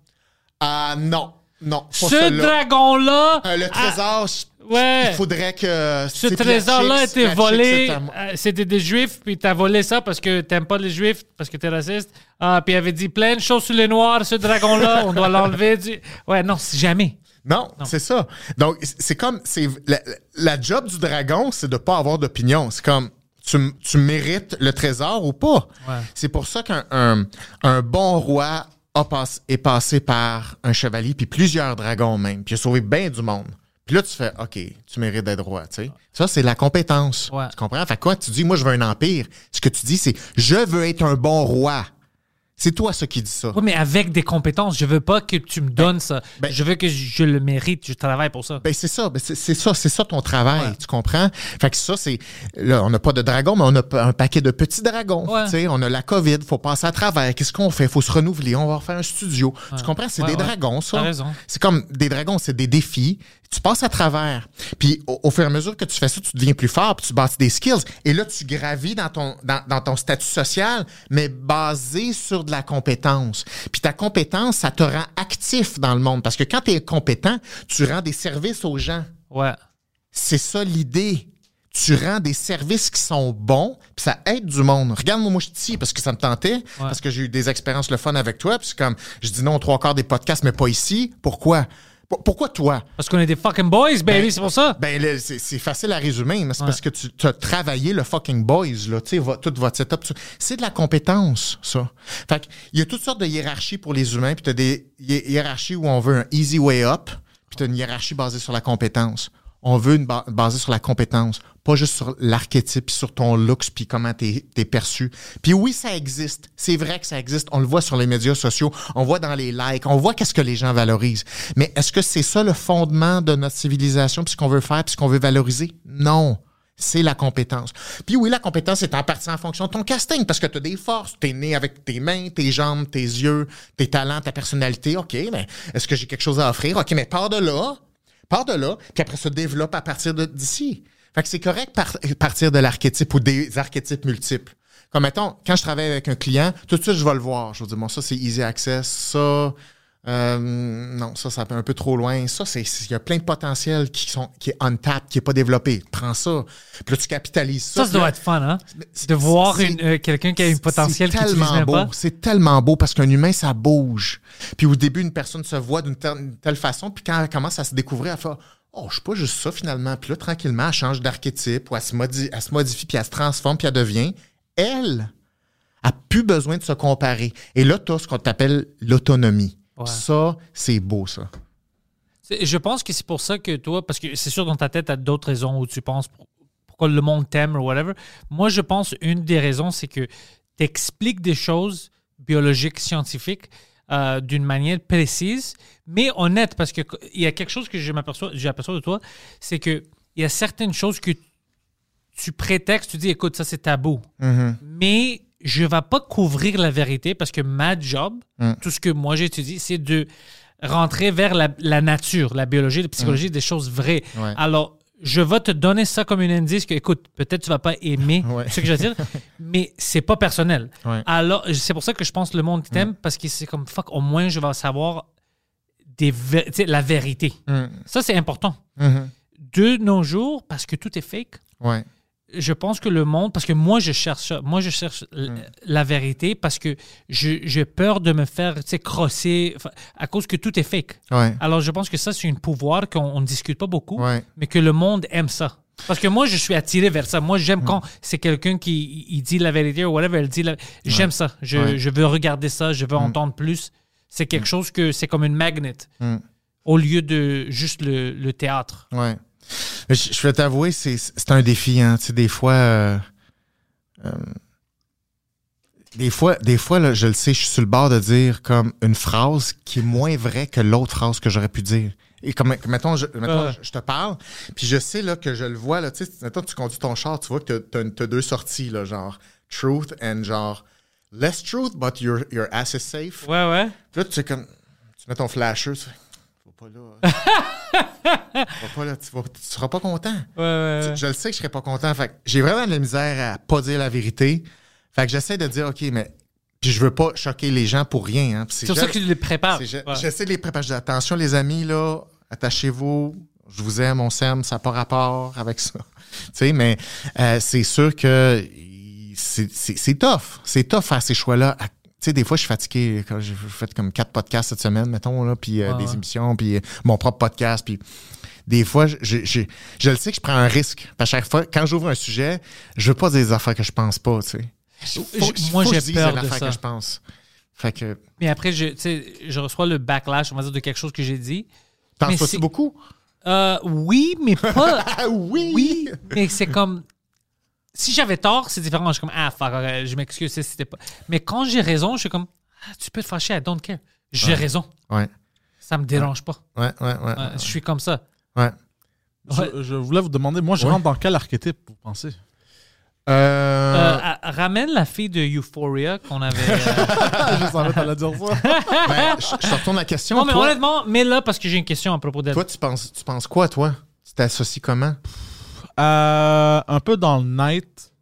ah non, non, pas Ce dragon-là, Euh, le ah, trésor, ouais. il faudrait que. ce trésor-là était volé, euh, c'était des juifs, puis t'as volé ça parce que t'aimes pas les juifs, parce que t'es raciste. Ah, puis il avait dit plein de choses sur les noirs, ce dragon-là, on doit l'enlever. du- Ouais, non, jamais. Non, c'est ça. Donc, c'est comme, c'est la, la job du dragon, c'est de pas avoir d'opinion. C'est comme, tu, tu mérites le trésor ou pas. Ouais. C'est pour ça qu'un un, un bon roi a pass- est passé par un chevalier, puis plusieurs dragons même, puis a sauvé bien du monde. Puis là, tu fais, OK, tu mérites d'être roi, tu sais. Ça, c'est la compétence. Ouais. Tu comprends? Fait que quoi, tu dis, moi, je veux un empire. Ce que tu dis, c'est, je veux être un bon roi. C'est toi, ça qui dit ça. Oui, mais avec des compétences. Je veux pas que tu me donnes ça. ben- je veux que je le mérite. Je travaille pour ça. Ben c'est ça, ben c'est c'est ça, c'est ça ton travail, Ouais. tu comprends? Fait que ça, c'est. Là, on n'a pas de dragons, mais on a un paquet de petits dragons. Ouais. Tu sais, on a la COVID, faut passer à travers. Qu'est-ce qu'on fait? faut se renouveler, on va refaire un studio. Tu comprends? C'est des dragons, ça. T'as raison. C'est comme des dragons, c'est des défis. Tu passes à travers. Puis au, au fur et à mesure que tu fais ça, tu deviens plus fort, puis tu bâtis des skills. Et là, tu gravis dans ton, dans, dans ton statut social, mais basé sur de la compétence. Puis ta compétence, ça te rend actif dans le monde. Parce que quand tu es compétent, tu rends des services aux gens. Ouais. C'est ça l'idée. Tu rends des services qui sont bons, puis ça aide du monde. Regarde-moi, moi, je parce que ça me tentait, parce que j'ai eu des expériences le fun avec toi, puis comme, je dis non trois quarts des podcasts, mais pas ici. Pourquoi? Pour- Pourquoi toi? Parce qu'on est des fucking boys, baby, Ben, c'est pour ça. Ben, là, c'est facile à résumer, mais c'est Ouais. parce que tu as travaillé le fucking boys, là, tu sais, tout votre setup. tu- C'est de la compétence, ça. Fait que, il y a toutes sortes de hiérarchies pour les humains, puis tu as des hi- hiérarchies où on veut un easy way up, puis tu as une hiérarchie basée sur la compétence. On veut une ba- sur la compétence, pas juste sur l'archétype, sur ton looks, puis comment es perçu. Puis oui, ça existe. C'est vrai que ça existe. On le voit sur les médias sociaux, on voit dans les likes, on voit qu'est-ce que les gens valorisent. Mais est-ce que c'est ça le fondement de notre civilisation, puis ce qu'on veut faire, puis ce qu'on veut valoriser? Non. C'est la compétence. Puis oui, la compétence est en partie en fonction de ton casting, parce que tu as des forces. Tu es né avec tes mains, tes jambes, tes yeux, tes talents, ta personnalité. OK, mais est-ce que j'ai quelque chose à offrir? OK, mais pars de là, pars de là, puis après ça, développe à partir d'ici. Fait que c'est correct par- partir de l'archétype ou des archétypes multiples. Comme mettons, quand je travaille avec un client, tout de suite, je vais le voir. Je vais dire, bon, ça, c'est easy access. Ça, euh, non, ça, ça peut un peu trop loin. Ça, c'est, il y a plein de potentiel qui sont, qui est untapped, qui est pas développé. Prends ça. Puis là, tu capitalises ça. Ça, ça là, doit être fun, hein? c'est- De voir euh, quelqu'un qui a une potentiel qui tellement beau. C'est tellement beau parce qu'un humain, ça bouge. Puis au début, une personne se voit d'une telle, façon, puis quand elle commence à se découvrir, elle fait Oh, je suis pas juste ça finalement. Puis là, tranquillement, elle change d'archétype, ou elle se, modi- elle se modifie, puis elle se transforme, puis elle devient. Elle a plus besoin de se comparer. Et là, tu as ce qu'on appelle l'autonomie. Ouais. Ça, c'est beau, ça. Je pense que c'est pour ça que toi, parce que c'est sûr dans ta tête, tu as d'autres raisons où tu penses pour- pourquoi le monde t'aime ou whatever. Moi, je pense une des raisons, c'est que tu expliques des choses biologiques, scientifiques euh, d'une manière précise, mais honnête, parce qu'il y a quelque chose que je m'aperçois j'aperçois de toi, c'est que il y a certaines choses que tu prétextes, tu dis, écoute, ça c'est tabou. Mais je ne vais pas couvrir la vérité parce que ma job, tout ce que moi j'étudie, c'est de rentrer vers la, la nature, la biologie, la psychologie, des choses vraies. Ouais. Alors, je vais te donner ça comme un indice que, écoute, peut-être tu vas pas aimer Ouais. ce que je veux dire, mais c'est pas personnel. Ouais. Alors, c'est pour ça que je pense que le monde t'aime parce que c'est comme, fuck, au moins je vais savoir des la vérité. Mm. Ça, c'est important. Mhm. De nos jours, parce que tout est fake, Ouais. Je pense que le monde, parce que moi je cherche ça, moi je cherche l- Mm. la vérité parce que j'ai peur de me faire crosser à cause que tout est fake. Ouais. Alors je pense que ça c'est un pouvoir qu'on ne discute pas beaucoup, Ouais. mais que le monde aime ça. Parce que moi je suis attiré vers ça. Moi Mm. j'aime quand c'est quelqu'un qui il dit la vérité ou whatever, elle dit la... j'aime ça. Je, veux regarder ça, je veux entendre plus. C'est quelque chose que c'est comme une magnet au lieu de juste le, le théâtre. Ouais. Je, je vais t'avouer, c'est, un défi. Hein. Tu sais, des fois, euh, euh, des fois, des fois là, je le sais, je suis sur le bord de dire comme une phrase qui est moins vraie que l'autre phrase que j'aurais pu dire. Et comme, mettons, je, mettons, Ouais. je, je te parle, puis je sais là, que je le vois, là, tu sais, mettons, tu conduis ton char, tu vois que t'as, t'as, t'as deux sorties, là, genre truth and genre less truth, but your, your ass is safe. Ouais, ouais. Puis là, tu sais, comme, tu mets ton flasher, tu fais, pas là. hein. va pas là, tu, vas, tu seras pas content. Ouais, ouais, Tu- ouais. Je le sais que je serais pas content. Fait que j'ai vraiment de la misère à pas dire la vérité. Fait que j'essaie de dire, OK, mais. Puis je veux pas choquer les gens pour rien. Hein. C'est pour ça que tu les prépares. J'essaie de les préparer. Je dis, attention, les amis, là, attachez-vous. Je vous aime, on s'aime, ça n'a pas rapport avec ça. tu sais, mais euh, c'est sûr que c'est tough. C'est tough faire ces choix-là. À- sais, des fois, je suis fatigué. Quand j'ai fait comme quatre podcasts cette semaine, mettons, là, puis euh, Ouais, des émissions, puis euh, mon propre podcast, puis des fois, je, je, le sais que je prends un risque. Que chaque fois, quand j'ouvre un sujet, je veux pas dire des affaires que je pense pas, tu sais. Moi, j'ai peur de ça. que je pense. Fait que, Mais après, je, tu sais, je reçois le backlash, on va dire, de quelque chose que j'ai dit. t'en c'est- beaucoup? Euh, oui, mais pas. Ah oui! oui, mais c'est comme. Si j'avais tort, c'est différent. Je suis comme, ah, fuck, je m'excuse, si c'était pas. Mais quand j'ai raison, je suis comme, ah, tu peux te fâcher, I don't care. J'ai raison. Ouais, Ça me dérange pas. ouais, ouais, ouais. Ouais, Je suis comme ça. ouais. Ouais. Je, je voulais vous demander, moi, je Ouais. rentre dans quel archétype, vous pensez? Euh, Euh, à- ramène la fille de Euphoria qu'on avait. euh, je savais t'allais dire ça. ben, je, je te retourne la question. Non, mais toi, honnêtement, mais là, parce que j'ai une question à propos d'elle. toi, tu penses, tu penses quoi, toi? Tu t'associes comment? Euh, un peu dans le night.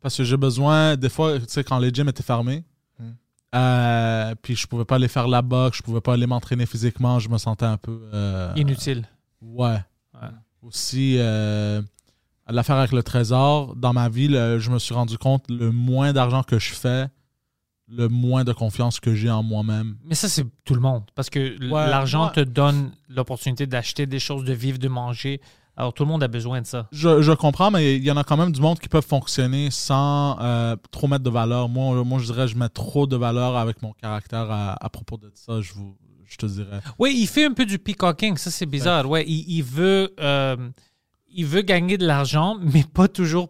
Parce que j'ai besoin, des fois, tu sais, quand les gyms étaient fermés, Hmm. euh, puis je pouvais pas aller faire la boxe, je pouvais pas aller m'entraîner physiquement, je me sentais un peu. euh, Inutile. Ouais. Ouais. Aussi, euh, à l'affaire avec le trésor, dans ma vie, le- je me suis rendu compte, le moins d'argent que je fais, le moins de confiance que j'ai en moi-même. Mais ça, c'est tout le monde. Parce que Ouais, l'argent ouais. te donne l'opportunité d'acheter des choses, de vivre, de manger. Alors, tout le monde a besoin de ça. Je, je comprends, mais il y en a quand même du monde qui peuvent fonctionner sans euh, trop mettre de valeur. Moi, moi, je dirais je mets trop de valeur avec mon caractère à, à propos de ça, je, vous, je te dirais. Oui, il fait un peu du peacocking. Ça, c'est bizarre. Ouais, il, il veut, euh, il veut gagner de l'argent, mais pas toujours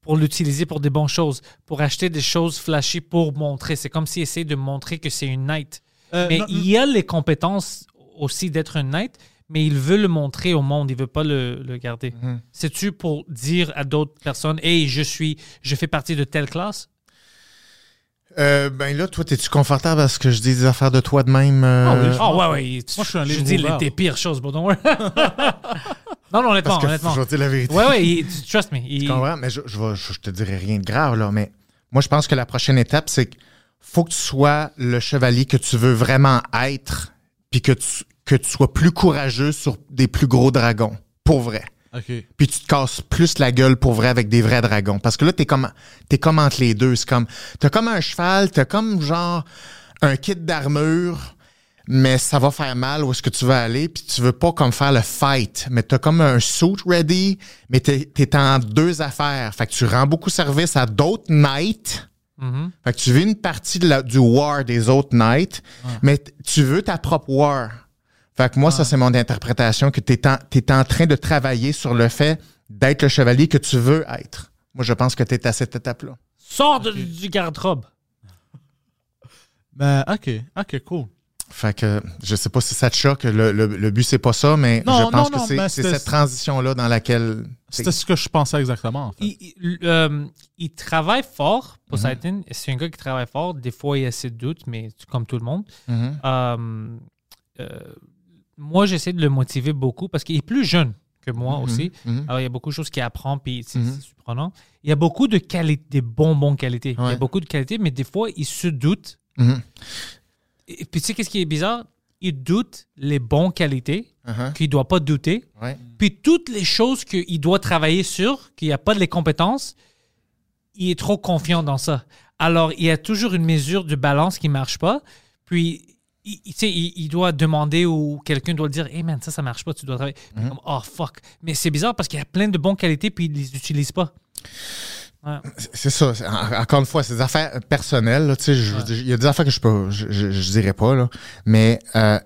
pour l'utiliser pour des bonnes choses. Pour acheter des choses flashy pour montrer. C'est comme s'il essaie de montrer que c'est une night. Euh, Mais non, il y a les compétences aussi d'être une night, mais il veut le montrer au monde, il veut pas le, le garder. Mhm. C'est-tu pour dire à d'autres personnes, hey, je suis, je fais partie de telle classe? Euh, ben là, toi, es-tu confortable à ce que je dis des affaires de toi de même? euh, Ah oui, je- Oh, ouais, ouais. Moi, je suis un Je livre dis les, des pires choses, bon, non, non, honnêtement, Parce que honnêtement. je vais te dire la vérité. Ouais, ouais, il- trust me. il- Tu comprends? Mais je, je, vais- je- je te dirai rien de grave, là. Mais moi, je pense que la prochaine étape, c'est qu'il faut que tu sois le chevalier que tu veux vraiment être, puis que tu, que tu sois plus courageux sur des plus gros dragons. Pour vrai. Puis tu te casses plus la gueule pour vrai avec des vrais dragons. Parce que là, t'es comme, t'es comme entre les deux. C'est comme, t'as comme un cheval, t'as comme genre un kit d'armure, mais ça va faire mal où est-ce que tu veux aller, puis tu veux pas comme faire le fight, mais t'as comme un suit ready, mais t'es, t'es en deux affaires. Fait que tu rends beaucoup service à d'autres knights. Mhm. Fait que tu vis une partie de la- du war des autres knights, mais tu veux ta propre war. Fait que moi, ça, c'est mon interprétation, que tu es, en train de travailler sur le fait d'être le chevalier que tu veux être. Moi, je pense que tu es à cette étape-là. Sors de- du garde-robe. Mais OK. OK, cool. Fait que je sais pas si ça te choque. Le, le- le but, c'est pas ça, mais Non, je pense non, que c'est- cette transition-là dans laquelle. C'était ce que je pensais exactement, en fait. Il, il- euh, il travaille fort. Poseidon. C'est un gars qui travaille fort. Des fois, il y a ses doutes, mais comme tout le monde. Mhm. Euh, euh, moi, j'essaie de le motiver beaucoup parce qu'il est plus jeune que moi aussi. Mhm. Alors, il y a beaucoup de choses qu'il apprend, puis c'est Mhm. surprenant. Il y a beaucoup de qualités, des bons, bons qualités. Il y a beaucoup de qualités, mais des fois, il se doute. Mhm. Et puis, tu sais, qu'est-ce qui est bizarre? Il doute les bonnes qualités Uh-huh. qu'il ne doit pas douter. Ouais. Puis toutes les choses qu'il doit travailler sur, qu'il n'y a pas de les compétences, il est trop confiant dans ça. Alors, il y a toujours une mesure de balance qui ne marche pas. Puis, il, doit demander ou quelqu'un doit dire Hey man, ça, ça marche pas, tu dois travailler. Comme, oh fuck. Mais c'est bizarre parce qu'il y a plein de bonnes qualités, puis il ne les utilise pas. C'est ça. Encore une fois, c'est des affaires personnelles. Il y a des affaires que je peux, je, je, je dirais pas, là. mais euh,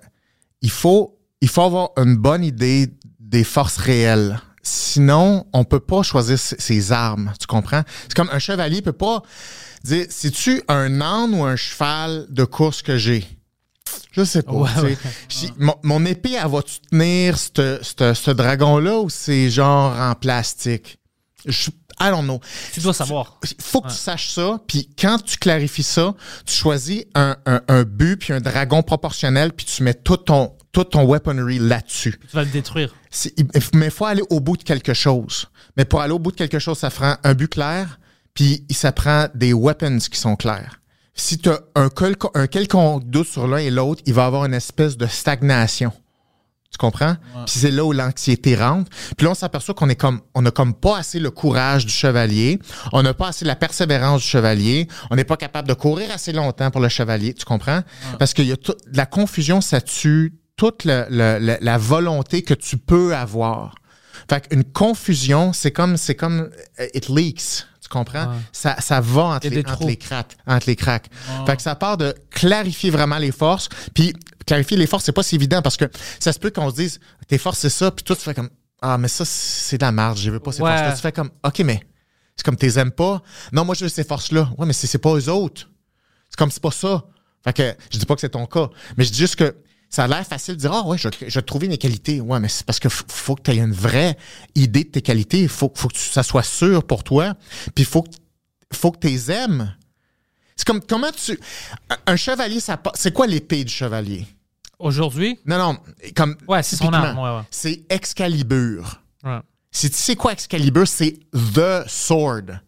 il, faut, il faut avoir une bonne idée des forces réelles. Sinon, on peut pas choisir ses, ses armes. Tu comprends? C'est comme un chevalier peut pas dire c'est-tu un âne ou un cheval de course que j'ai? Je sais pas. Ouais, ouais. Mon, mon épée, elle va-tu tenir ce- dragon-là ou c'est genre en plastique? Je, I don't know. Tu dois savoir. Il faut que tu saches ça, puis quand tu clarifies ça, tu choisis un, un, un but puis un dragon proportionnel, puis tu mets tout ton, tout ton weaponry là-dessus. Tu vas le détruire. Mais il faut aller au bout de quelque chose. Mais pour aller au bout de quelque chose, ça prend un but clair, puis ça prend des weapons qui sont clairs. Si tu as un, quelco- un quelconque doute sur l'un et l'autre, il va avoir une espèce de stagnation. Tu comprends? Puis c'est là où l'anxiété rentre. Puis là, on s'aperçoit qu'on est comme, on n'a comme pas assez le courage du chevalier. On n'a pas assez la persévérance du chevalier. On n'est pas capable de courir assez longtemps pour le chevalier. Tu comprends? Parce qu'il y a tout- la confusion, ça tue toute le- le- le- la volonté que tu peux avoir. Fait qu'une confusion, c'est comme, c'est comme, euh, it leaks. Comprends? Ouais. Ça, ça va entre les, entre les cracks. Entre les cracks. Fait que ça part de clarifier vraiment les forces. Puis clarifier les forces, c'est pas si évident parce que ça se peut qu'on se dise, tes forces, c'est ça. Puis toi, tu fais comme, ah, mais ça, c'est de la marge. Je veux pas ces Ouais. forces-là. Tu fais comme, OK, mais c'est comme, t'es aimes pas. Non, moi, je veux ces forces-là. Ouais, mais c'est c'est pas eux autres. C'est comme, c'est pas ça. Fait que je dis pas que c'est ton cas, mais je dis juste que ça a l'air facile de dire, ah ouais, je, je vais trouver mes qualités. Ouais, mais c'est parce que faut que tu aies une vraie idée de tes qualités. Il faut, faut que ça soit sûr pour toi. Puis il faut que faut que tu les aimes. C'est comme comment tu. un- chevalier, ça c'est quoi l'épée du chevalier? Aujourd'hui, Non, non, comme. Ouais, c'est son arme, ouais, ouais. C'est Excalibur. ouais. Si tu sais quoi Excalibur, c'est The Sword.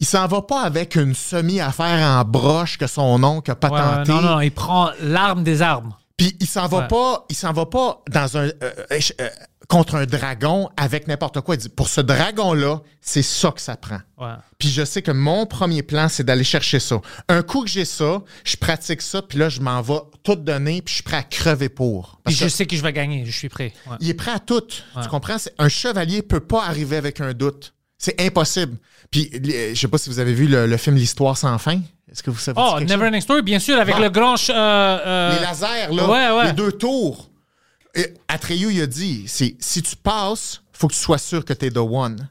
Il s'en va pas avec une semi-affaire en broche que son oncle a ouais, patenté. non, non, il prend l'arme des armes. Puis il s'en va Ouais. pas, il s'en va pas dans un euh, euh, euh, contre un dragon avec n'importe quoi. Il dit pour ce dragon-là, c'est ça que ça prend. Ouais. Puis je sais que mon premier plan, c'est d'aller chercher ça. Un coup que j'ai ça, je pratique ça, puis là, je m'en vais tout donner, puis je suis prêt à crever pour. Puis je sais que je vais gagner, je suis prêt. Ouais. il est prêt à tout. Tu comprends? Un chevalier peut pas arriver avec un doute. C'est impossible. Puis, je sais pas si vous avez vu le, le film L'Histoire sans fin. Est-ce que vous savez Oh, quelque chose? Never Ending Story, bien sûr, avec Bon. le grand. euh, euh, Les lasers, là. ouais, ouais. Les deux tours. Et Atreyu, il a dit, c'est si tu passes, faut que tu sois sûr que t'es the one.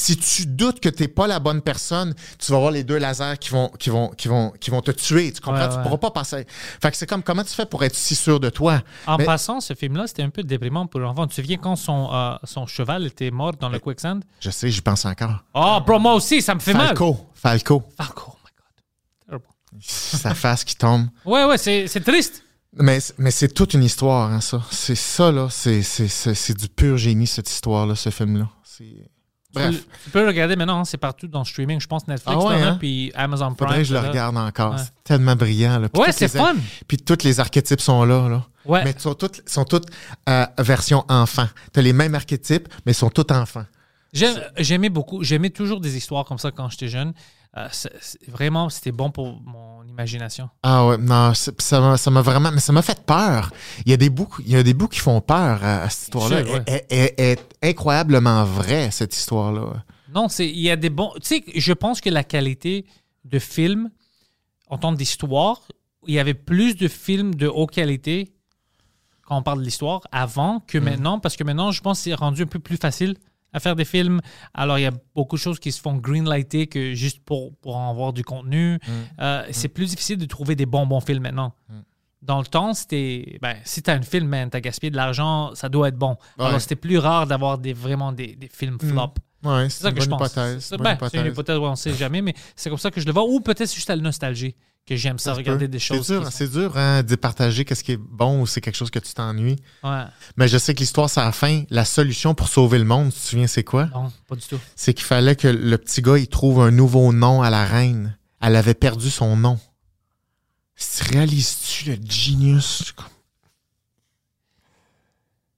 Si tu doutes que t'es pas la bonne personne, tu vas voir les deux lasers qui vont, qui vont, qui vont, qui vont te tuer. Tu comprends? Ouais, tu ouais. pourras pas passer. Fait que c'est comme, comment tu fais pour être si sûr de toi? En Mais- passant, ce film-là, c'était un peu déprimant pour l'enfant. Tu te souviens quand son, euh, son cheval était mort dans le quicksand? Je sais, j'y pense encore. Oh, bro, moi aussi, ça me fait mal. Falco. Falco. Falco, oh my God. Terrible. Sa face qui tombe. Ouais, ouais, c'est triste. Mais, mais c'est toute une histoire, hein, ça. C'est ça, là. C'est, du pur génie, cette histoire-là, ce film-là. Tu Bref, tu peux le regarder maintenant, hein, c'est partout dans le streaming. Je pense Netflix, Ah ouais, as, hein? puis Amazon Prime. faudrait que je le regarde encore. Ouais. C'est tellement brillant. Là. Puis Ouais, c'est fun. Puis tous les archétypes sont là. là. Ouais. Mais ils sont toutes, sont toutes euh, version enfant. Tu as les mêmes archétypes, mais ils sont tous enfants. J'aimais beaucoup, j'aimais toujours des histoires comme ça quand j'étais jeune. Euh, vraiment, c'était bon pour mon imagination. Ah ouais, non, ça m'a, ça m'a vraiment, mais ça m'a fait peur. Il y a des bouts, il y a des bouts qui font peur à, à cette histoire-là. sûr, ouais. Elle, elle- elle est incroyablement vraie cette histoire-là. Non, c'est il y a des bons. Tu sais, je pense que la qualité de film en termes d'histoire, il y avait plus de films de haute qualité quand on parle de l'histoire avant Mm. que maintenant, parce que maintenant, je pense que c'est rendu un peu plus facile à faire des films. Alors, il y a beaucoup de choses qui se font greenlighter que juste pour, pour en avoir du contenu. Mm. Euh, C'est plus difficile de trouver des bons bons films maintenant. Dans le temps, c'était. Ben, si t'as un film, man, t'as gaspillé de l'argent, ça doit être bon. Ouais. Alors, c'était plus rare d'avoir des, vraiment des, des films flop. Ouais, C'est ça que je pense. C'est ben, c'est une hypothèse. ouais, on sait jamais, mais c'est comme ça que je le vois. Ou peut-être juste la nostalgie que j'aime ça, regarder peut. des choses. C'est dur, hein, sont- c'est dur hein, de partager qu'est-ce qui est bon ou c'est quelque chose que tu t'ennuies. Ouais, Mais je sais que l'histoire, c'est à la fin. La solution pour sauver le monde, tu te souviens, c'est quoi? non, pas du tout. C'est qu'il fallait que le petit gars, il trouve un nouveau nom à la reine. Elle avait perdu son nom. Réalises-tu le genius?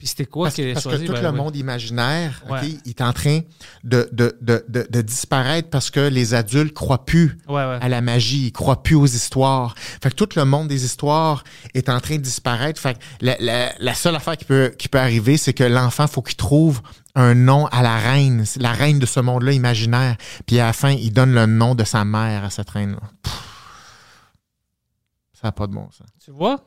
Puis c'était quoi Parce, a parce choisi? que tout Ben, le ouais. monde imaginaire, il est en train de, de, de, de, disparaître parce que les adultes croient plus Ouais, à la magie, ils croient plus aux histoires. Fait que tout le monde des histoires est en train de disparaître. Fait que la, la, la seule affaire qui peut, qui peut arriver, c'est que l'enfant, faut qu'il trouve un nom à la reine, la reine de ce monde-là imaginaire. Puis à la fin, il donne le nom de sa mère à cette reine-là. Pff. Ça n'a pas de bon sens. Tu vois?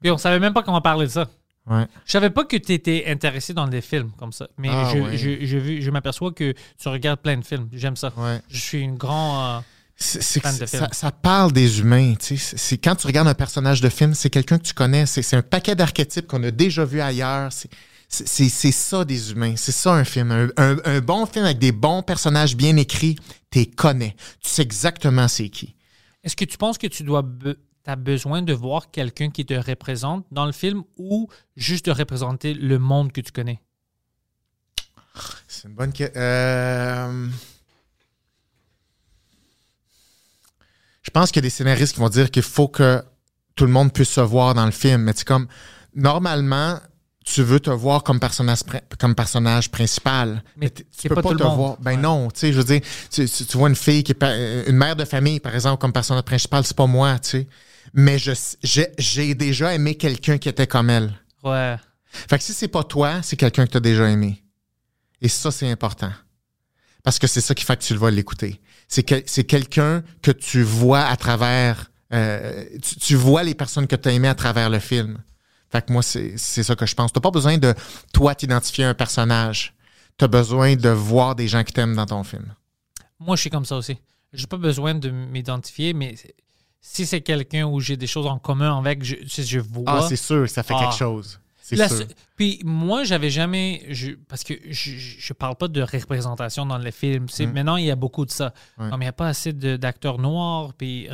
Puis on savait même pas comment parler de ça. Ouais. Je savais pas que tu étais intéressé dans des films comme ça. Mais Ah, je, ouais. je, je, m'aperçois que tu regardes plein de films. J'aime ça. Ouais. Je suis une grande. C'est que Fan de ça, film. ça parle des humains. tu sais. C'est, quand tu regardes un personnage de film, c'est quelqu'un que tu connais. C'est, c'est un paquet d'archétypes qu'on a déjà vu ailleurs. C'est, c'est, c'est- c'est ça des humains. C'est ça un film. Un, un- un bon film avec des bons personnages bien écrits, tu les connais. Tu sais exactement c'est qui. Est-ce que tu penses que tu dois be- as besoin de voir quelqu'un qui te représente dans le film ou juste de représenter le monde que tu connais? C'est une bonne question. Euh... Je pense qu'il y a des scénaristes qui vont dire qu'il faut que tout le monde puisse se voir dans le film. Mais c'est comme, normalement, tu veux te voir comme personnage, comme personnage principal. Mais c'est tu peux pas te monde. voir. Ben Ouais. non, tu sais, je veux dire, tu, tu- tu vois une fille qui est une mère de famille, par exemple, comme personnage principal, c'est pas moi, tu sais. Mais je, j'ai, j'ai déjà aimé quelqu'un qui était comme elle. Ouais. Fait que si c'est pas toi, c'est quelqu'un que tu as déjà aimé. Et ça, c'est important. Parce que c'est ça qui fait que tu vas l'écouter. C'est que, c'est quelqu'un que tu vois à travers. euh, tu, tu vois les personnes que tu as aimées à travers le film. Fait que moi, c'est, c'est ça que je pense. T'as pas besoin de toi t'identifier à un personnage. Tu as besoin de voir des gens qui t'aiment dans ton film. Moi, je suis comme ça aussi. J'ai pas besoin de m'identifier, mais si c'est quelqu'un où j'ai des choses en commun avec, je, vois. Ah, c'est sûr, ça fait Ah. quelque chose. C'est La sûr. Puis moi, j'avais jamais. je- parce que je, je parle pas de représentation dans les films. Mm. Maintenant, il y a beaucoup de ça. Comme il n'y a pas assez d'acteurs noirs. Puis,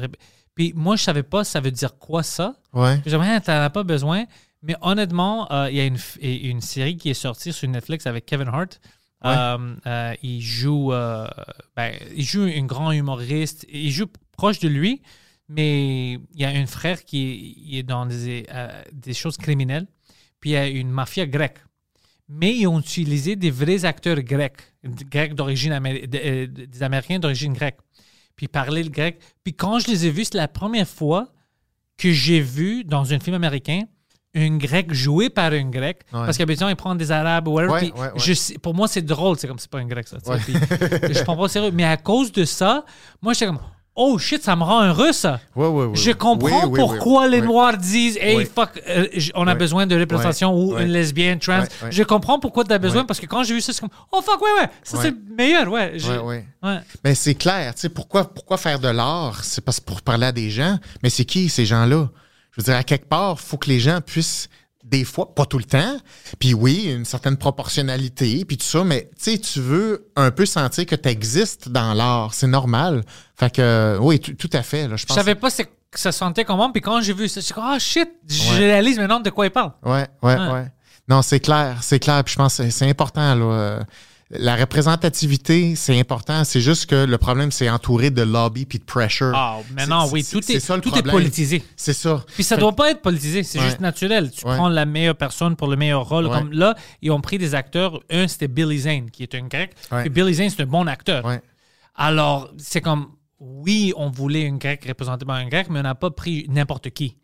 puis moi, je savais pas ça veut dire quoi ça. Ouais. J'aimerais, t'en as pas besoin. Mais honnêtement, euh, il y a une, une série qui est sortie sur Netflix avec Kevin Hart. Ouais. Euh, euh, il joue, ben, il joue un grand humoriste. Il joue proche de lui, mais il y a un frère qui est, dans des, euh, des choses criminelles. Puis il y a une mafia grecque. Mais ils ont utilisé des vrais acteurs grecs, grecs d'origine Amé- de- euh, des Américains d'origine grecque. Puis parlaient le grec. Puis quand je les ai vus, c'est la première fois que j'ai vu dans un film américain un grec joué par un grec. Ouais. Parce qu'habituellement, ils prennent des arabes ou whatever. Ouais, puis ouais, ouais. je sais- pour moi, c'est drôle. C'est comme, c'est pas un grec, ça. Puis je prends pas au sérieux. Mais à cause de ça, moi, j'étais comme, oh shit, ça me rend heureux ça. Ouais, ouais, ouais, Je comprends Oui, oui, pourquoi oui, les oui. Noirs disent Hey, Oui. fuck, euh, on a besoin de représentation ou une lesbienne, trans. Je comprends pourquoi tu as besoin parce que quand j'ai vu ça, c'est comme Oh fuck, ouais, ouais, ça c'est le meilleur, ouais. Ben, c'est clair. Tu sais, pourquoi, pourquoi faire de l'art? C'est parce pour parler à des gens. Mais c'est qui ces gens-là? Je veux dire, à quelque part, il faut que les gens puissent, des fois, pas tout le temps, puis oui, une certaine proportionnalité, puis tout ça, mais tu sais, tu veux un peu sentir que tu existes dans l'art. C'est normal. Fait que, oui, tout à fait. Là, je savais pas que ça sentait comment, puis quand j'ai vu ça, je suis comme Ah shit, je réalise maintenant de quoi il parle. Ouais, ouais, Ouais. Non, c'est clair, c'est clair. Puis je pense que c'est- c'est important, là. La représentativité, c'est important. C'est juste que le problème, c'est entouré de lobby puis de pressure. Ah, maintenant, C'est- oui, tout, est, ça le tout est problème. politisé. C'est ça. Puis ça Fait- doit pas être politisé, c'est Ouais. juste naturel. Tu Ouais. prends la meilleure personne pour le meilleur rôle. Ouais. Comme là, ils ont pris des acteurs. Un, c'était Billy Zane, qui est un grec. Puis Billy Zane, c'est un bon acteur. Alors, c'est comme, oui, on voulait un grec représenté par un grec, mais on n'a pas pris n'importe qui.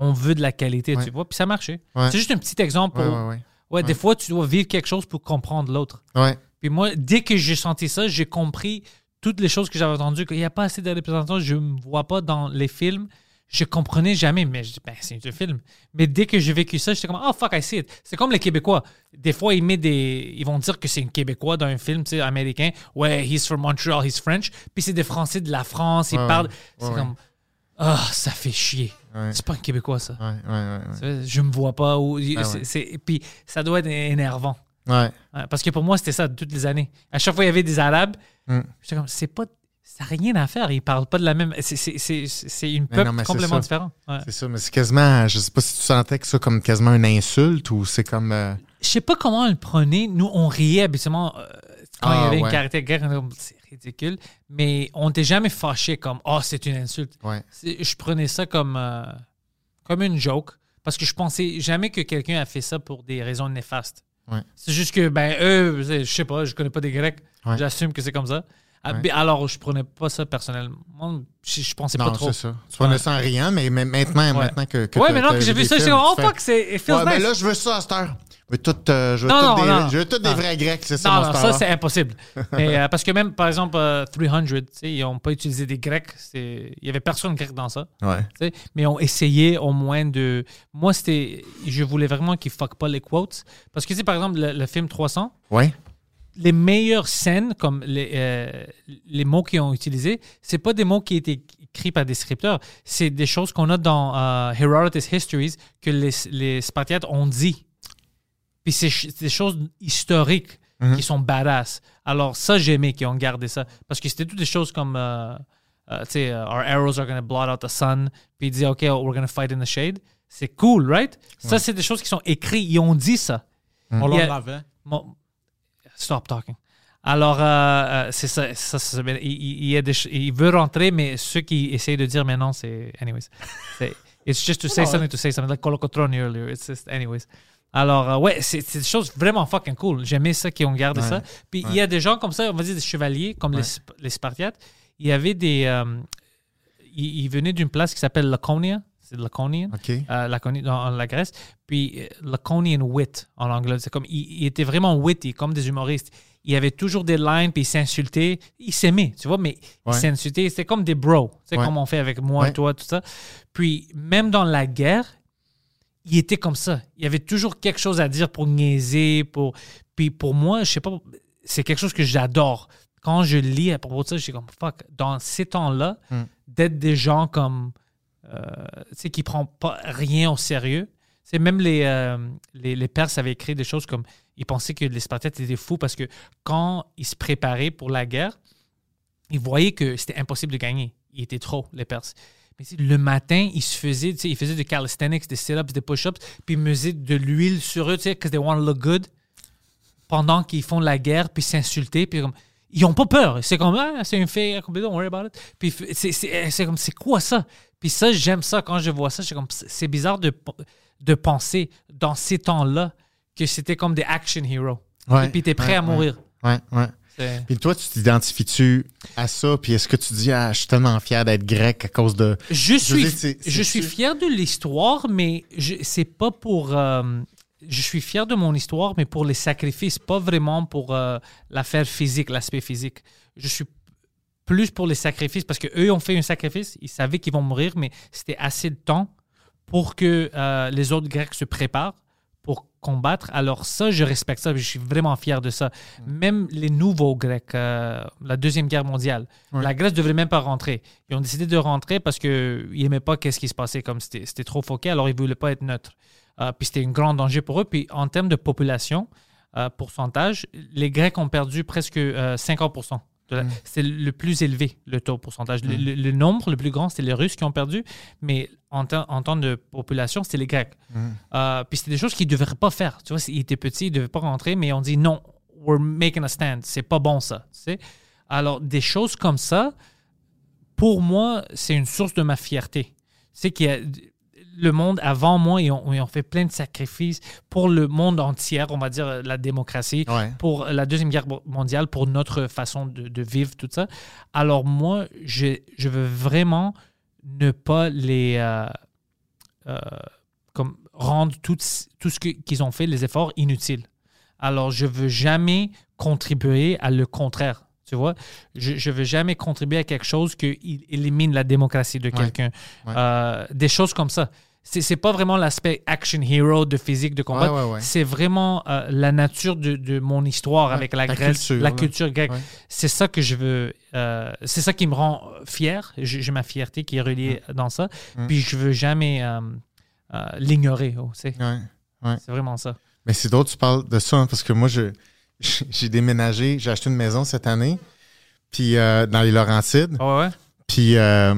On veut de la qualité, tu vois. Puis ça marchait. C'est juste un petit exemple. Ouais, Pour, ouais, des fois, tu dois vivre quelque chose pour comprendre l'autre. Ouais. Puis moi, dès que j'ai senti ça, j'ai compris toutes les choses que j'avais entendues, qu'il n'y a pas assez de représentants, je ne me vois pas dans les films. Je comprenais jamais, mais je dis, ben, c'est un film. Mais dès que j'ai vécu ça, j'étais comme, oh fuck, I see it. C'est comme les Québécois. Des fois, ils, mettent des... ils vont dire que c'est un Québécois dans un film tu sais, américain. Ouais, he's from Montreal, he's French. Puis c'est des Français de la France, ils Ouais, parlent. ouais. C'est Ouais, comme, ah, ça fait chier. C'est pas un Québécois, ça. Je me vois pas. Ou... Ah c'est- ouais. c'est- Puis ça doit être énervant. Ouais. Parce que pour moi, c'était ça toutes les années. À chaque fois, il y avait des Arabes. Mm. J'étais comme, c'est pas. Ça n'a rien à faire. Ils parlent pas de la même. c'est- une peuple non, complètement différent. Ouais. C'est ça, mais c'est quasiment, je sais pas si tu sentais que ça comme quasiment une insulte ou c'est comme. euh, Je sais pas comment on le prenait. Nous, on riait habituellement euh, quand il y Ah, avait une ouais. caractère guerre. C'est ridicule. Mais on n'était jamais fâché comme, oh, c'est une insulte. Ouais. Je prenais ça comme, euh, comme une joke. Parce que je pensais jamais que quelqu'un a fait ça pour des raisons néfastes. Ouais. C'est juste que, ben, eux, je sais pas, je connais pas des Grecs. Ouais. J'assume que c'est comme ça. Ah, Ouais. ben, Alors, je prenais pas ça personnellement. Je, je pensais pas Non, trop. c'est ça. Tu prenais Ouais. ça en riant, mais mais maintenant, maintenant que. que ouais, maintenant t'as que j'ai vu ça, comme, oh fuck, c'est it feels Ouais, mais nice. là, je veux ça à cette heure. Je veux tout, euh, je veux Non, tout non, des, non. je veux tout des Non. vrais grecs, c'est ça Non, non, ça, c'est impossible. Mais, euh, parce que même, par exemple, euh, 300, tu sais, ils n'ont pas utilisé des Grecs. c'est- Il y avait personne grec dans ça. Ouais. mais on essayait au moins de. Moi, c'était. Je voulais vraiment qu'ils fuck pas les quotes. Parce que, tu sais, par exemple, le, le film 300, Ouais. Les meilleures scènes, comme les, euh, les mots qu'ils ont utilisés, c'est pas des mots qui étaient écrits par des scripteurs. C'est des choses qu'on a dans euh, Herodotus Histories que les, les Spartiates ont dit. Puis c'est des choses historiques Mhm. qui sont badass. Alors, ça, j'aimais qu'ils ont gardé ça. Parce que c'était toutes des choses comme. euh, tu sais, Our arrows are going to blot out the sun. Puis il dit, OK, we're going to fight in the shade. C'est cool, right? Ça, c'est des choses qui sont écrites. Ils ont dit ça. On y a- l'avait. Stop talking. Alors, euh, euh, c'est ça. ça, ça, il, il- il a des il veut rentrer, mais ceux qui essayent de dire maintenant, c'est. Anyways. It's just to say Non, something to say something. Like Colocotroni earlier. It's just, anyways. Alors, euh, ouais, c'est des choses vraiment fucking cool. J'aimais ça qu'ils ont gardé Ouais. ça. Puis il y a des gens comme ça, on va dire des chevaliers, comme les, Ouais. Les Spartiates. Il y avait des. euh, ils, ils venaient d'une place qui s'appelle Laconia. C'est Laconian OK. euh, Laconie dans la Grèce. Puis euh, Laconian wit en anglais. C'est comme, il, il était vraiment witty, comme des humoristes. Il avait toujours des lines, puis il s'insultait. Il s'aimait, tu vois, mais il Ouais. s'insultait. C'était comme des bros. C'est Ouais. comme on fait avec moi, Ouais. toi, tout ça. Puis même dans la guerre, il était comme ça. Il y avait toujours quelque chose à dire pour niaiser. Pour... Puis pour moi, je sais pas, c'est quelque chose que j'adore. Quand je lis à propos de ça, je suis comme, fuck, dans ces temps-là, Mm. d'être des gens comme, euh, tu sais, qui ne prennent pas rien au sérieux. C'est même les, euh, les, les Perses avaient écrit des choses comme, ils pensaient que les Spartiates étaient fous parce que quand ils se préparaient pour la guerre, ils voyaient que c'était impossible de gagner. Ils étaient trop, les Perses. Mais le matin, ils se faisaient, ils faisaient du calisthenics, des sit-ups, des push-ups, puis ils mesaient de l'huile sur eux, tu sais, because they look good, pendant qu'ils font la guerre, puis s'insulter, puis comme, ils ont pas peur. C'est comme, ah, c'est une fille, don't worry about it. C'est- c'est c'est comme, c'est quoi ça? Puis ça, j'aime ça quand je vois ça. C'est comme, c'est bizarre de, de penser dans ces temps-là que c'était comme des action heroes. Ouais, Et puis t'es prêt ouais, à mourir. Ouais, ouais. Puis toi, tu t'identifies-tu à ça? Puis est-ce que tu dis, ah, je suis tellement fier d'être grec à cause de. Je veux suis, dire, je suis fier de l'histoire, mais je- c'est pas pour. euh, je suis fier de mon histoire, mais pour les sacrifices, pas vraiment pour euh, l'affaire physique, l'aspect physique. Je suis plus pour les sacrifices, parce qu'eux ont fait un sacrifice, ils savaient qu'ils vont mourir, mais c'était assez de temps pour que euh, les autres Grecs se préparent pour combattre. Alors ça, je respecte ça, je suis vraiment fier de ça. Même les nouveaux Grecs, euh, la Deuxième Guerre mondiale, la Grèce ne devrait même pas rentrer. Ils ont décidé de rentrer parce qu'ils n'aimaient pas qu'est-ce qui se passait, comme c'était c'était trop foqué, alors ils ne voulaient pas être neutres. Euh, puis c'était un grand danger pour eux. Puis en termes de population, pourcentage, les Grecs ont perdu presque euh, 50%. La- C'est le plus élevé, le taux pourcentage. Le, le- le nombre le plus grand, c'est les Russes qui ont perdu, mais en, en termes de population, c'était les Grecs. Euh, puis c'était des choses qu'ils ne devraient pas faire. Tu vois, ils étaient petits, ils ne devaient pas rentrer, mais on dit non, we're making a stand. C'est pas bon ça. tu sais. Alors, des choses comme ça, pour moi, c'est une source de ma fierté. C'est qu'il y a le monde avant moi, ils ont, ils ont fait plein de sacrifices pour le monde entier, on va dire la démocratie, Ouais. pour la Deuxième Guerre mondiale, pour notre façon de, de vivre, tout ça. Alors moi, je, je veux vraiment ne pas les... euh, euh, comme rendre tout, tout ce qu'ils ont fait, les efforts, inutiles. Alors, je veux jamais contribuer à le contraire. Tu vois, je ne veux jamais contribuer à quelque chose qui élimine la démocratie de quelqu'un. Ouais. Euh, des choses comme ça. C'est c'est pas vraiment l'aspect action hero de physique de combat. Ouais, ouais, ouais. C'est vraiment euh, la nature de, de mon histoire avec la Grèce, culture, la culture grecque. C'est ça que je veux. euh, c'est ça qui me rend fier. J'ai ma fierté qui est reliée dans ça. Puis je veux jamais euh, l'ignorer. oh, c'est vraiment ça. Mais c'est que tu parles de ça, hein, parce que moi, je, j'ai déménagé, j'ai acheté une maison cette année, puis dans les Laurentides, ouais. puis euh,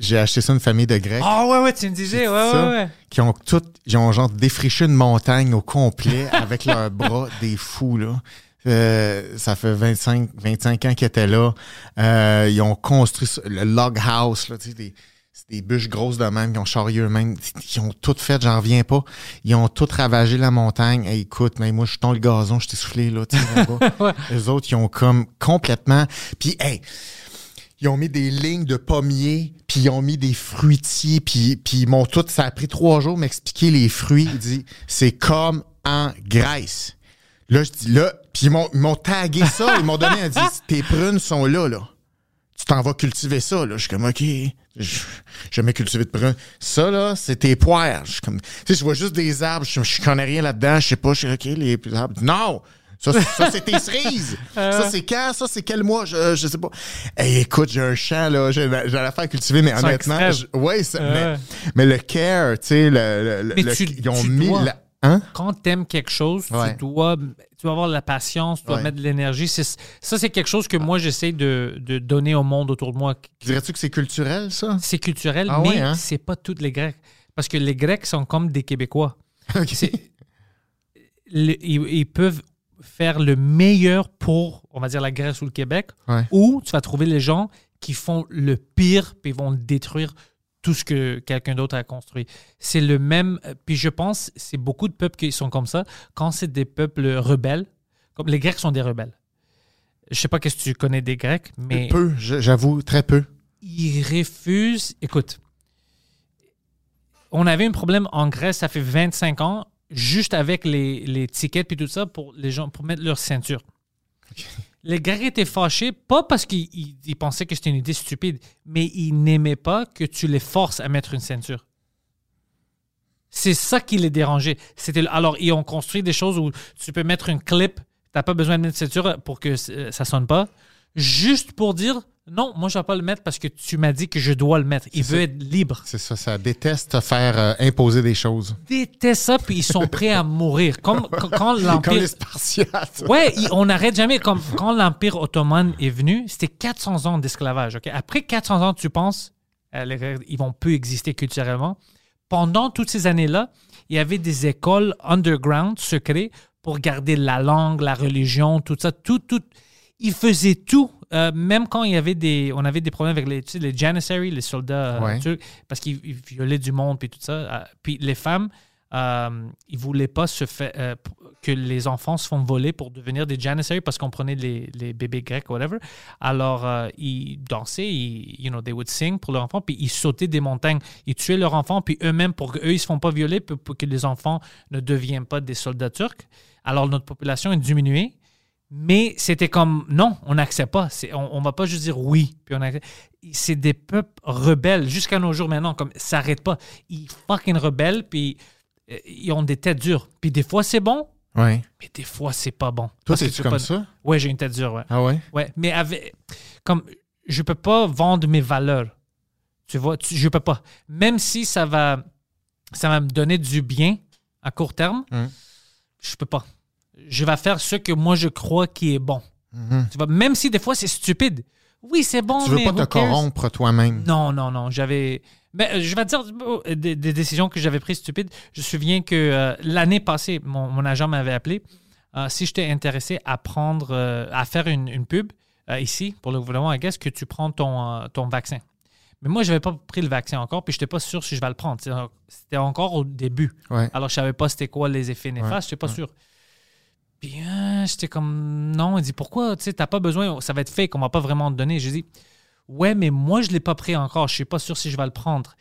j'ai acheté ça à une famille de Grecs Ah ouais, ouais, tu me disais. Ouais, ouais, ça. ouais. qui ont toutes, ils ont genre défriché une montagne au complet avec leurs bras des fous, là. Euh, ça fait 25, 25 ans qu'ils étaient là. Euh, ils ont construit le log house, là, tu sais, des, c'est des bûches grosses de même, qui ont charrié eux-mêmes. Ils ont tout fait, j'en reviens pas. Ils ont tout ravagé la montagne. Hey, écoute, mais moi, je suis dans le gazon, je t'ai soufflé, là, tu sais, là-bas. Eux autres, ils ont comme complètement... Puis, hey, ils ont mis des lignes de pommiers, puis ils ont mis des fruitiers, puis, ils m'ont tout... Ça a pris trois jours m'expliquer les fruits. Il dit, c'est comme en Grèce. Là, je dis, là, puis ils m'ont, tagué ça, ils m'ont donné un dit, tes prunes sont là, là. Tu t'en vas cultiver ça, là. Je suis comme, OK, je jamais cultivé de prunes. Ça, là, c'est tes poires. Je comme, tu sais, je vois juste des arbres, je, je connais rien là-dedans, je sais pas, je suis OK, les arbres. Non! Ça, c'est- ça, c'est tes cerises. ça, c'est quand? Ça, c'est quel mois? Je, je sais pas. Hey, écoute, j'ai un champ, là. J'ai j'ai la faire cultiver, mais honnêtement, je- ouais, ça- Ouais. mais, mais le care, tu sais, le, le- Mais le- tu- ils ont mis dois. la, hein? Quand tu aimes quelque chose, Ouais. tu, dois, tu dois avoir de la patience, tu dois Ouais. mettre de l'énergie. Ça, c'est quelque chose que moi, j'essaie de, de donner au monde autour de moi. Dirais-tu que c'est culturel, ça? C'est culturel, Ah mais ouais, hein? c'est pas toutes les Grecs. Parce que les Grecs sont comme des Québécois. Le- ils, ils peuvent faire le meilleur pour, on va dire, la Grèce ou le Québec, Ouais. ou tu vas trouver les gens qui font le pire puis vont détruire tout ce que quelqu'un d'autre a construit. C'est le même. euh, Puis je pense, c'est beaucoup de peuples qui sont comme ça. Quand c'est des peuples rebelles, comme les Grecs sont des rebelles. Je sais pas qu'est-ce que tu connais des Grecs, mais Peu, j'avoue, très peu. ils refusent. Écoute, on avait un problème en Grèce, ça fait 25 ans, juste avec les, les tickets puis tout ça pour les gens pour mettre leur ceinture. Les Grecs étaient fâchés, pas parce qu'ils ils- ils pensaient que c'était une idée stupide, mais ils n'aimaient pas que tu les forces à mettre une ceinture. C'est ça qui les dérangeait. C'était alors ils ont construit des choses où tu peux mettre une clip, t'as pas besoin de mettre une ceinture pour que euh, ça sonne pas, juste pour dire non, moi je vais pas le mettre parce que tu m'as dit que je dois le mettre. Il veut ça. être libre. C'est ça, ça déteste te faire euh, imposer des choses. Déteste ça puis ils sont prêts à mourir. Comme quand, Comme l'empire les Spartiates. Ouais, on n'arrête jamais. Comme quand l'Empire ottoman est venu, c'était 400 ans d'esclavage. ok? Après 400 ans, tu penses, euh, ils vont plus exister culturellement. Pendant toutes ces années-là, il y avait des écoles underground, secrets, pour garder la langue, la religion, tout ça. Tout, tout. Ils faisaient tout. Euh, même quand il y avait des, on avait des problèmes avec les, tu sais, les janissaries, les soldats euh, Ouais. turcs, parce qu'ils ils violaient du monde puis tout ça. Euh, puis les femmes, euh, ils voulaient pas se faire euh, p- que les enfants se font voler pour devenir des janissaries parce qu'on prenait les, les bébés grecs whatever. Alors euh, ils dansaient, ils, you know, they would sing pour leurs enfants, puis ils sautaient des montagnes, ils tuaient leurs enfants, puis eux-mêmes pour qu'eux ils se font pas violer, pour, pour que les enfants ne deviennent pas des soldats turcs. Alors notre population est diminuée. Mais c'était comme, non, on n'accepte pas. On, on va pas juste dire oui. Puis on accepte. C'est des peuples rebelles jusqu'à nos jours maintenant. Comme, ça n'arrête pas. Ils fucking rebelles, puis euh, ils ont des têtes dures. Puis des fois, c'est bon, Ouais. mais des fois, c'est pas bon. Toi, t'es-tu tu comme pas- ça? Ouais, j'ai une tête dure, ouais. Ah ouais? Ouais, mais avec, comme je peux pas vendre mes valeurs. Tu vois, tu- je peux pas. Même si ça va, ça va me donner du bien à court terme, Mm. je peux pas. Je vais faire ce que moi je crois qui est bon. Mhm. Tu vois, même si des fois c'est stupide. Oui, c'est bon, Tu veux mais pas who te cares? corrompre toi-même. Non, non, non. J'avais. Mais euh, je vais te dire oh, des, des décisions que j'avais prises stupides. Je me souviens que euh, l'année passée, mon, mon agent m'avait appelé euh, si j'étais intéressé à prendre, euh, à faire une, une pub euh, ici pour le gouvernement, guess, que tu prends ton, ton vaccin. Mais moi, je n'avais pas pris le vaccin encore, puis je n'étais pas sûr si je vais le prendre. C'était encore au début. Ouais. Alors, je savais pas c'était quoi les effets néfastes, je n'étais pas ouais. sûr. Puis, euh, j'étais comme, non, il dit, pourquoi, tu sais, t'as pas besoin, ça va être fake, on va pas vraiment te donner. J'ai dit, ouais, mais moi, je l'ai pas pris encore, je suis pas sûr si je vais le prendre.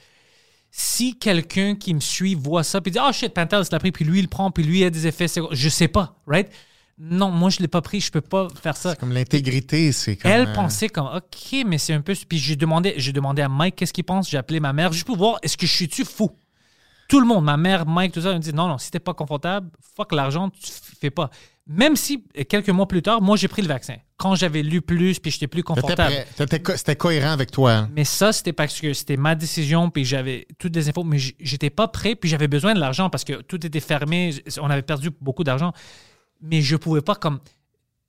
Si quelqu'un qui me suit voit ça, puis dit, oh shit, Pantel, l'a pris, puis lui, il le prend, puis lui, il a des effets, je sais pas, right? Non, moi, je l'ai pas pris, je peux pas faire ça. C'est comme l'intégrité, c'est comme. Elle euh, pensait comme OK, mais c'est un peu. Puis j'ai demandé, j'ai demandé à Mike qu'est-ce qu'il pense. J'ai appelé ma mère juste pour voir est-ce que je suis-tu fou? Tout le monde, ma mère, Mike, tout ça, me dit non, non, si t'es pas confortable, fuck l'argent, tu fais pas. Même si euh, quelques mois plus tard, moi j'ai pris le vaccin. Quand j'avais lu plus, puis j'étais plus confortable. C'était cohérent avec toi. hein? Mais ça, c'était parce que c'était ma décision, puis j'avais toutes des infos, mais j'étais pas prêt, puis j'avais besoin de l'argent parce que tout était fermé, on avait perdu beaucoup d'argent. Mais je pouvais pas comme.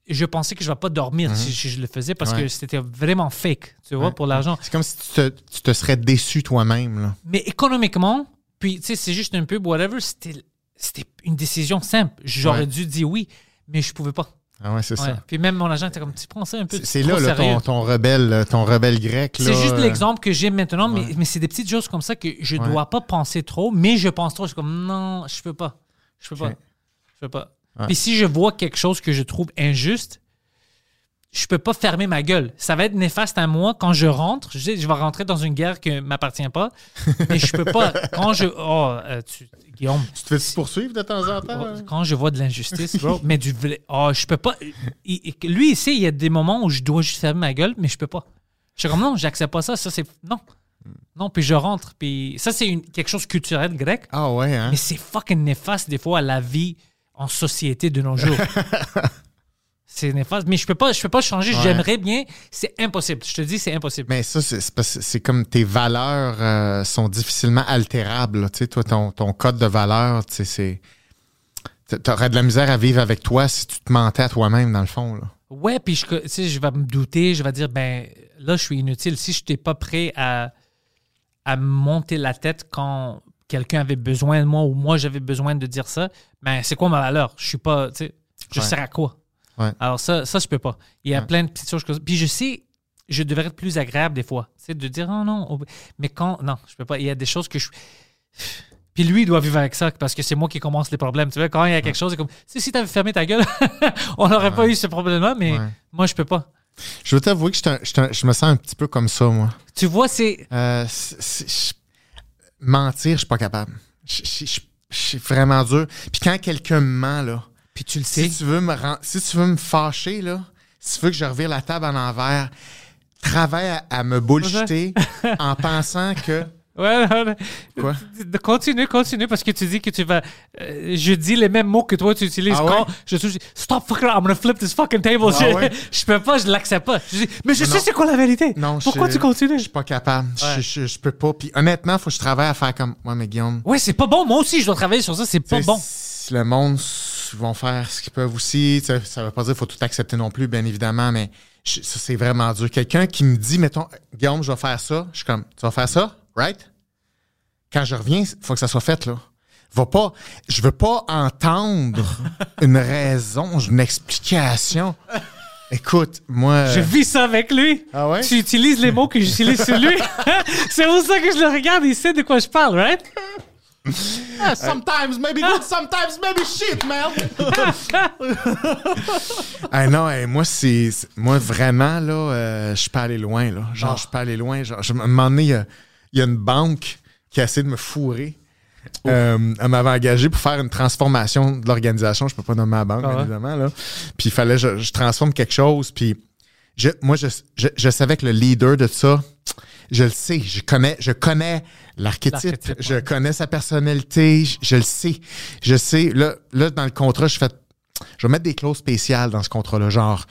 Je pensais que je ne vais pas dormir si, si je le faisais parce Mhm. Ouais. que c'était vraiment fake, tu vois, Ouais. pour l'argent. C'est comme si tu te, tu te serais déçu toi-même. Mais économiquement, puis tu sais, c'est juste un pub, whatever, c'était une décision simple. J'aurais Ouais. dû dire oui, mais je pouvais pas. Ah ouais, c'est Ouais. ça. Puis même mon agent était comme, tu prends ça un peu C'est là, ton, ton rebelle, ton rebelle grec. C'est juste euh, l'exemple que j'ai maintenant, ouais. mais, mais c'est des petites choses comme ça que je Ouais. dois pas penser trop, mais je pense trop. Je suis comme, non, je peux pas. Je peux pas. Je peux pas. Puis si je vois quelque chose que je trouve injuste, je peux pas fermer ma gueule. Ça va être néfaste à moi quand je rentre. Je, vais rentrer dans une guerre qui m'appartient pas, mais je peux pas. Quand je. Oh, euh, tu- Guillaume, Tu te fais poursuivre de temps en temps? hein? quand je vois de l'injustice, bro, mais du. Oh, je peux pas. il- il- lui, ici, il y a des moments où je dois juste fermer ma gueule, mais je peux pas. Je suis comme non, j'accepte pas ça. Ça, c'est. Non. Non, puis je rentre. Puis ça, c'est une- quelque chose de culturel grec, Ah ouais, hein? mais c'est fucking néfaste des fois à la vie en société de nos jours. c'est néfaste. Mais je peux pas, je peux pas changer. Ouais. J'aimerais bien. C'est impossible. Je te dis, c'est impossible. Mais ça, c'est comme tes valeurs euh, sont difficilement altérables. Tu sais, toi, ton, ton code de valeurs, tu sais, c'est. T'aurais de la misère à vivre avec toi si tu te mentais à toi-même, dans le fond. Là. Ouais, puis je, tu sais, je vais me douter, je vais dire, ben là, je suis inutile. Si je n'étais pas prêt à, à me monter la tête quand quelqu'un avait besoin de moi ou moi j'avais besoin de dire ça, ben c'est quoi ma valeur? Je suis pas, tu sais, je Ouais. sers à quoi? Ouais. Alors ça, ça, je peux pas. Il y a Ouais. plein de petites choses ça. Puis je sais, je devrais être plus agréable des fois. C'est de dire, oh non, mais quand, non, je peux pas. Il y a des choses que je. Puis lui, il doit vivre avec ça parce que c'est moi qui commence les problèmes. Tu vois, quand il y a quelque chose, c'est comme, si tu avais fermé ta gueule, on n'aurait pas eu ce problème-là, mais moi, je peux pas. Je veux t'avouer que je, je je me sens un petit peu comme ça, moi. Tu vois, c'est. Euh, mentir, je suis pas capable. Je suis vraiment dur. Puis quand quelqu'un me ment, là, Puis tu le sais. si tu veux me si tu veux me fâcher, là, si tu veux que je revire la table en envers, travaille à, à me bullshiter en pensant que. Ouais, ouais. Quoi? Continue, continue, parce que tu dis que tu vas. euh, je dis les mêmes mots que toi tu utilises Ah ouais? quand je Stop fucking, I'm gonna flip this fucking table. Ah je, ouais? je peux pas, je l'accepte pas. Je dis, mais je Non. sais c'est quoi la vérité. Non, Pourquoi je- tu continues? Je suis pas capable. Je- Ouais. Je, je peux pas. Puis honnêtement, faut que je travaille à faire comme. Ouais, mais Guillaume. Ouais, c'est pas bon. Moi aussi, je dois travailler sur ça. C'est pas bon. si Le monde vont faire ce qu'ils peuvent aussi. Ça veut pas dire qu'il faut tout accepter non plus, bien évidemment, mais je- ça, c'est vraiment dur. Quelqu'un qui me dit, mettons, Guillaume, je vais faire ça. Je suis comme, tu vas faire ça, right? Quand je reviens, il faut que ça soit fait, là. Va pas, je veux pas entendre une raison, une explication. Écoute, moi. Je vis ça avec lui. Ah ouais? Tu utilises les mots que j'utilise sur lui. c'est pour ça que je le regarde. Il sait de quoi je parle, right? Ah, sometimes maybe good, sometimes maybe shit, man. ah non, hey, moi c'est moi vraiment là, euh, je suis pas allé loin là. Genre je suis pas allé loin. Genre, je, à un moment donné, il y a, il y a une banque qui a essayé de me fourrer. Euh, elle m'avait engagé pour faire une transformation de l'organisation. Je peux pas nommer ma banque, Ah ouais? évidemment. Là. Puis il fallait que je, je transforme quelque chose. Puis je, moi, je, je, je savais que le leader de ça, je le sais. Je connais, je connais l'archétype. Je ouais. connais sa personnalité. Je, je le sais. Je sais. Là, là, dans le contrat, je fais. Je vais mettre des clauses spéciales dans ce contrat-là. Genre,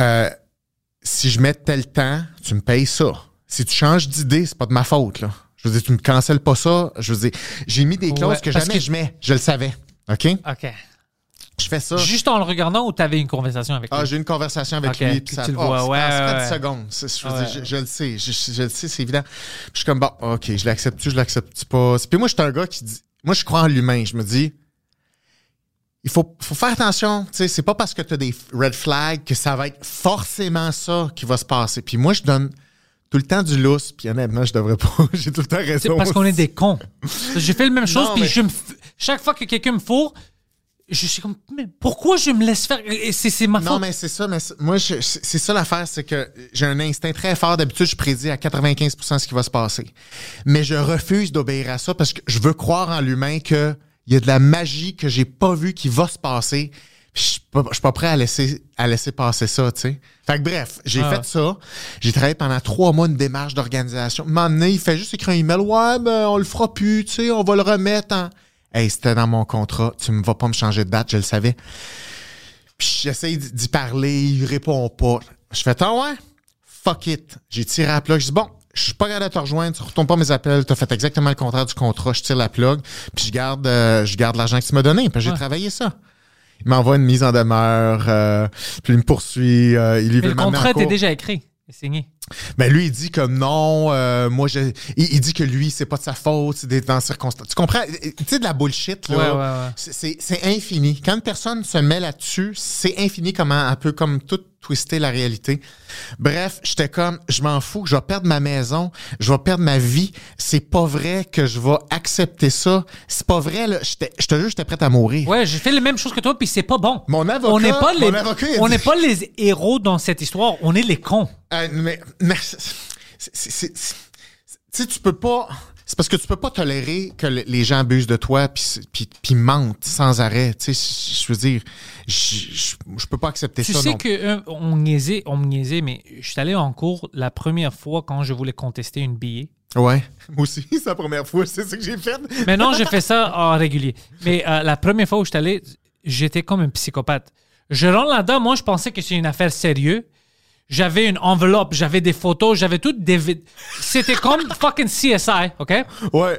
euh, si je mets tel temps, tu me payes ça. Si tu changes d'idée, c'est pas de ma faute, là. Je veux dire, tu me cancelles pas ça. Je veux dire, j'ai mis des clauses Ouais, que jamais que- je mets. Je le savais. OK? OK. Je fais ça. Juste en le regardant ou tu avais une conversation avec Ah, lui? j'ai eu une conversation avec lui. puis ça tu le oh, vois, c'est ouais, en- c'est ouais, pas ouais. 10 secondes. C'est- Je, veux Ouais. dire, je, je le sais. Je, le sais, c'est évident. Puis je suis comme, bon, OK, je l'accepte-tu, je l'accepte pas? Puis moi, je suis un gars qui dit, moi, je crois en l'humain. Je me dis, il faut, faut faire attention. Tu sais, c'est pas parce que tu as des red flags que ça va être forcément ça qui va se passer. Puis moi, je donne tout le temps du lousse. Puis honnêtement, je devrais pas. j'ai tout le temps C'est raison. parce qu'on est des cons. J'ai fait la même chose, Non, puis mais- je me chaque fois que quelqu'un me fourre, je suis comme, mais pourquoi je me laisse faire? C'est c'est ma Non, faute. mais c'est ça. Mais moi, c'est ça l'affaire, c'est que j'ai un instinct très fort. D'habitude, je prédis à 95% ce qui va se passer. Mais je refuse d'obéir à ça parce que je veux croire en l'humain qu'il y a de la magie que j'ai pas vue qui va se passer. Je suis pas, je suis pas prêt à laisser, à laisser passer ça, tu sais. Fait que bref, j'ai Ah. fait ça. J'ai travaillé pendant trois mois une démarche d'organisation. Donné, il fait juste écrire un email. Ouais, ben, on le fera plus, tu sais, on va le remettre en. Hey, c'était dans mon contrat. Tu me vas pas me changer de date, je le savais. Puis j'essaye d'y parler, il répond pas. Je fais, ah ouais, fuck it. J'ai tiré la plug. Je dis, bon, je suis pas capable de te rejoindre, tu retournes pas mes appels, tu as fait exactement le contraire du contrat, je tire la plug, puis je garde, euh, je garde l'argent que tu m'as donné, puis j'ai Ouais. travaillé ça. Il m'envoie une mise en demeure, euh, puis il me poursuit, euh, il lui Mais veut le contrat était déjà écrit signé. Mais lui, il dit que non, euh, moi, je, il, il dit que lui, c'est pas de sa faute, c'est des- dans circonstances. Tu comprends? Tu sais, de la bullshit, là. Ouais, ouais, ouais. C'est- C'est infini. Quand une personne se met là-dessus, c'est infini comment elle peut comme tout twister la réalité. Bref, j'étais comme, je m'en fous, je vais perdre ma maison, je vais perdre ma vie. C'est pas vrai que je vais accepter ça. C'est pas vrai, là. J'étais- Je te jure, j'étais prête à mourir. Ouais, j'ai fait la même chose que toi, puis c'est pas bon. Mon avocat- on n'est pas les, on n'est pas les héros dans cette histoire, on est les cons. Euh, mais, mais tu sais, tu peux pas. C'est parce que tu peux pas tolérer que le- les gens abusent de toi puis puis puis mentent sans arrêt. Tu sais, je veux dire, je peux pas accepter Tu ça. sais non. que euh, on niaisait, on me niaisait, mais je suis allé en cours la première fois quand je voulais contester une billet. Ouais, moi aussi, c'est la première fois, c'est ça que j'ai fait. Maintenant, j'ai fait ça en régulier. Mais euh, la première fois où je suis allé, j'étais comme un psychopathe. Je rentre là-dedans, moi, je pensais que c'était une affaire sérieuse. J'avais une enveloppe, j'avais des photos, j'avais tout des... C'était comme fucking CSI, OK? Ouais.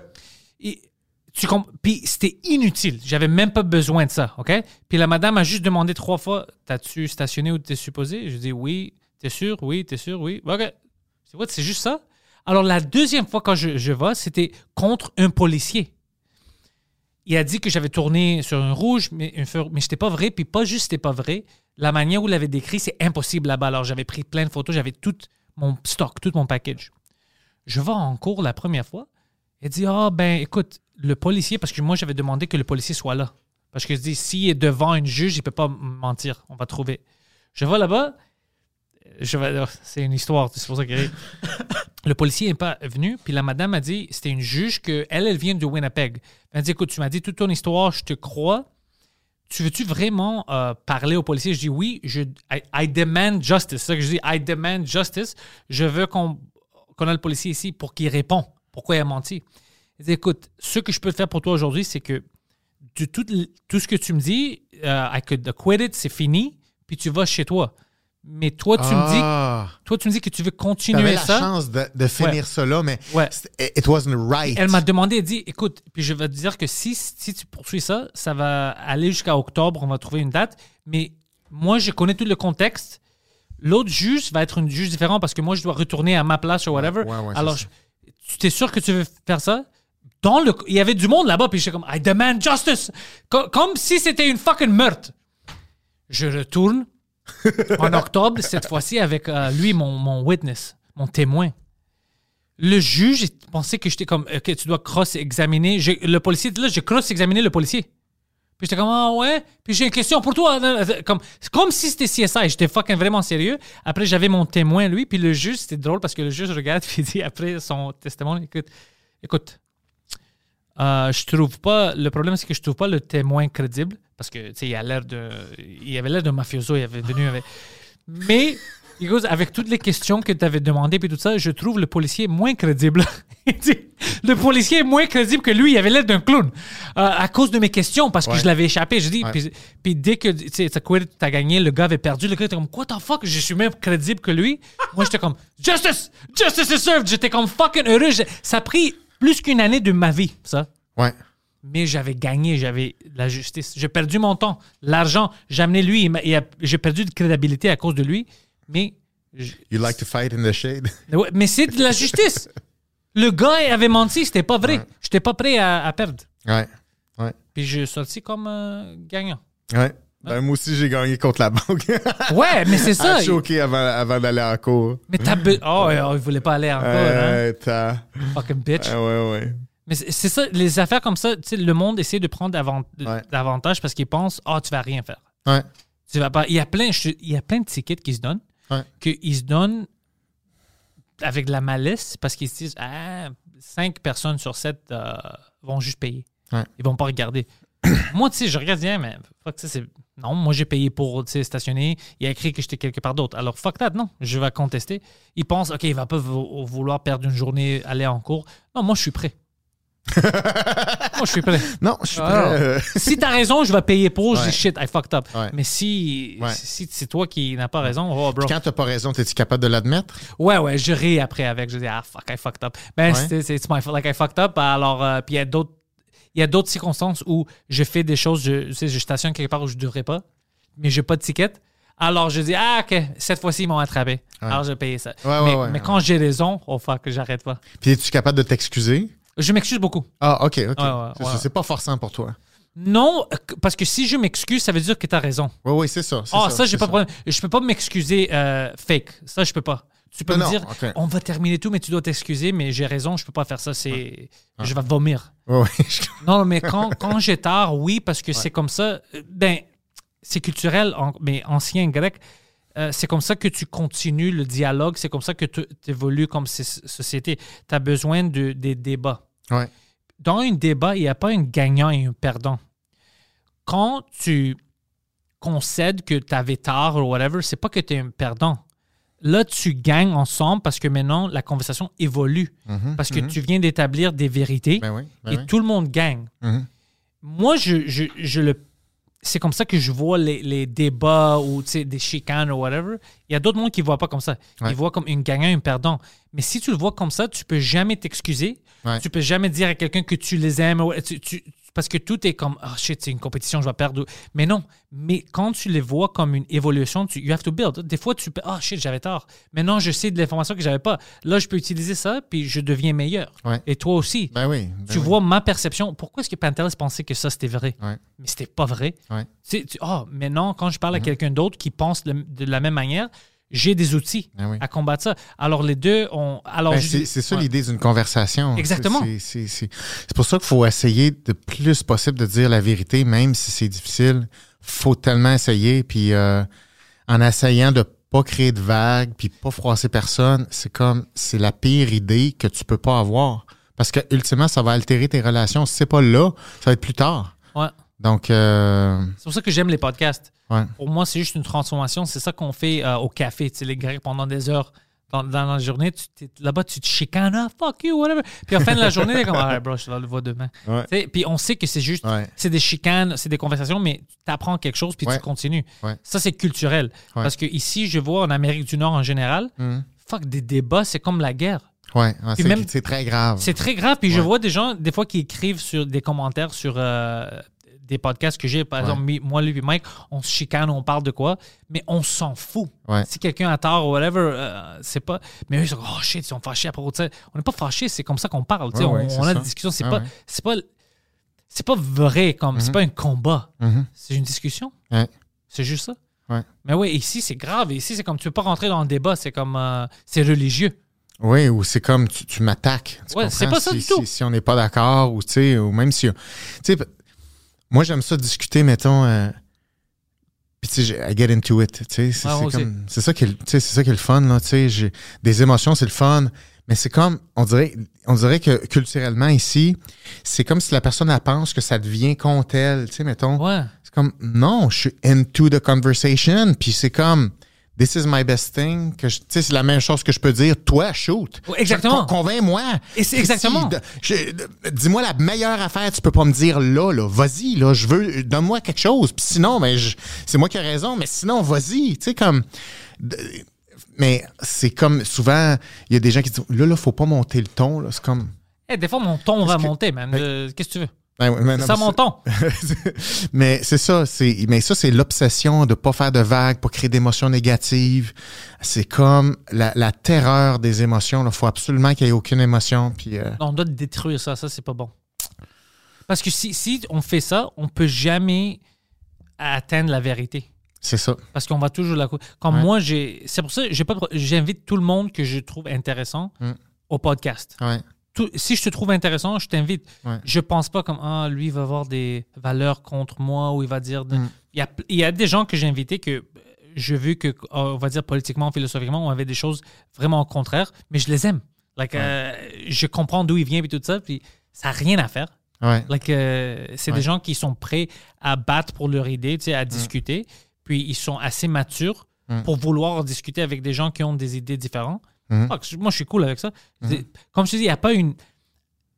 Et tu Puis c'était inutile. J'avais même pas besoin de ça, OK? Puis la madame a juste demandé trois fois T'as-tu stationné où t'es supposé? Je dis Oui. T'es sûr Oui, t'es sûr Oui. OK. C'est juste ça? Alors la deuxième fois quand je, je vais, c'était contre un policier. Il a dit que j'avais tourné sur un rouge, mais, un feu- pas vrai. Puis pas juste c'était pas vrai. La manière où il l'avait décrit, c'est impossible là-bas. Alors j'avais pris plein de photos, j'avais tout mon stock, tout mon package. Je vais en cours la première fois. Il dit Ah, ben écoute, le policier, parce que moi j'avais demandé que le policier soit là. Parce que je dis S'il est devant une juge, il peut pas mentir. On va trouver. Je vais là-bas. Oh, c'est une histoire, c'est pour ça que le policier n'est pas venu. Puis la madame a dit C'était une juge que elle, elle vient de Winnipeg. Elle a dit Écoute, tu m'as dit toute ton histoire, je te crois. Tu veux-tu vraiment euh, parler au policier? Je dis oui, je, I, I demand justice. C'est ça que je dis, I demand justice. Je veux qu'on qu'on ait le policier ici pour qu'il réponde. Pourquoi il a menti? Il dit, écoute, ce que je peux faire pour toi aujourd'hui, c'est que de tout, tout ce que tu me dis, euh, I could acquit it, c'est fini, puis tu vas chez toi. Mais toi, tu me dis, Ah, toi, tu me dis que tu veux continuer la ça. chance de, de finir Ouais. là, mais Ouais. it wasn't right. Elle m'a demandé, elle dit, écoute, puis je vais te dire que si, si tu poursuis ça, ça va aller jusqu'à octobre, on va trouver une date. Mais moi, je connais tout le contexte. L'autre juge va être une juge différente parce que moi, je dois retourner à ma place ou whatever. ouais, Alors, je- tu t'es sûr que tu veux faire ça? Dans le, il y avait du monde là-bas, puis j'étais comme, I demand justice! Co- Comme, si c'était une fucking meurtre. Je retourne en octobre, cette fois-ci avec euh, lui, mon, mon witness, mon témoin. Le juge pensait que j'étais comme, OK, tu dois cross-examiner. Le policier, là, j'ai cross-examiné le policier. Puis j'étais comme, ah ouais? Puis j'ai une question pour toi. Comme, comme si c'était CSI. J'étais fucking vraiment sérieux. Après, j'avais mon témoin, lui. Puis le juge, c'était drôle parce que le juge regarde puis il dit après son testament, écoute, écoute, Euh, je trouve pas. Le problème, c'est que je trouve pas le témoin crédible. Parce que, tu sais, il a l'air de. Il avait l'air de mafioso. Il avait venu avec. Mais, avec toutes les questions que tu avais demandées et tout ça, je trouve le policier moins crédible. Le policier est moins crédible que lui. Il avait l'air d'un clown. Euh, à cause de mes questions, parce que Ouais. je l'avais échappé. Je dis, Ouais. puis, puis dès que tu t'as gagné, le gars avait perdu. Le gars était comme, what the fuck? Je suis même crédible que lui. Moi, j'étais comme, justice! Justice is served! J'étais comme fucking heureux. Ça a pris plus qu'une année de ma vie, ça Ouais. Mais j'avais gagné, j'avais la justice. J'ai perdu mon temps, l'argent. J'ai amené lui, j'ai perdu de crédibilité à cause de lui, mais, je- You like to fight in the shade? ouais, mais c'est de la justice. Le gars avait menti, c'était pas vrai. J'étais pas prêt à, à perdre. Ouais. Ouais. Puis je suis sorti comme euh, gagnant. Ouais. Ben, moi aussi, j'ai gagné contre la banque. Ouais, mais c'est ça. Choqué avant, avant d'aller en cours. Mais t'as be- Oh, oh, il voulait pas aller encore, hein. Euh, t'as- Fucking bitch. Ah, ouais, ouais. Mais c'est ça, les affaires comme ça, le monde essaie de prendre Ouais. davantage parce qu'il pense, ah, tu vas rien faire. Ouais. Tu vas pas. Il y a plein, je- il y a plein de tickets qui se donnent, Ouais. qu'ils se donnent avec de la malice parce qu'ils se disent, ah, 5 personnes sur 7 vont juste payer. Ils vont pas regarder. moi, tu sais, je regarde bien, mais fuck ça, c'est. Non, moi, j'ai payé pour stationner. Il a écrit que j'étais quelque part d'autre. Alors, fuck that, non. Je vais contester. Il pense, OK, il va pas vou- vouloir perdre une journée, aller en cours. Non, moi, je suis prêt. Moi, je suis prêt. Non, je suis Ah. prêt. euh, si t'as raison, je vais payer pour. Je Ouais. dis shit, I fucked up. Ouais. Mais si, Ouais. si c'est toi qui n'as pas raison, oh, bro. Quand t'as pas raison, t'es-tu capable de l'admettre? Ouais, ouais, je ris après avec. Je dis, ah, fuck, I fucked up. Ben, Ouais. c'est c'est it's my fault, like I fucked up. Alors, euh, puis il y a d'autres. Il y a d'autres circonstances où je fais des choses, je, tu sais, je stationne quelque part où je ne devrais pas, mais j'ai pas de ticket. Alors je dis, ah, ok, cette fois-ci, ils m'ont attrapé. Alors je vais payer ça. Ouais, mais ouais, ouais, mais ouais. quand j'ai raison, oh fuck, j'arrête pas. Puis es-tu capable de t'excuser? Je m'excuse beaucoup. Ah, OK, OK. ouais, C'est ouais. ça, c'est pas forçant pour toi. Non, parce que si je m'excuse, ça veut dire que tu as raison. Oui, oui, c'est ça. Ah, ça, j'ai c'est pas de problème. Je peux pas m'excuser euh, fake. Ça, je peux pas. Tu peux Non, me dire, on va terminer tout, mais tu dois t'excuser, mais j'ai raison, je peux pas faire ça. C'est, je vais vomir. Oui, oui. Non, mais quand, quand j'ai tard, oui, parce que c'est comme ça. euh, Ben, c'est culturel, mais ancien grec. euh, c'est comme ça que tu continues le dialogue. C'est comme ça que tu évolues comme so- société. Tu as besoin de, des débats. Ouais. Dans un débat, il n'y a pas un gagnant et un perdant. Quand tu concèdes que tu avais tort ou whatever, c'est pas que tu es un perdant. Là, tu gagnes ensemble parce que maintenant, la conversation évolue. Mhm, Parce que mhm. tu viens d'établir des vérités Ben oui, ben et oui. tout le monde gagne. Mhm. Moi, je, je, je le. C'est comme ça que je vois les, les débats ou des chicanes ou whatever. Il y a d'autres mondes qui ne voient pas comme ça. Ouais. Ils voient comme une gagnant, un perdant. Mais si tu le vois comme ça, tu peux jamais t'excuser. Ouais. Tu peux jamais dire à quelqu'un que tu les aimes. ou- tu- tu- parce que tout est comme, oh shit, c'est une compétition, je vais perdre. Mais non. Mais quand tu les vois comme une évolution, tu you have to build. Des fois, tu peux, oh shit, j'avais tort. Maintenant, je sais de l'information que j'avais pas. Là, je peux utiliser ça, puis je deviens meilleur. Ouais. Et toi aussi. Ben oui. ben tu oui. vois ma perception. Pourquoi est-ce que Pantelis pensait que ça, c'était vrai? Ouais. Mais c'était pas vrai. Ouais. Tu tu- ah, maintenant, quand je parle Mhm. à quelqu'un d'autre qui pense de, de la même manière, j'ai des outils oui. à combattre ça. Alors, les deux ont. Alors, Ben, c'est ça ouais. l'idée d'une conversation. Exactement. C'est- pour ça qu'il faut essayer de plus possible de dire la vérité, même si c'est difficile. faut tellement essayer. Puis euh, en essayant de pas créer de vagues, puis pas froisser personne, c'est comme, c'est la pire idée que tu peux pas avoir. Parce que ultimement, ça va altérer tes relations. Si c'est pas là, ça va être plus tard. Ouais. Donc, euh, C'est pour ça que j'aime les podcasts. ouais. Pour moi, c'est juste une transformation. C'est ça qu'on fait euh, au café. Tu sais, les Grecs, pendant des heures dans, dans la journée, là-bas, tu te chicanes, ah, fuck you, whatever. Puis à la fin de la journée, t'es comme, ah, bro, je le voir demain. Ouais. Tu sais, Puis on sait que c'est juste, Ouais. c'est des chicanes, c'est des conversations, mais tu apprends quelque chose, puis Ouais. tu continues. Ouais. Ça, c'est culturel. Ouais. Parce que ici, je vois en Amérique du Nord en général, Mhm. fuck, des débats, c'est comme la guerre. Ouais, ouais, c'est même- c'est très grave. C'est très grave. Puis je vois des gens, des fois, qui écrivent sur des commentaires sur euh, des podcasts que j'ai. Par Ouais. exemple, moi, lui et Mike, on se chicane, on parle de quoi, mais on s'en fout. Ouais. Si quelqu'un a tort ou whatever, euh, c'est pas. Mais eux, ils sont oh shit, ils sont fâchés ça. On n'est pas fâchés, c'est comme ça qu'on parle. Ouais, on, on a des discussions. C'est pas, c'est pas, c'est pas vrai comme, c'est Mhm. pas un combat. Mhm. C'est une discussion. C'est juste ça. Mais oui, ici, c'est grave. Ici, c'est comme tu peux pas rentrer dans le débat. C'est comme, euh, c'est religieux. Oui, ou c'est comme tu, tu m'attaques. Ouais, c'est pas ça si, du tout. Si, si on n'est pas d'accord, ou ou même si. Tu sais, p- moi, j'aime ça discuter, mettons. euh, puis, tu sais, I get into it. Tu sais, c'est ça, qui est le- tu sais, c'est ça qui est le fun, là. Tu sais, j'ai- des émotions, c'est le fun, Mais c'est comme, on dirait, on dirait que culturellement ici, c'est comme si la personne elle pense que ça devient contre elle. Tu sais, mettons. Ouais. C'est comme, non, je suis into the conversation. Puis c'est comme, this is my best thing. que Tu sais, c'est la même chose que je peux dire. Toi, shoot. Exactement. Con- Convainc-moi. Et c'est exactement. Si- Dis-moi la meilleure affaire, tu peux pas me dire là, là. Vas-y, là, je veux, donne-moi quelque chose. Puis sinon, mais je- c'est moi qui ai raison. Mais sinon, vas-y. Tu sais, comme. mais c'est comme souvent, il y a des gens qui disent là, là, faut pas monter le ton. là. C'est comme. Eh, des fois, mon ton va que- monter, man. Euh, Qu'est-ce que tu veux? Ben C'est ça mon ton. mais c'est ça, c'est mais ça c'est l'obsession de pas faire de vagues, pas créer d'émotions négatives. C'est comme la, la terreur des émotions. Il faut absolument qu'il y ait aucune émotion. Puis euh, Non, on doit détruire ça. Ça, c'est pas bon. Parce que si, si on fait ça, on peut jamais atteindre la vérité. c'est ça. Parce qu'on va toujours la. Comme Ouais. moi, j'ai. C'est pour ça que j'ai pas. J'invite tout le monde que je trouve intéressant Mm. au podcast. Ouais. Si je te trouve intéressant, je t'invite. Ouais. Je pense pas comme ah lui il va avoir des valeurs contre moi ou il va dire. de- Mm. Il y a, il y a des gens que j'ai invités que je vu que on va dire politiquement, philosophiquement, on avait des choses vraiment au contraire, mais je les aime. Like, euh, je comprends d'où il vient et tout ça, puis ça n'a rien à faire. Ouais. Like, euh, c'est des gens qui sont prêts à battre pour leur idée, tu sais, à discuter. Puis ils sont assez matures Mm. pour vouloir discuter avec des gens qui ont des idées différentes. Mhm. Je- moi, je suis cool avec ça. C'est- Comme je te dis, il n'y a pas une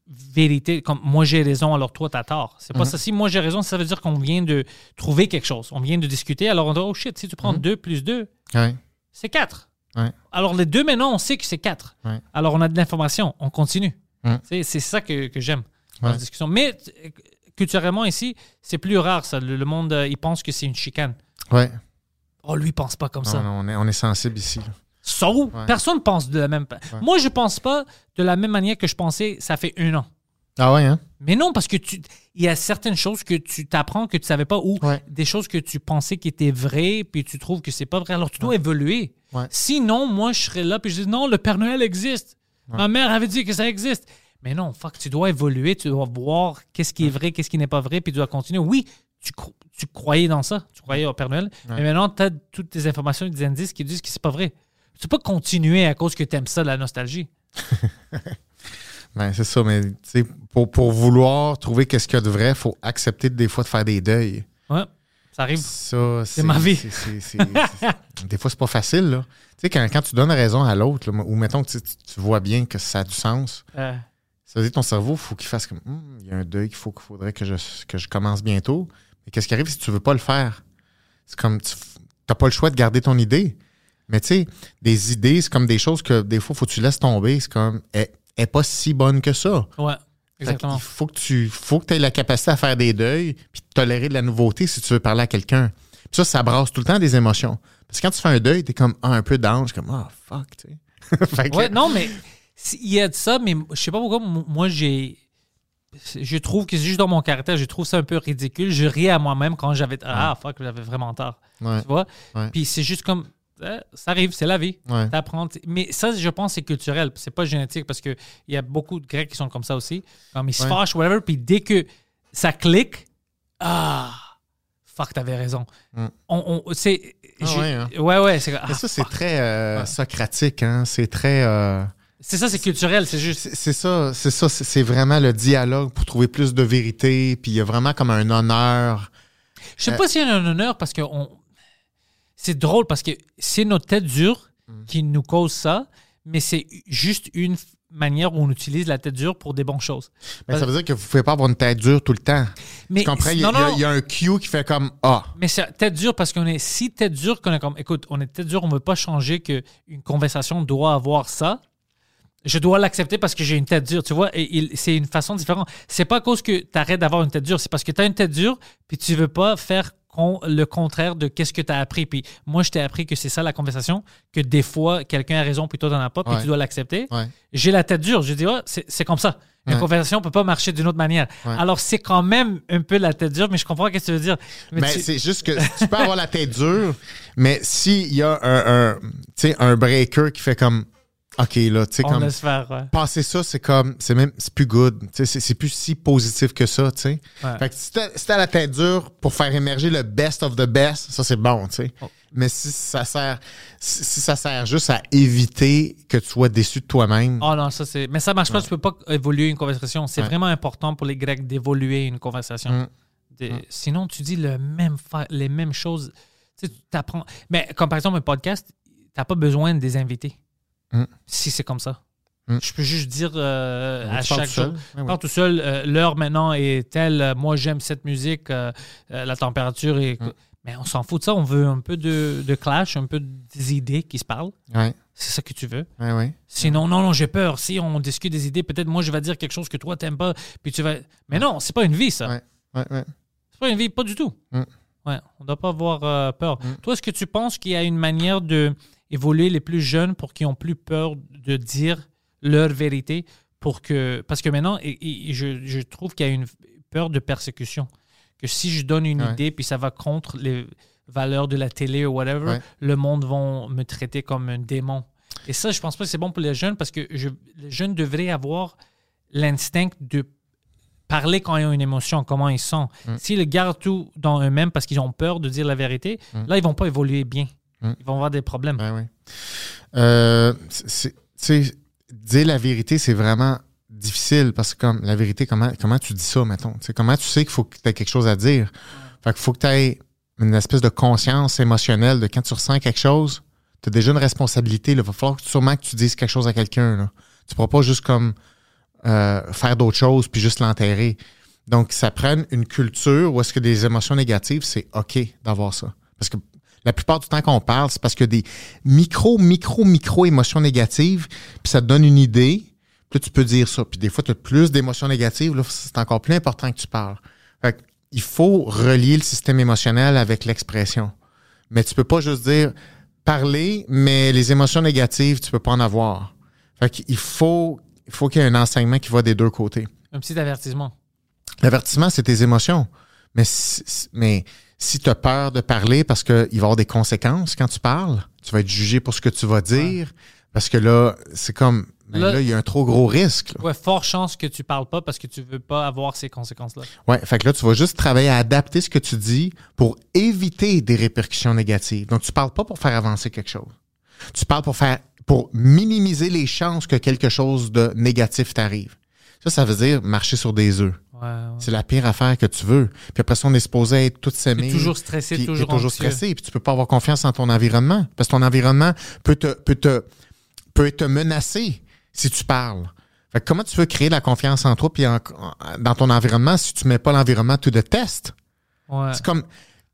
vérité comme moi j'ai raison, alors toi t'as tort. C'est pas ça. Si moi j'ai raison, ça veut dire qu'on vient de trouver quelque chose. On vient de discuter. Alors on dit, oh shit, si tu prends 2 plus 2, Ouais. c'est 4. Ouais. Alors les deux maintenant, on sait que c'est 4. Ouais. Alors on a de l'information, on continue. C'est c'est ça que, que j'aime dans la discussion. Mais culturellement ici, c'est plus rare ça. Le, le monde, euh, il pense que c'est une chicane. Ouais. Oh, lui, pense pas comme Non, ça. non, on, est, on est sensible ici. là. So, Ouais. personne pense de la même Moi, je pense pas de la même manière que je pensais ça fait un an. Ah ouais, hein? Mais non, parce que tu, il y a certaines choses que tu t'apprends que tu savais pas ou Ouais. des choses que tu pensais qui étaient vraies puis tu trouves que c'est pas vrai. Alors tu dois évoluer. Ouais. Sinon, moi, je serais là puis je dis non, le Père Noël existe. Ma mère avait dit que ça existe. Mais non, fuck, tu dois évoluer, tu dois voir qu'est-ce qui est vrai, qu'est-ce qui n'est pas vrai, puis tu dois continuer. Oui, tu, cro- tu croyais dans ça, tu croyais au Père Noël, mais maintenant, tu as toutes tes informations et des indices qui disent que c'est pas vrai. Tu peux pas continuer à cause que tu aimes ça, la nostalgie. Ben, c'est ça, mais tu sais, pour, pour vouloir trouver qu'est-ce qu'il y a de vrai, il faut accepter des fois de faire des deuils. Ouais, ça arrive. Ça, c'est ma vie. des fois, c'est pas facile. Là. Tu sais, quand, quand tu donnes raison à l'autre, ou mettons que tu, tu vois bien que ça a du sens, Euh, ça veut dire que ton cerveau, il faut qu'il fasse comme Hum, il y a un deuil qu'il faut, qu'il faudrait que je, que je commence bientôt. Mais qu'est-ce qui arrive si tu veux pas le faire? C'est comme tu n'as pas le choix de garder ton idée. Mais tu sais, des idées, c'est comme des choses que des fois, faut que tu laisses tomber. C'est comme elle, elle est pas si bonne que ça. ouais, exactement. Il faut que tu faut que aies la capacité à faire des deuils puis de tolérer de la nouveauté si tu veux parler à quelqu'un. Puis ça, ça brasse tout le temps des émotions. Parce que quand tu fais un deuil, t'es comme ah, un peu down, comme ah fuck, tu sais. Que- Ouais, non, mais il y a de ça, mais je sais pas pourquoi, moi, j'ai. Je trouve que c'est juste dans mon caractère, je trouve ça un peu ridicule. Je riais à moi-même quand j'avais. Ah, fuck, j'avais vraiment tort. Ouais, Tu vois? Puis c'est juste comme. Euh, ça arrive, c'est la vie. ouais. T'apprends. t- Mais ça, je pense, c'est culturel. C'est pas génétique parce qu'il y a beaucoup de Grecs qui sont comme ça aussi. Comme ils se Ouais. fâchent, whatever. Puis dès que ça clique, ah, fuck, t'avais raison. Mm. On, on- c'est. Ah je- ouais, hein. ouais, ouais, c'est Mais ah, ça, c'est très euh, socratique, hein. C'est très. euh, C'est ça, c'est culturel. C'est juste. c'est ça, c'est ça, c'est c'est vraiment le dialogue pour trouver plus de vérité. Puis il y a vraiment comme un honneur. Je sais Euh, pas s'il y a un honneur parce que on... c'est drôle parce que c'est notre tête dure Mm. qui nous cause ça, mais c'est juste une manière où on utilise la tête dure pour des bonnes choses. Mais ça veut dire que vous pouvez pas avoir une tête dure tout le temps. Mais tu comprends? Il y, a- non, il y a- non, il y a un cue qui fait comme Ah. mais c'est tête dure parce qu'on est si tête dure qu'on est comme écoute, on est tête dure, on veut pas changer que une conversation doit avoir ça. Je dois l'accepter parce que j'ai une tête dure, tu vois, et c'est une façon différente. C'est pas à cause que tu arrêtes d'avoir une tête dure, c'est parce que tu as une tête dure puis tu veux pas faire con- le contraire de qu'est-ce que tu as appris. Puis moi, je t'ai appris que c'est ça la conversation, que des fois, quelqu'un a raison puis toi, t'en as pas, puis Ouais. tu dois l'accepter. Ouais. J'ai la tête dure. Je dis, ouais, c'est comme ça. Une Ouais. conversation peut pas marcher d'une autre manière. Ouais. Alors, c'est quand même un peu la tête dure, mais je comprends ce que tu veux dire. Mais Mais tu- c'est juste que tu peux avoir la tête dure, mais s'il y a un, un breaker qui fait comme OK, là, tu sais, comme laisse faire, ouais. passer ça, c'est comme c'est même c'est plus good. Tu sais, c'est- plus si positif que ça, tu sais. Ouais. Fait que si t'as si la tête dure pour faire émerger le best of the best, ça c'est bon, tu sais. Oh. Mais si ça sert, si, si ça sert juste à éviter que tu sois déçu de toi-même, Oh non, ça c'est. Mais ça marche pas, tu peux pas évoluer une conversation. C'est vraiment important pour les Grecs d'évoluer une conversation. Mm. Des- Sinon, tu dis le même fa- les mêmes choses. Tu sais, tu apprends. Mais comme par exemple un podcast, t'as pas besoin des invités. Mm. Si c'est comme ça. Mm. Je peux juste dire euh, à chaque jour. Je parle tout seul. euh, L'heure maintenant est telle. euh, moi, j'aime cette musique. la température est. Mm. Mais on s'en fout de ça. On veut un peu de, de clash, un peu des idées qui se parlent. ouais, C'est ça que tu veux. ouais, ouais. Sinon, non, non, j'ai peur. Si on discute des idées, peut-être moi, je vais dire quelque chose que toi, t'aimes pas. Puis tu vas. Mais non, c'est pas une vie, ça. C'est pas une vie, pas du tout. Mm. Ouais, on doit pas avoir euh, peur. Mm. Toi, est-ce que tu penses qu'il y a une manière de évoluer les plus jeunes pour qu'ils ont plus peur de dire leur vérité pour que parce que maintenant et- et je, je trouve qu'il y a une peur de persécution que si je donne une Ouais. idée puis ça va contre les valeurs de la télé ou whatever Ouais. le monde vont me traiter comme un démon et ça je pense pas que c'est bon pour les jeunes parce que je- les jeunes devraient avoir l'instinct de parler quand ils ont une émotion, comment ils sont. Mm. S'ils gardent tout dans eux-mêmes parce qu'ils ont peur de dire la vérité, Mm. là, ils vont pas évoluer bien. Mm. Ils vont avoir des problèmes. Ben oui. Euh, c'est- tu sais, dire la vérité, c'est vraiment difficile parce que comme la vérité, comment, comment tu dis ça, mettons? Comment tu sais qu'il faut que tu aies quelque chose à dire? Fait qu'il faut que tu aies une espèce de conscience émotionnelle de quand tu ressens quelque chose, tu as déjà une responsabilité. Il va falloir sûrement que tu dises quelque chose à quelqu'un. Tu ne pourras pas juste comme euh, faire d'autres choses puis juste l'enterrer. Donc, ça prend une culture où est-ce que des émotions négatives, c'est OK d'avoir ça. Parce que la plupart du temps qu'on parle, c'est parce que des micro, micro, micro émotions négatives, puis ça te donne une idée, puis là, tu peux dire ça. Puis des fois, tu as plus d'émotions négatives, là, c'est encore plus important que tu parles. Fait il faut relier le système émotionnel avec l'expression. Mais tu peux pas juste dire parler, mais les émotions négatives, tu peux pas en avoir. Fait qu'il faut, il faut qu'il y ait un enseignement qui va des deux côtés. Un petit avertissement. L'avertissement, c'est tes émotions. Mais mais si tu as peur de parler parce qu'il va y avoir des conséquences quand tu parles, tu vas être jugé pour ce que tu vas dire. Parce que là, c'est comme. ben Là- là, il y a un trop gros risque. là. Ouais, fort chance que tu parles pas parce que tu veux pas avoir ces conséquences-là. Ouais, fait que là, tu vas juste travailler à adapter ce que tu dis pour éviter des répercussions négatives. Donc, tu parles pas pour faire avancer quelque chose. Tu parles pour faire pour minimiser les chances que quelque chose de négatif t'arrive. Ça, ça veut dire marcher sur des œufs. Ouais, ouais. C'est la pire affaire que tu veux. Puis après ça, on est supposé être s'aimer. T'es toujours stressé, puis toujours, toujours stressé, puis tu peux pas avoir confiance en ton environnement. Parce que ton environnement peut te, peut te, peut te menacer si tu parles. Fait que comment tu veux créer la confiance en toi puis en- en- dans ton environnement si tu mets pas l'environnement to the test? Ouais. C'est comme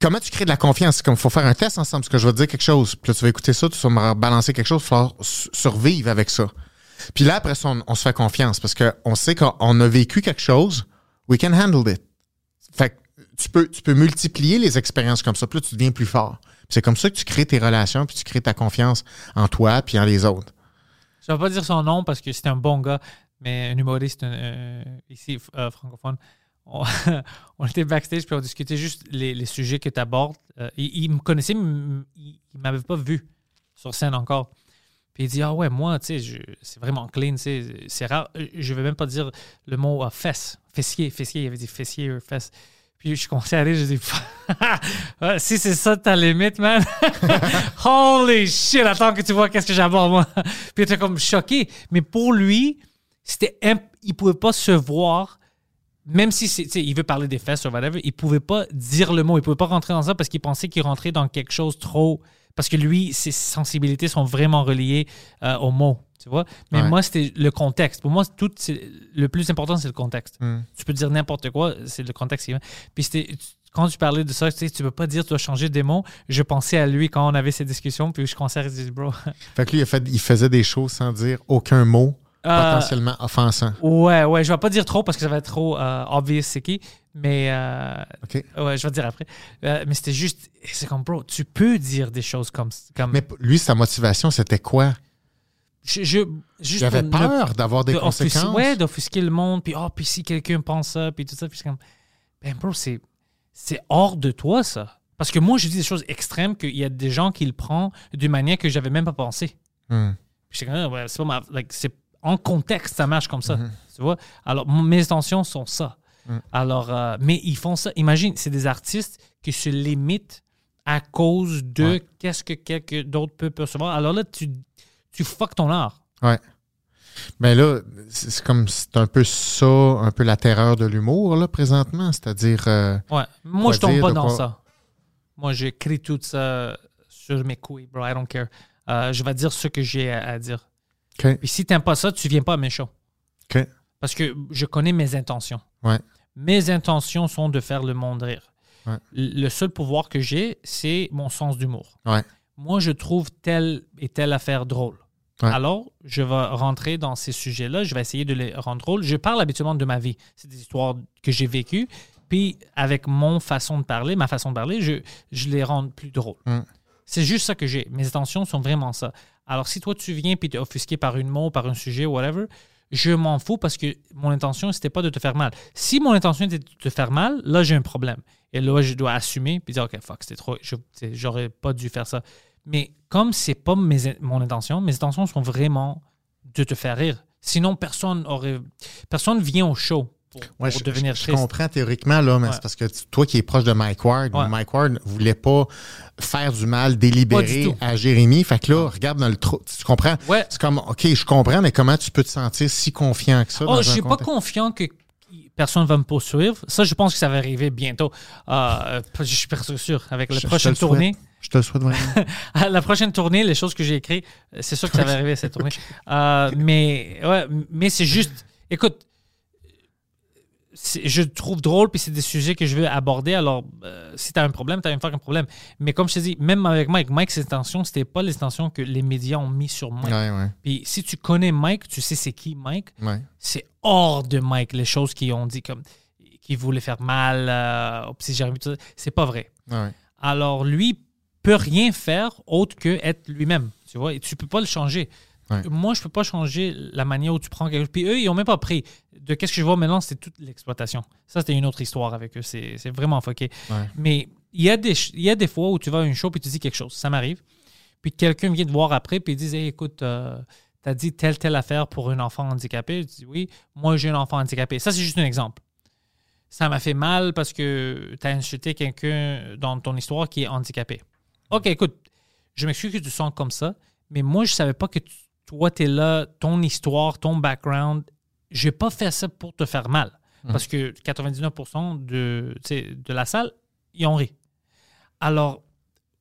comment tu crées de la confiance? C'est comme il faut faire un test ensemble, parce que je vais te dire quelque chose. Puis là, tu vas écouter ça, tu vas me balancer quelque chose, il va falloir survivre avec ça. Puis là, après ça, on, on se fait confiance parce qu'on sait qu'on a vécu quelque chose, we can handle it. Fait que tu peux, tu peux multiplier les expériences comme ça, puis là, tu deviens plus fort. C'est comme ça que tu crées tes relations, puis tu crées ta confiance en toi, puis en les autres. Je vais pas dire son nom parce que c'est un bon gars, mais un humoriste euh, ici euh, francophone. On, était backstage puis on discutait juste les, sujets que tu abordes. Euh, il, il me connaissait, mais il, il m'avait pas vu sur scène encore. Puis il dit Ah ouais, moi, tu sais, c'est vraiment clean, c'est rare. Je vais même pas dire le mot euh, fesse, fessier, fessier. Il avait dit fessier ou fesse. Puis je à rire, je dis Si c'est ça ta limite, man. Holy shit, attends que tu vois qu'est-ce que j'aborde, moi. Puis il était comme choqué. Mais pour lui, c'était il pouvait pas se voir, même si il veut parler des fesses ou whatever, il pouvait pas dire le mot, il pouvait pas rentrer dans ça parce qu'il pensait qu'il rentrait dans quelque chose trop. Parce que lui, ses sensibilités sont vraiment reliées euh, aux mots, tu vois. Mais Ouais. moi, c'était le contexte. Pour moi, tout, le plus important, c'est le contexte. Mm. Tu peux dire n'importe quoi, c'est le contexte Puis c'était. Quand tu parlais de ça, tu sais, tu peux pas dire tu dois changer des mots. Je pensais à lui quand on avait ces discussions, puis je commençais à dire, bro. Fait que lui, il, a fait, il faisait des choses sans dire aucun mot Euh, potentiellement offensant. Ouais, ouais, je vais pas dire trop parce que ça va être trop euh, obvious c'est qui, mais euh, OK? ouais, je vais te dire après. Euh, mais c'était juste, c'est comme bro, tu peux dire des choses comme comme. Mais lui, sa motivation, c'était quoi? je, ne- peur d'avoir des de offusquer- conséquences. ouais, d'offusquer le monde, puis oh, puis si quelqu'un pense ça, puis tout ça, puis c'est comme, ben bro, c'est c'est hors de toi ça. Parce que moi, je dis des choses extrêmes qu'il y a des gens qui le prennent d'une manière que j'avais même pas pensé. Ouais, c'est pas ma- like, c'est en contexte, ça marche comme ça. Mhm. Tu vois? Alors, mes intentions sont ça. Mhm. Alors, euh, mais ils font ça. Imagine, c'est des artistes qui se limitent à cause de qu'est-ce que quelqu'un d'autre peut percevoir. Alors là, tu, tu fuck ton art. Ouais. Mais là, c'est comme c'est un peu ça, un peu la terreur de l'humour, là, présentement. C'est-à-dire. euh, Ouais. Moi, je tombe pas dans ça. Moi, j'écris tout ça sur mes couilles, bro. I don't care. Euh, je vais dire ce que j'ai à, à dire. OK. Puis si t'aimes pas ça, tu viens pas à mes shows. OK. Parce que je connais mes intentions. Ouais. Mes intentions sont de faire le monde rire. Ouais. Le seul pouvoir que j'ai, c'est mon sens d'humour. Ouais. Moi, je trouve telle et telle affaire drôle. Ouais. Alors, je vais rentrer dans ces sujets-là, je vais essayer de les rendre drôles. Je parle habituellement de ma vie. C'est des histoires que j'ai vécues. Puis, avec mon façon de parler, ma façon de parler, je, je les rends plus drôles. Mm. C'est juste ça que j'ai. Mes intentions sont vraiment ça. Alors, si toi, tu viens puis tu es offusqué par une mot, par un sujet, whatever, je m'en fous parce que mon intention, c'était pas de te faire mal. Si mon intention était de te faire mal, là, j'ai un problème. Et là, je dois assumer puis dire, OK, fuck, c'était trop. J'aurais pas dû faire ça. Mais comme c'est pas mes- mon intention, mes intentions sont vraiment de te faire rire. Sinon, personne aurait. Personne vient au show pour, Ouais, pour je, devenir je- je comprends théoriquement, là, mais Ouais. c'est parce que tu- toi qui es proche de Mike Ward, Ouais. Mike Ward voulait pas faire du mal du délibéré à Jérémy. Fait que là, regarde dans le trou. Tu comprends? Ouais. C'est comme, OK, je comprends, mais comment tu peux te sentir si confiant que ça? Oh, je suis pas confiant que personne va me poursuivre. Ça, je pense que ça va arriver bientôt. Euh, je suis sûr. Avec la je prochaine souhaite. tournée, Je te le souhaite vraiment. à la prochaine tournée, les choses que j'ai écrites, c'est sûr que ça va arriver cette tournée. Euh, mais ouais, mais c'est juste. Écoute, je trouve drôle, puis c'est des sujets que je veux aborder. Alors, euh, si tu as un problème, tu as un fucking problème. Mais comme je te dis, même avec Mike, Mike, ses intentions, c'était pas les intentions que les médias ont mis sur Mike. ouais, ouais, Puis si tu connais Mike, tu sais c'est qui Mike. ouais. C'est hors de Mike, les choses qu'ils ont dit, comme qu'il voulait faire mal euh, au petit Jérémy, tout ça. C'est pas vrai. Alors, lui peut rien faire autre que être lui-même. Tu vois, et tu peux pas le changer. Moi, je peux pas changer la manière où tu prends quelque chose. Puis eux, ils ont même pas pris. De qu'est-ce que je vois maintenant, c'est toute l'exploitation. Ça, c'était une autre histoire avec eux. C'est c'est vraiment fucké. Ouais. Mais il y, a des, il y a des fois où tu vas à une show puis tu dis quelque chose. Ça m'arrive. Puis quelqu'un vient te voir après puis il dit Hey, écoute, euh, t'as dit telle, telle affaire pour un enfant handicapé. Tu dis oui, moi j'ai un enfant handicapé. Ça, c'est juste un exemple. Ça m'a fait mal parce que tu as insulté quelqu'un dans ton histoire qui est handicapé. OK, écoute, je m'excuse que tu sens comme ça, mais moi, je savais pas que tu- toi, tu es là, ton histoire, ton background. J'ai pas fait ça pour te faire mal. Parce que 99% de, de la salle, ils ont ri. Alors,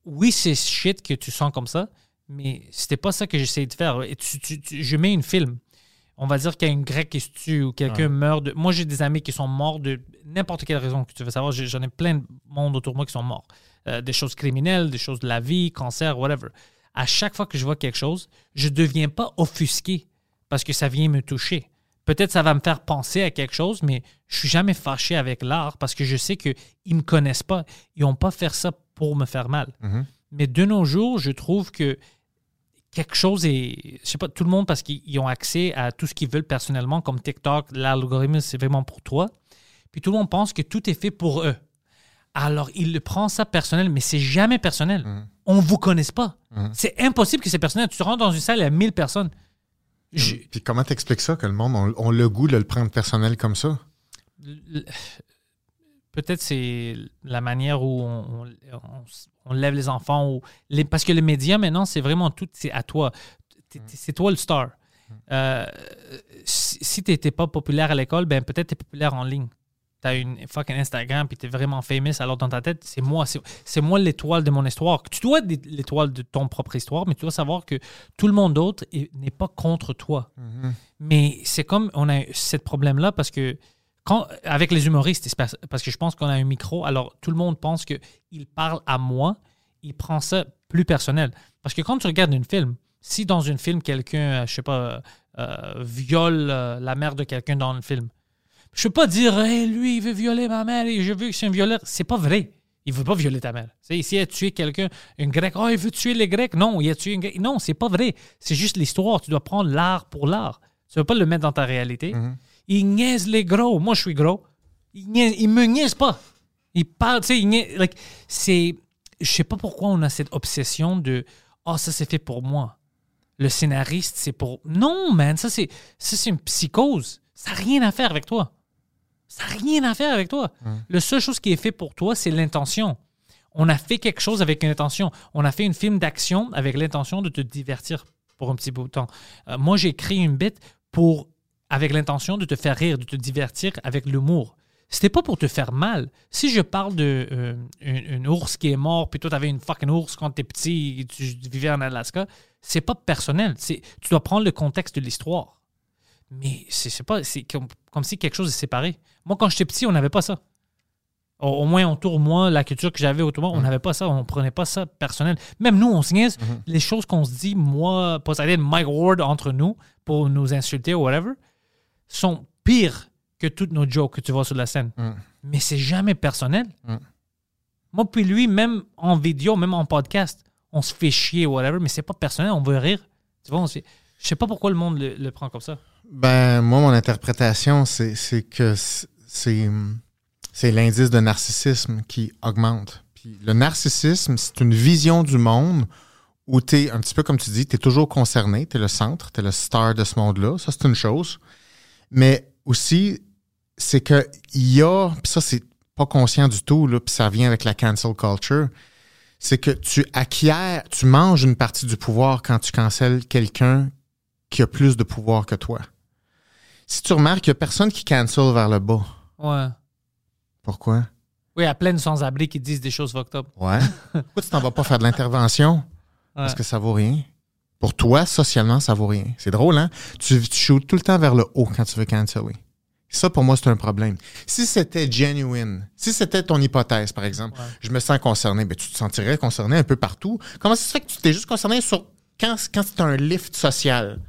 oui, c'est shit que tu sens comme ça, mais c'était pas ça que j'essayais de faire. Et tu- tu- tu- je mets une film. On va dire qu'il y a une grecque qui se tue ou quelqu'un meurt de. Moi, j'ai des amis qui sont morts de n'importe quelle raison que tu veux savoir. J'en ai plein de monde autour de moi qui sont morts. Euh, des choses criminelles, des choses de la vie, cancer, whatever. À chaque fois que je vois quelque chose, je deviens pas offusqué parce que ça vient me toucher. Peut-être ça va me faire penser à quelque chose, mais je suis jamais fâché avec l'art parce que je sais qu'ils me connaissent pas. Ils n'ont pas fait ça pour me faire mal. Mais de nos jours, je trouve que quelque chose est. Je sais pas, tout le monde, parce qu'ils ont accès à tout ce qu'ils veulent personnellement, comme TikTok, l'algorithme, c'est vraiment pour toi. Puis tout le monde pense que tout est fait pour eux. Alors, il le prend ça personnel, mais c'est jamais personnel. On ne vous connaisse pas. C'est impossible que c'est personnel. Tu rentres dans une salle, il y a 1000 personnes. Je- Puis comment t'expliques ça, que le monde a le goût de le prendre personnel comme ça? peut-être c'est la manière où on, on- on lève les enfants. Ou les, parce que les médias, maintenant, c'est vraiment tout, c'est à toi. T'es- C'est toi le star. Euh, si si tu n'étais pas populaire à l'école, ben peut-être tu es populaire en ligne. Tu as une fucking Instagram puis tu es vraiment famous. Alors dans ta tête, c'est moi. C'est moi l'étoile de mon histoire. Tu dois être l'étoile de ton propre histoire, mais tu dois savoir que tout le monde d'autre est- n'est pas contre toi. Mais c'est comme on a ce problème-là parce que quand, avec les humoristes, parce que je pense qu'on a un micro, alors tout le monde pense qu'il parle à moi, il prend ça plus personnel. Parce que quand tu regardes un film, si dans un film, quelqu'un, euh, je sais pas, euh, viole euh, la mère de quelqu'un dans le film, je peux pas dire, hey, lui, il veut violer ma mère et je veux que c'est un violeur. C'est pas vrai. Il veut pas violer ta mère. Sais, Ici, il a tué quelqu'un, un grec. Oh, il veut tuer les grecs. Non, il a tué un grec. Non, c'est pas vrai. C'est juste l'histoire. Tu dois prendre l'art pour l'art. Tu ne veux pas le mettre dans ta réalité. Il niaise les gros. Moi, je suis gros. Il, il me niaise pas. Il parle, tu sais, il niaise- like, c'est. Je sais pas pourquoi on a cette obsession de. Oh, ça, c'est fait pour moi. Le scénariste, c'est pour. Non, man, ça, c'est ça, c'est une psychose. Ça n'a rien à faire avec toi. Ça n'a rien à faire avec toi. La seule chose qui est fait pour toi, c'est l'intention. On a fait quelque chose avec une intention. On a fait une film d'action avec l'intention de te divertir pour un petit bout de temps. Euh, moi, j'ai créé une bête pour, avec l'intention de te faire rire, de te divertir avec l'humour. C'était pas pour te faire mal. Si je parle de euh, une, une ours qui est mort, puis toi, t'avais une fucking ours quand t'es petit, et tu vivais en Alaska, c'est pas personnel. Tu dois prendre le contexte de l'histoire. Mais c'est, pas, c'est comme, comme si quelque chose est séparé. Moi, quand j'étais petit, on n'avait pas ça. Au, au moins autour de moi, la culture que j'avais autour de moi, on n'avait pas ça. On prenait pas ça personnel. Même nous, on se niaise. Les choses qu'on se dit, moi, Poseidon, Mike Ward, entre nous, pour nous insulter ou whatever, sont pires que toutes nos jokes que tu vois sur la scène. Mm. Mais c'est jamais personnel. Mm. Moi, puis lui, même en vidéo, même en podcast, on se fait chier ou whatever, mais c'est pas personnel, on veut rire. Tu vois, on se fait- Je sais pas pourquoi le monde le, le prend comme ça. Ben, moi, mon interprétation, c'est que c'est c'est l'indice de narcissisme qui augmente. Puis le narcissisme, c'est une vision du monde où tu es, un petit peu comme tu dis, tu es toujours concerné, tu es le centre, tu es le star de ce monde-là. Ça, c'est une chose. Mais aussi, c'est qu'il y a, puis ça, c'est pas conscient du tout, là, puis ça vient avec la cancel culture, c'est que tu acquiers, tu manges une partie du pouvoir quand tu cancelles quelqu'un qui a plus de pouvoir que toi. Si tu remarques, il n'y a personne qui cancel vers le bas. Ouais. Pourquoi? Oui, à plein de sans-abri qui disent des choses fucked up. Ouais. Pourquoi tu t'en vas pas faire de l'intervention? Parce que ça vaut rien. Pour toi, socialement, ça vaut rien. C'est drôle, hein? Tu, tu shoots tout le temps vers le haut quand tu veux canceller. Ça, pour moi, c'est un problème. Si c'était genuine, si c'était ton hypothèse, par exemple, je me sens concerné, ben, tu te sentirais concerné un peu partout. Comment ça se fait que tu t'es juste concerné sur quand, quand c'est un lift social?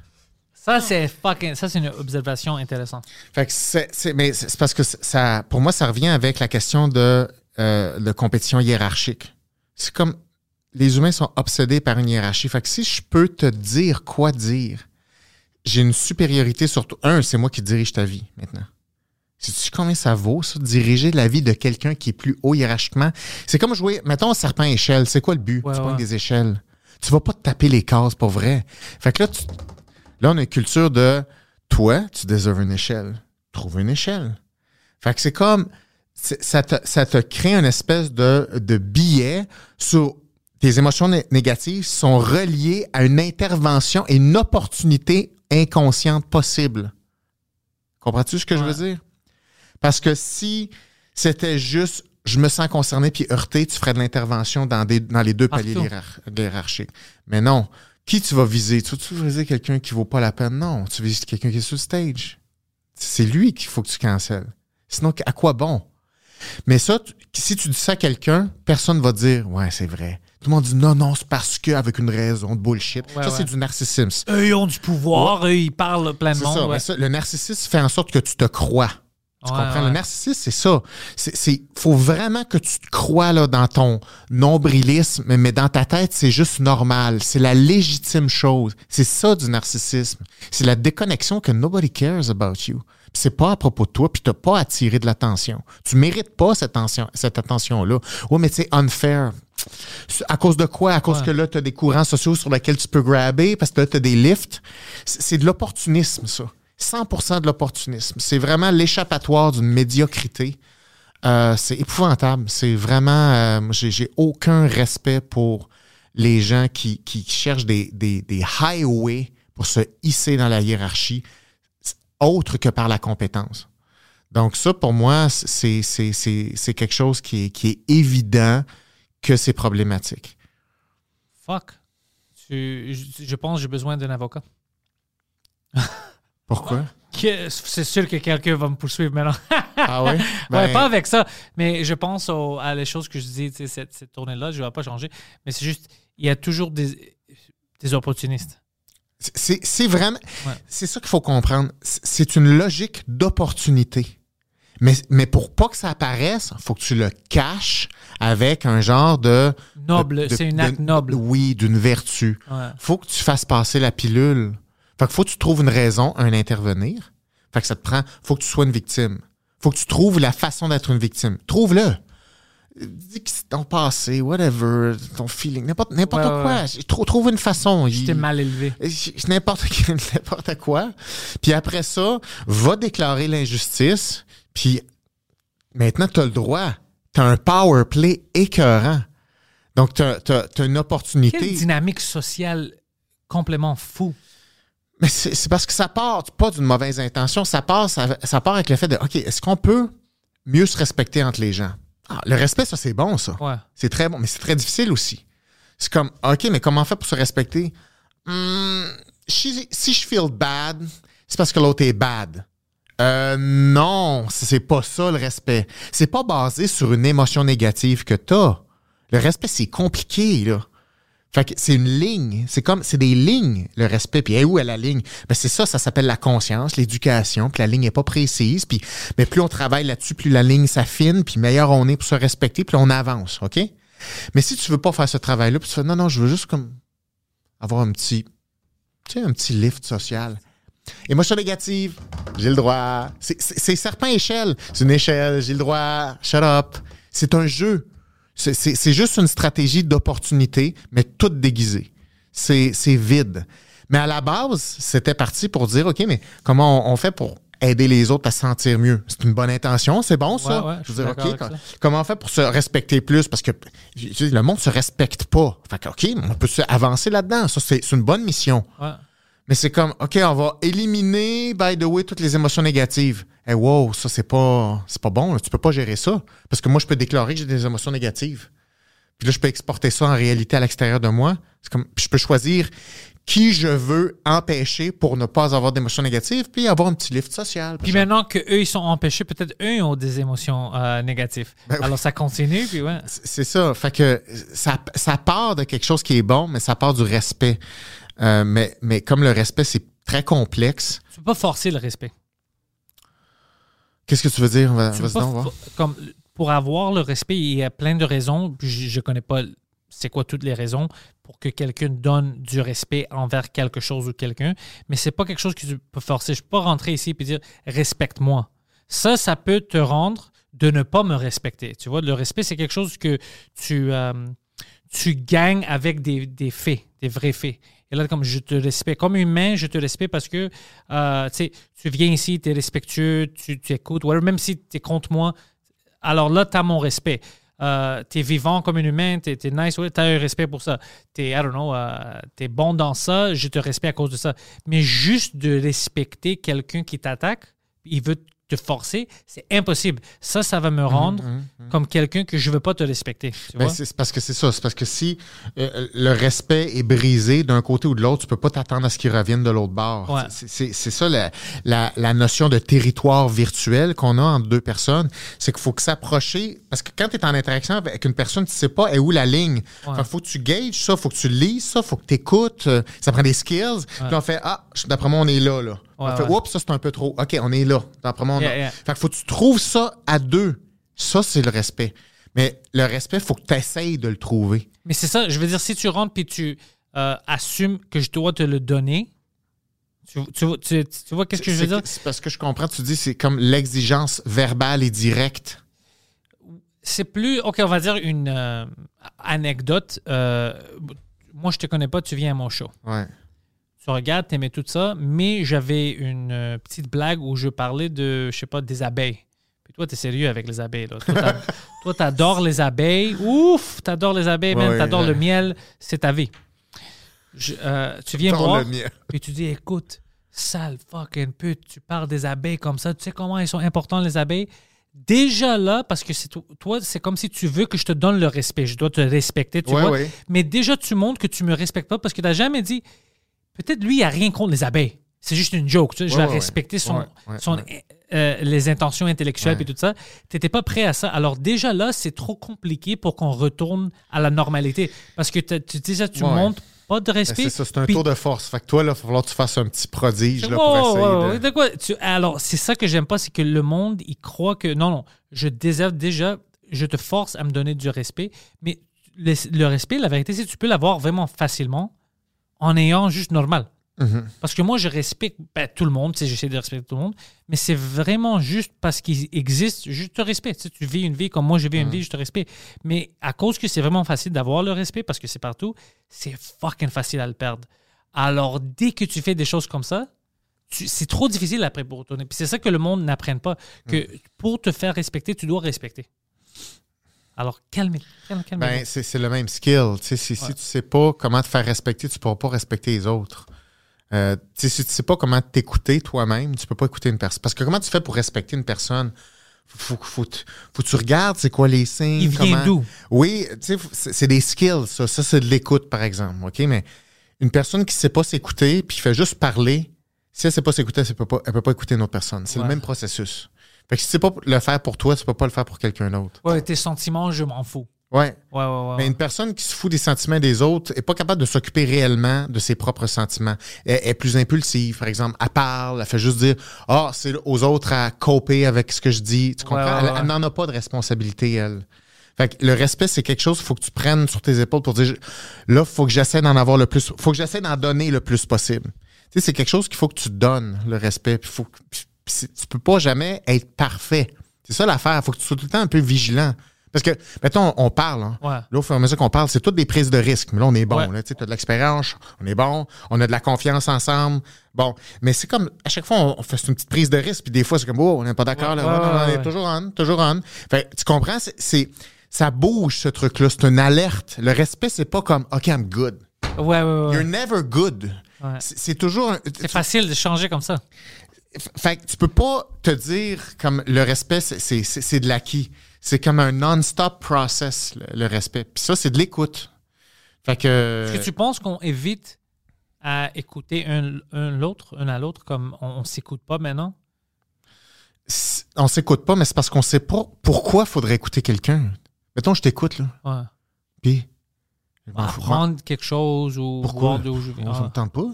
Ça, c'est fucking. Ça, c'est une observation intéressante. Fait que c'est, c'est- mais c'est parce que ça, pour moi, ça revient avec la question de, euh, de compétition hiérarchique. C'est comme les humains sont obsédés par une hiérarchie. Fait que si je peux te dire quoi dire, j'ai une supériorité sur toi. Un, c'est moi qui dirige ta vie maintenant. Sais-tu combien ça vaut, ça, diriger la vie de quelqu'un qui est plus haut hiérarchiquement? C'est comme jouer, mettons, serpent échelle. C'est quoi le but? Ouais, tu ouais. des échelles. Tu vas pas te taper les cases pour vrai. Fait que là, tu- là, on a une culture de toi, tu déserves une échelle. Trouve une échelle. Fait que c'est comme, ça te, ça te crée une espèce de, de billet sur tes émotions né- négatives sont reliées à une intervention et une opportunité inconsciente possible. Comprends-tu ce que je veux dire? Parce que si c'était juste je me sens concerné puis heurté, tu ferais de l'intervention dans, des, dans les deux paliers Partout. hiérarchiques. Mais non. Qui tu vas viser? Tu vas-tu viser quelqu'un qui vaut pas la peine? Non. Tu vises quelqu'un qui est sur le stage. C'est lui qu'il faut que tu cancelles. Sinon, à quoi bon? Mais ça, tu- si tu dis ça à quelqu'un, personne va dire Ouais, c'est vrai. Tout le monde dit non, non, c'est parce que avec une raison de bullshit. Ouais, ça, ouais. c'est du narcissisme. Eux, ils ont du pouvoir, eux, ils parlent plein de monde. ça, ça, Le narcissisme fait en sorte que tu te crois. Tu Ouais, comprends? ouais. Le narcissisme, c'est ça. C'est, faut vraiment que tu te crois là, dans ton nombrilisme, mais- dans ta tête, c'est juste normal. C'est la légitime chose. C'est ça du narcissisme. C'est la déconnexion que nobody cares about you. C'est pas à propos de toi, puis t'as pas attiré de l'attention. Tu mérites pas cette, attention, cette attention-là. Ouais, mais c'est unfair. À cause de quoi? À cause Ouais. que là, tu as des courants sociaux sur lesquels tu peux grabber, parce que là, tu as des lifts. C'est de l'opportunisme, ça. 100% de l'opportunisme. C'est vraiment l'échappatoire d'une médiocrité. Euh, c'est épouvantable. C'est vraiment... euh, j'ai aucun respect pour les gens qui, qui cherchent des, des, des highways pour se hisser dans la hiérarchie, autre que par la compétence. Donc ça, pour moi, c'est quelque chose qui est, qui est évident que c'est problématique. Fuck. Je, je pense que j'ai besoin d'un avocat. Pourquoi? C'est sûr que quelqu'un va me poursuivre maintenant. Ah oui? ouais, Ben, pas avec ça. Mais je pense au- à les choses que je dis, tu sais, cette, cette tournée-là, je ne vais pas changer. Mais c'est juste, il y a toujours des, des opportunistes. c'est vraiment... Ouais. C'est ça qu'il faut comprendre. C'est- une logique d'opportunité. Mais, mais pour pas que ça apparaisse, il faut que tu le caches avec un genre de... Noble, c'est un de- acte noble. Oui, d'une vertu. Ouais. faut que tu fasses passer la pilule. Fait que faut que tu trouves une raison, un intervenir. Fait que ça te prend, faut que tu sois une victime. Faut que tu trouves la façon d'être une victime. Trouve-le. Dis que c'est ton passé, whatever, ton feeling, n'importe n'importe Ouais, ouais, quoi. Trou- Trouve une façon. J'étais mal élevé. N'importe n'importe quoi. Puis après ça, va déclarer l'injustice. Puis maintenant, tu as le droit. Tu as un power play écœurant. Donc, tu as, une opportunité. Quelle dynamique sociale complètement fou. Mais c'est parce que ça part pas d'une mauvaise intention, ça part, ça, ça part avec le fait de OK, est-ce qu'on peut mieux se respecter entre les gens? Ah, le respect, ça, c'est bon, ça. Ouais. C'est très bon, mais c'est très difficile aussi. C'est comme, OK, mais comment faire pour se respecter? Hmm, si, si je feel bad, c'est parce que l'autre est bad. Euh, non, c'est pas ça le respect. C'est pas basé sur une émotion négative que t'as. Le respect, c'est compliqué, là. Fait que c'est une ligne. C'est comme, c'est des lignes, le respect. Puis, où est la ligne? Ben, c'est ça, ça s'appelle la conscience, l'éducation. Puis la ligne est pas précise. Puis, mais plus on travaille là-dessus, plus la ligne s'affine, puis meilleur on est pour se respecter, puis on avance, OK? Mais si tu veux pas faire ce travail-là, puis tu fais, non, non, je veux juste comme avoir un petit, tu sais, un petit lift social. Émotion négative, j'ai le droit. C'est serpent échelle. C'est une échelle, j'ai le droit. Shut up. C'est un jeu. C'est- juste une stratégie d'opportunité, mais toute déguisée. C'est vide. Mais à la base, c'était parti pour dire, OK, mais comment on, on fait pour aider les autres à se sentir mieux? C'est une bonne intention, c'est bon ça? Ouais, ouais, je veux dire, OK, quand- comment on fait pour se respecter plus? Parce que dis, le monde se respecte pas. Fait que, OK, on peut se avancer là-dedans. Ça, c'est c'est une bonne mission. Ouais. Mais c'est comme, OK, on va éliminer, by the way, toutes les émotions négatives. Eh wow, ça, c'est pas, c'est pas bon. là. Tu peux pas gérer ça. Parce que moi, je peux déclarer que j'ai des émotions négatives. Puis là, je peux exporter ça en réalité à l'extérieur de moi. C'est comme, puis je peux choisir qui je veux empêcher pour ne pas avoir d'émotions négatives, puis avoir un petit lift social. Puis maintenant qu'eux, ils sont empêchés, peut-être eux, ont des émotions euh, négatives. Ben oui. Alors ça continue, puis ouais. C'est c'est ça. Fait que ça, ça part de quelque chose qui est bon, mais ça part du respect. Euh, mais, mais comme le respect, c'est très complexe. Tu peux pas forcer le respect. Qu'est-ce que tu veux dire? Vas-y voir. comme, pour avoir le respect, il y a plein de raisons. puis Je, je connais pas c'est quoi toutes les raisons pour que quelqu'un donne du respect envers quelque chose ou quelqu'un, mais c'est pas quelque chose que tu peux forcer. Je peux pas rentrer ici et dire respecte-moi. Ça, ça peut te rendre de ne pas me respecter. Tu vois, le respect, c'est quelque chose que tu, euh, tu gagnes avec des, des faits, des vrais faits. Et là, comme je te respecte, comme humain, je te respecte parce que euh, tu viens ici, tu es respectueux, tu, écoutes, même si tu es contre moi, alors là, tu as mon respect. Euh, tu es vivant comme un humain, tu es, nice, ouais, tu as un respect pour ça. Tu es, es bon dans ça, je te respecte à cause de ça. Mais juste de respecter quelqu'un qui t'attaque, il veut te forcer, c'est impossible. Ça, ça va me rendre comme quelqu'un que je veux pas te respecter. Ben, c'est parce que c'est ça. C'est parce que si euh, le respect est brisé d'un côté ou de l'autre, tu peux pas t'attendre à ce qu'il revienne de l'autre bord. Ouais. C'est- ça la, la, la notion de territoire virtuel qu'on a entre deux personnes. C'est qu'il faut que s'approcher. Parce que quand tu es en interaction avec une personne, tu sais pas est où la ligne. Ouais. Il faut que tu gages ça, faut que tu lises ça, faut que tu écoutes. ça prend des skills. Puis on fait Ah, d'après moi, on est là. là. On fait. Oups, ça c'est un peu trop. OK, on est là. D'après moi, Yeah. Fait que faut que tu trouves ça à deux. Ça, c'est le respect. Mais le respect, faut que tu essayes de le trouver. Mais c'est ça, je veux dire, si tu rentres puis tu euh, assumes que je dois te le donner, tu, tu, tu- tu vois qu'est-ce que je veux dire? C'est parce que je comprends, tu dis, c'est comme l'exigence verbale et directe. C'est plus, OK, on va dire une euh, anecdote. Euh, moi, je te connais pas, tu viens à mon show. Ouais. Tu regardes, t'aimais tout ça, mais j'avais une euh, petite blague où je parlais de, je sais pas, des abeilles. Puis toi, t'es sérieux avec les abeilles. Là. Toi, t'a- Toi, t'adores les abeilles. Ouf, t'adores les abeilles, ouais, T'adores ouais. le miel. C'est ta vie. Je- euh, tu viens voir, puis tu dis, écoute, sale fucking pute, tu parles des abeilles comme ça. Tu sais comment ils sont importants, les abeilles? Déjà là, parce que c'est to- toi, c'est comme si tu veux que je te donne le respect. Je dois te respecter, tu Ouais, vois. Mais déjà, tu montres que tu me respectes pas parce que tu n'as jamais dit, peut-être lui, il a rien contre les abeilles. C'est juste une joke. Tu sais, je vais ouais, respecter son, son, euh, les intentions intellectuelles et tout ça. Tu n'étais pas prêt à ça. Alors déjà là, c'est trop compliqué pour qu'on retourne à la normalité. Parce que tu déjà, tu Ouais. montres pas de Ben, respect. C'est ça, c'est un puis- tour de force. Fait que toi, là, il va falloir que tu fasses un petit prodige là, pour essayer de... De quoi? Tu- alors, c'est ça que j'aime pas, c'est que le monde, il croit que non, non, je déserve déjà, je te force à me donner du respect, mais le, le respect, la vérité, c'est que tu peux l'avoir vraiment facilement en ayant juste normal. Mhm. Parce que moi, je respecte ben, tout le monde, j'essaie de respecter tout le monde, mais c'est vraiment juste parce qu'il existe, je te respecte. Tu, vis une vie comme moi, je vis une vie, je te respecte. Mais à cause que c'est vraiment facile d'avoir le respect, parce que c'est partout, c'est fucking facile à le perdre. Alors, dès que tu fais des choses comme ça, tu- c'est trop difficile après pour retourner. Puis c'est ça que le monde n'apprenne pas, que pour te faire respecter, tu dois respecter. Alors, calmez. calmez, calmez. Ben, c'est c'est le même skill. Si, si tu sais pas comment te faire respecter, tu pourras pas respecter les autres. Euh, si tu sais pas comment t'écouter toi-même, tu peux pas écouter une personne. Parce que comment tu fais pour respecter une personne? Faut, faut, que tu regardes c'est quoi les signes. Il vient comment- d'où? Oui, c'est des skills, ça. Ça, c'est de l'écoute, par exemple. OK? Mais une personne qui sait pas s'écouter puis qui fait juste parler, si elle sait pas s'écouter, elle peut pas, elle peut pas écouter une autre personne. C'est Ouais. le même processus. Fait que si sais pas le faire pour toi, tu peux pas le faire pour quelqu'un d'autre. Ouais, tes sentiments, je m'en fous. Ouais. Ouais, ouais, ouais. Mais une personne qui se fout des sentiments des autres est pas capable de s'occuper réellement de ses propres sentiments. Elle, elle est plus impulsive, par exemple. Elle parle, elle fait juste dire Ah, c'est aux autres à coper avec ce que je dis. Tu comprends? Elle n'en a pas de responsabilité, elle. Fait que le respect, c'est quelque chose qu'il faut que tu prennes sur tes épaules pour dire là, faut que j'essaie d'en avoir le plus. faut que j'essaie d'en donner le plus possible. Tu sais, c'est quelque chose qu'il faut que tu donnes, le respect. Puis faut, que- puis- puis tu peux pas jamais être parfait. C'est ça l'affaire. faut que tu sois tout le temps un peu vigilant. Parce que, mettons, on parle. hein. Ouais. Là, au fur et à mesure qu'on parle, c'est toutes des prises de risque. Mais là, on est bon. Ouais. Tu as de l'expérience, on est bon, on a de la confiance ensemble. Bon. Mais c'est comme, à chaque fois, on, on fait une petite prise de risque, puis des fois, c'est comme, oh, on n'est pas d'accord. Ouais, là. on est toujours on, toujours on. Fait, tu comprends? C'est, ça bouge, ce truc-là. C'est une alerte. Le respect, c'est pas comme, OK, I'm good. Ouais, ouais, ouais. You're never good. C'est, toujours C'est facile de changer comme ça. Fait que tu peux pas te dire comme le respect, c'est- c'est c'est- c'est de l'acquis. C'est comme un non-stop process, le, le respect. Puis ça, c'est de l'écoute. Fait que. Est-ce que tu penses qu'on évite à écouter un, un l'autre, un à l'autre, comme on, on s'écoute pas maintenant? On s'écoute pas, mais c'est parce qu'on sait pas pourquoi faudrait écouter quelqu'un. Mettons, je t'écoute, là. Ouais. Puis. Apprendre quelque chose ou Pourquoi? voir je me Ah. tente pas.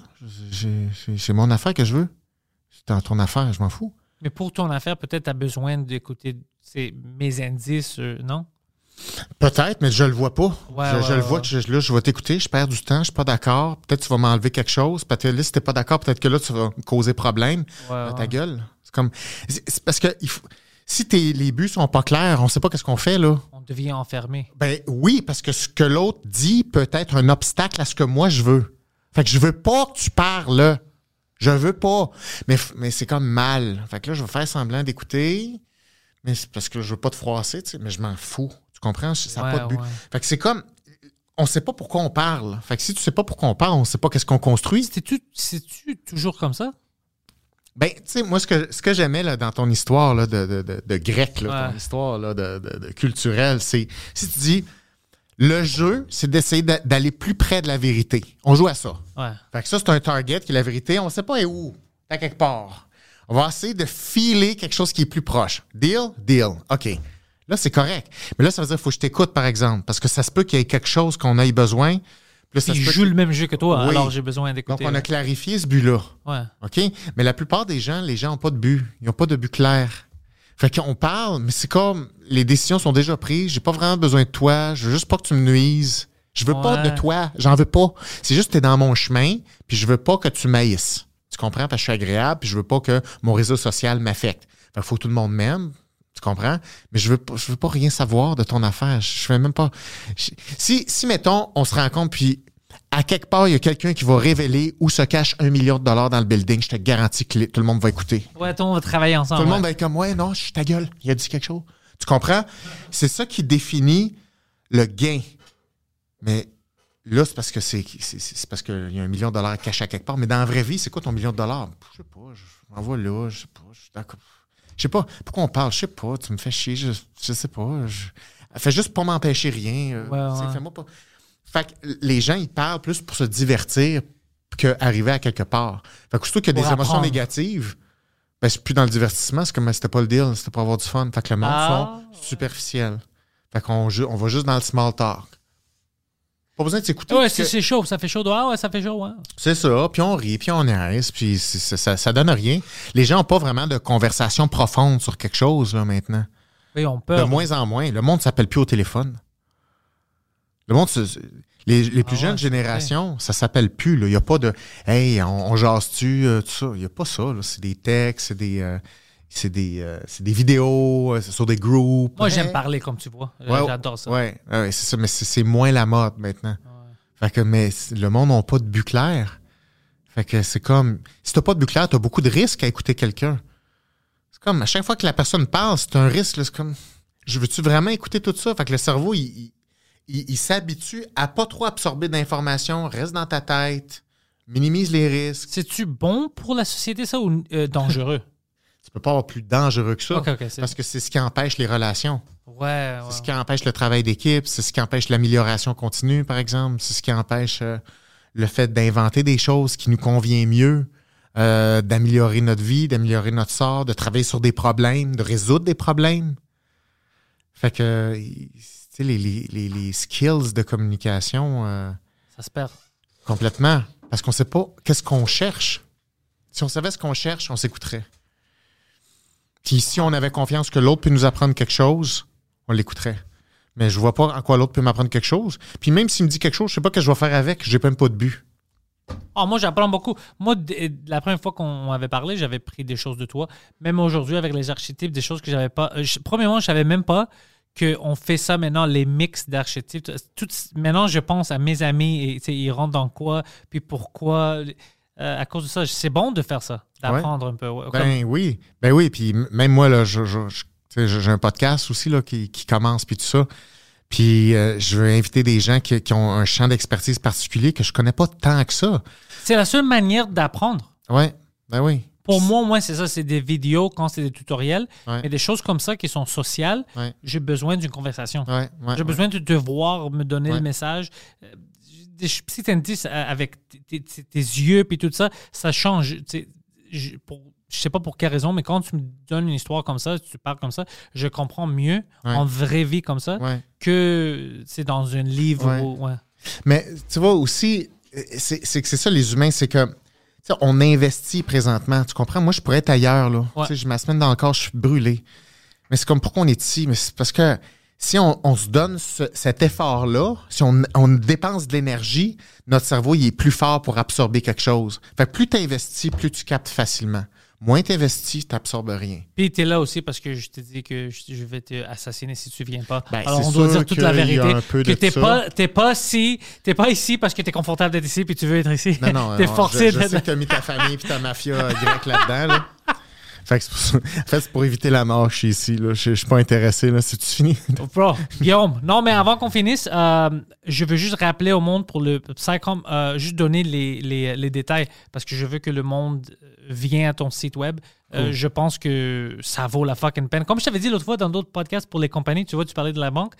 J'ai- mon affaire que je veux. Dans ton affaire, je m'en fous. Mais pour ton affaire, peut-être tu as besoin d'écouter mes indices, euh, non? Peut-être, mais je le vois pas. Ouais, je ouais, je le vois que je, là, je vais t'écouter, je perds du temps, je suis pas d'accord. Peut-être que tu vas m'enlever quelque chose. Peut-être que là, si t'es pas d'accord, peut-être que là, tu vas me causer problème. Ouais. Ta gueule. C'est comme. C'est parce que il faut- si tes, les buts sont pas clairs, on sait pas qu'est-ce qu'on fait, là. On devient enfermé. Ben oui, parce que ce que l'autre dit peut être un obstacle à ce que moi je veux. Fait que je veux pas que tu parles là. Je veux pas. Mais, mais c'est comme mal. Fait que là, je vais faire semblant d'écouter. Mais c'est parce que je veux pas te froisser, tu sais. Mais je m'en fous. Tu comprends? Ça n'a Ouais, pas de but. ouais. Fait que c'est comme. On sait pas pourquoi on parle. Fait que si tu sais pas pourquoi on parle, on sait pas qu'est-ce qu'on construit. C'est-tu c'est-tu toujours comme ça? Ben, tu sais, moi, ce que, ce que j'aimais là, dans ton histoire là, de, de, de, de grec, là, Ouais. ton histoire là, de, de, de culturelle, c'est si tu dis le jeu, c'est d'essayer d'a- d'aller plus près de la vérité. On joue à ça. Ouais. Fait que ça, c'est un target qui est la vérité. On sait pas est où. À quelque part. On va essayer de filer quelque chose qui est plus proche. Deal? Deal. OK. Là, c'est correct. Mais là, ça veut dire qu'il faut que je t'écoute, par exemple. Parce que ça se peut qu'il y ait quelque chose qu'on ait besoin. Puis là, ça joue que- le même jeu que toi, Oui. alors j'ai besoin Donc, d'écouter. on a clarifié ce but-là. Ouais. OK? Mais la plupart des gens, les gens n'ont pas de but. Ils n'ont pas de but clair. Fait qu'on parle, mais c'est comme les décisions sont déjà prises. J'ai pas vraiment besoin de toi. Je veux juste pas que tu me nuises. Je veux pas de toi. J'en veux pas. C'est juste que tu es dans mon chemin, puis je veux pas que tu m'haïsses. Tu comprends? Parce que je suis agréable, puis je veux pas que mon réseau social m'affecte. Fait qu'il faut que tout le monde m'aime. Tu comprends? Mais je veux pas, je veux pas rien savoir de ton affaire. Je fais même pas. je- si, si, mettons, on se rencontre, puis à quelque part, il y a quelqu'un qui va révéler où se cache un million de dollars dans le building, je te garantis que tout le monde va écouter. Ouais, on va travailler ensemble. Tout le ouais. monde va être comme, ouais, non, je suis ta gueule. Il a dit quelque chose. Tu comprends? C'est ça qui définit le gain. Mais là, c'est parce que c'est parce qu'il y a un million de dollars caché à quelque part. Mais dans la vraie vie, c'est quoi ton million de dollars? Je sais pas. Je m'envoie là. Je sais pas. Je suis d'accord. Je sais pas. Pourquoi on parle? Je sais pas. Tu me fais chier. Je, je sais pas. Je... Fais juste pas m'empêcher rien. Ouais, ouais. Fais-moi pas. Fait que les gens, ils parlent plus pour se divertir qu'arriver à quelque part. Fait que surtout qu'il y a des émotions négatives, ben, c'est plus dans le divertissement, c'est comme c'était pas le deal, c'était pour avoir du fun. Fait que le monde Ah. sont superficiels. Fait qu'on on va juste dans le small talk. Pas besoin de s'écouter. Ouais, c'est chaud, ça fait chaud. Ah ouais, ça fait chaud, ouais. C'est ça, puis on rit, puis on niaise, puis c'est- ça, ça donne rien. Les gens n'ont pas vraiment de conversation profonde sur quelque chose là, maintenant. Oui, on De peut. moins en moins. Le monde s'appelle plus au téléphone. Le monde, les, les plus Ah jeunes générations, ça s'appelle plus. là. Il n'y a pas de Hey, on, on jase-tu, euh, tout ça. Il n'y a pas ça. là. C'est des textes, c'est des, euh, c'est des, euh, c'est des vidéos, euh, c'est sur des groupes. Moi, j'aime Hey. parler comme tu vois. Euh, Ouais, J'adore ça. Ouais, ouais, c'est ça, mais c'est moins la mode maintenant. Fait que, mais le monde n'a pas de but clair. Fait que c'est comme, si t'as pas de but clair, t'as beaucoup de risques à écouter quelqu'un. C'est comme, à chaque fois que la personne parle, c'est un risque, là, c'est comme, je veux-tu vraiment écouter tout ça? Fait que le cerveau, il, il- s'habitue à pas trop absorber d'informations, reste dans ta tête, minimise les risques. C'est-tu bon pour la société, ça, ou euh, dangereux? Tu peux pas avoir plus dangereux que ça. Parce que c'est ce qui empêche les relations. Ouais, ouais. C'est ce qui empêche le travail d'équipe, c'est ce qui empêche l'amélioration continue, par exemple. C'est ce qui empêche euh, le fait d'inventer des choses qui nous convient mieux, euh, d'améliorer notre vie, d'améliorer notre sort, de travailler sur des problèmes, de résoudre des problèmes. Fait que, sais, les, les- les- les skills de communication, euh, Ça se perd. complètement. Parce qu'on sait pas qu'est-ce qu'on cherche. Si on savait ce qu'on cherche, on s'écouterait. Puis si on avait confiance que l'autre peut nous apprendre quelque chose, on l'écouterait. Mais je vois pas en quoi l'autre peut m'apprendre quelque chose. Puis même s'il me dit quelque chose, je sais pas ce que je vais faire avec. J'ai même pas de but. Ah, moi, j'apprends beaucoup. Moi, d- la première fois qu'on avait parlé, j'avais pris des choses de toi. Même aujourd'hui, avec les archétypes, des choses que j'avais pas. euh, je- premièrement, je savais même pas qu'on fait ça maintenant, les mix d'archétypes. Tout, maintenant, je pense à mes amis et ils rentrent dans quoi, puis pourquoi. Euh, à cause de ça, c'est bon de faire ça, d'apprendre un peu. ouais. Comme- Ben oui. Ben oui. Puis même moi, là, je- j'ai un podcast aussi là, qui, qui commence, puis tout ça. Puis euh, je veux inviter des gens qui, qui ont un champ d'expertise particulier que je connais pas tant que ça. c'est la seule manière d'apprendre. Ouais. Ben oui. Pour moi, moi, c'est ça, c'est des vidéos quand c'est des tutoriels, Ouais. mais des choses comme ça qui sont sociales, Ouais. j'ai besoin d'une conversation. Ouais, J'ai besoin de te voir me donner le message. Des petits indices avec tes, tes- tes yeux puis tout ça, ça change. Je pour, je sais pas pour quelle raison, mais quand tu me donnes une histoire comme ça, tu parles comme ça, je comprends mieux en vraie vie comme ça que c'est dans un livre. Mais tu vois aussi, euh, c'est que c'est ça les humains, c'est que on investit présentement. Tu comprends? Moi, je pourrais être ailleurs. Là. Ouais. J'ai ma semaine dans le corps, je suis brûlé. Mais c'est comme pourquoi on est ici? Mais c'est parce que si on, on se donne ce- cet effort-là, si on, on dépense de l'énergie, notre cerveau il est plus fort pour absorber quelque chose. Fait que plus tu investis, plus tu captes facilement. Moins tu investis, tu n'absorbes rien. Puis tu es là aussi parce que je te dis que je, vais te assassiner si tu viens pas. Ben, Alors on doit dire toute la vérité. t'es ça. pas, pas ici, t'es pas ici parce que t'es confortable d'être ici puis tu veux être ici. Non, non, non, forcé je, je sais que tu as mis ta famille et ta mafia grecque là-dedans. Là. Fait que c'est pour, ça- en fait, c'est pour éviter la suis ici. Là. Je, je suis pas intéressé. Là. C'est-tu fini? Bro, Guillaume, non, mais avant qu'on finisse, euh, je veux juste rappeler au monde pour le Psychom, euh, juste donner les, les, les détails parce que je veux que le monde vienne à ton site web. Euh, Je pense que ça vaut la fucking peine. Comme je t'avais dit l'autre fois dans d'autres podcasts pour les compagnies, tu vois, tu parlais de la banque.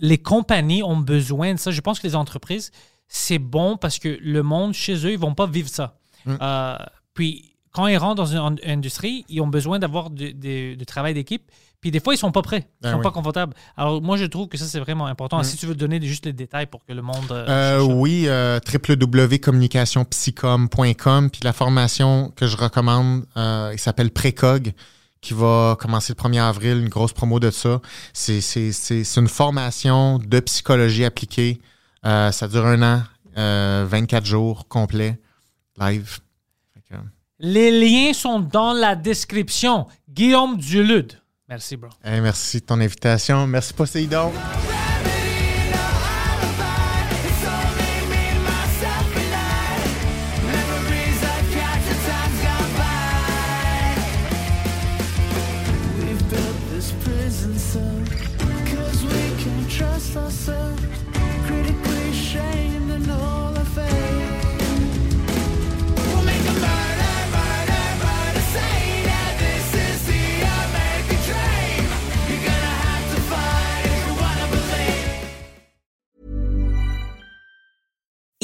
Les compagnies ont besoin de ça. Je pense que les entreprises, c'est bon parce que le monde chez eux, ils vont pas vivre ça. Euh, puis quand ils rentrent dans une in- industrie, ils ont besoin d'avoir du travail d'équipe. Puis des fois, ils sont pas prêts. Ils Ben sont oui. pas confortables. Alors moi, je trouve que ça, c'est vraiment important. Si tu veux donner juste les détails pour que le monde... euh, Euh, oui, euh, www.communicationpsychom.com. Puis la formation que je recommande, euh, il s'appelle Précog, qui va commencer le 1er avril, une grosse promo de ça. C'est, une formation de psychologie appliquée. Euh, ça dure un an, euh, 24 jours complets, live. Les liens sont dans la description. Guillaume Dulude. Merci, bro. hey, merci de ton invitation. Merci Poséidon.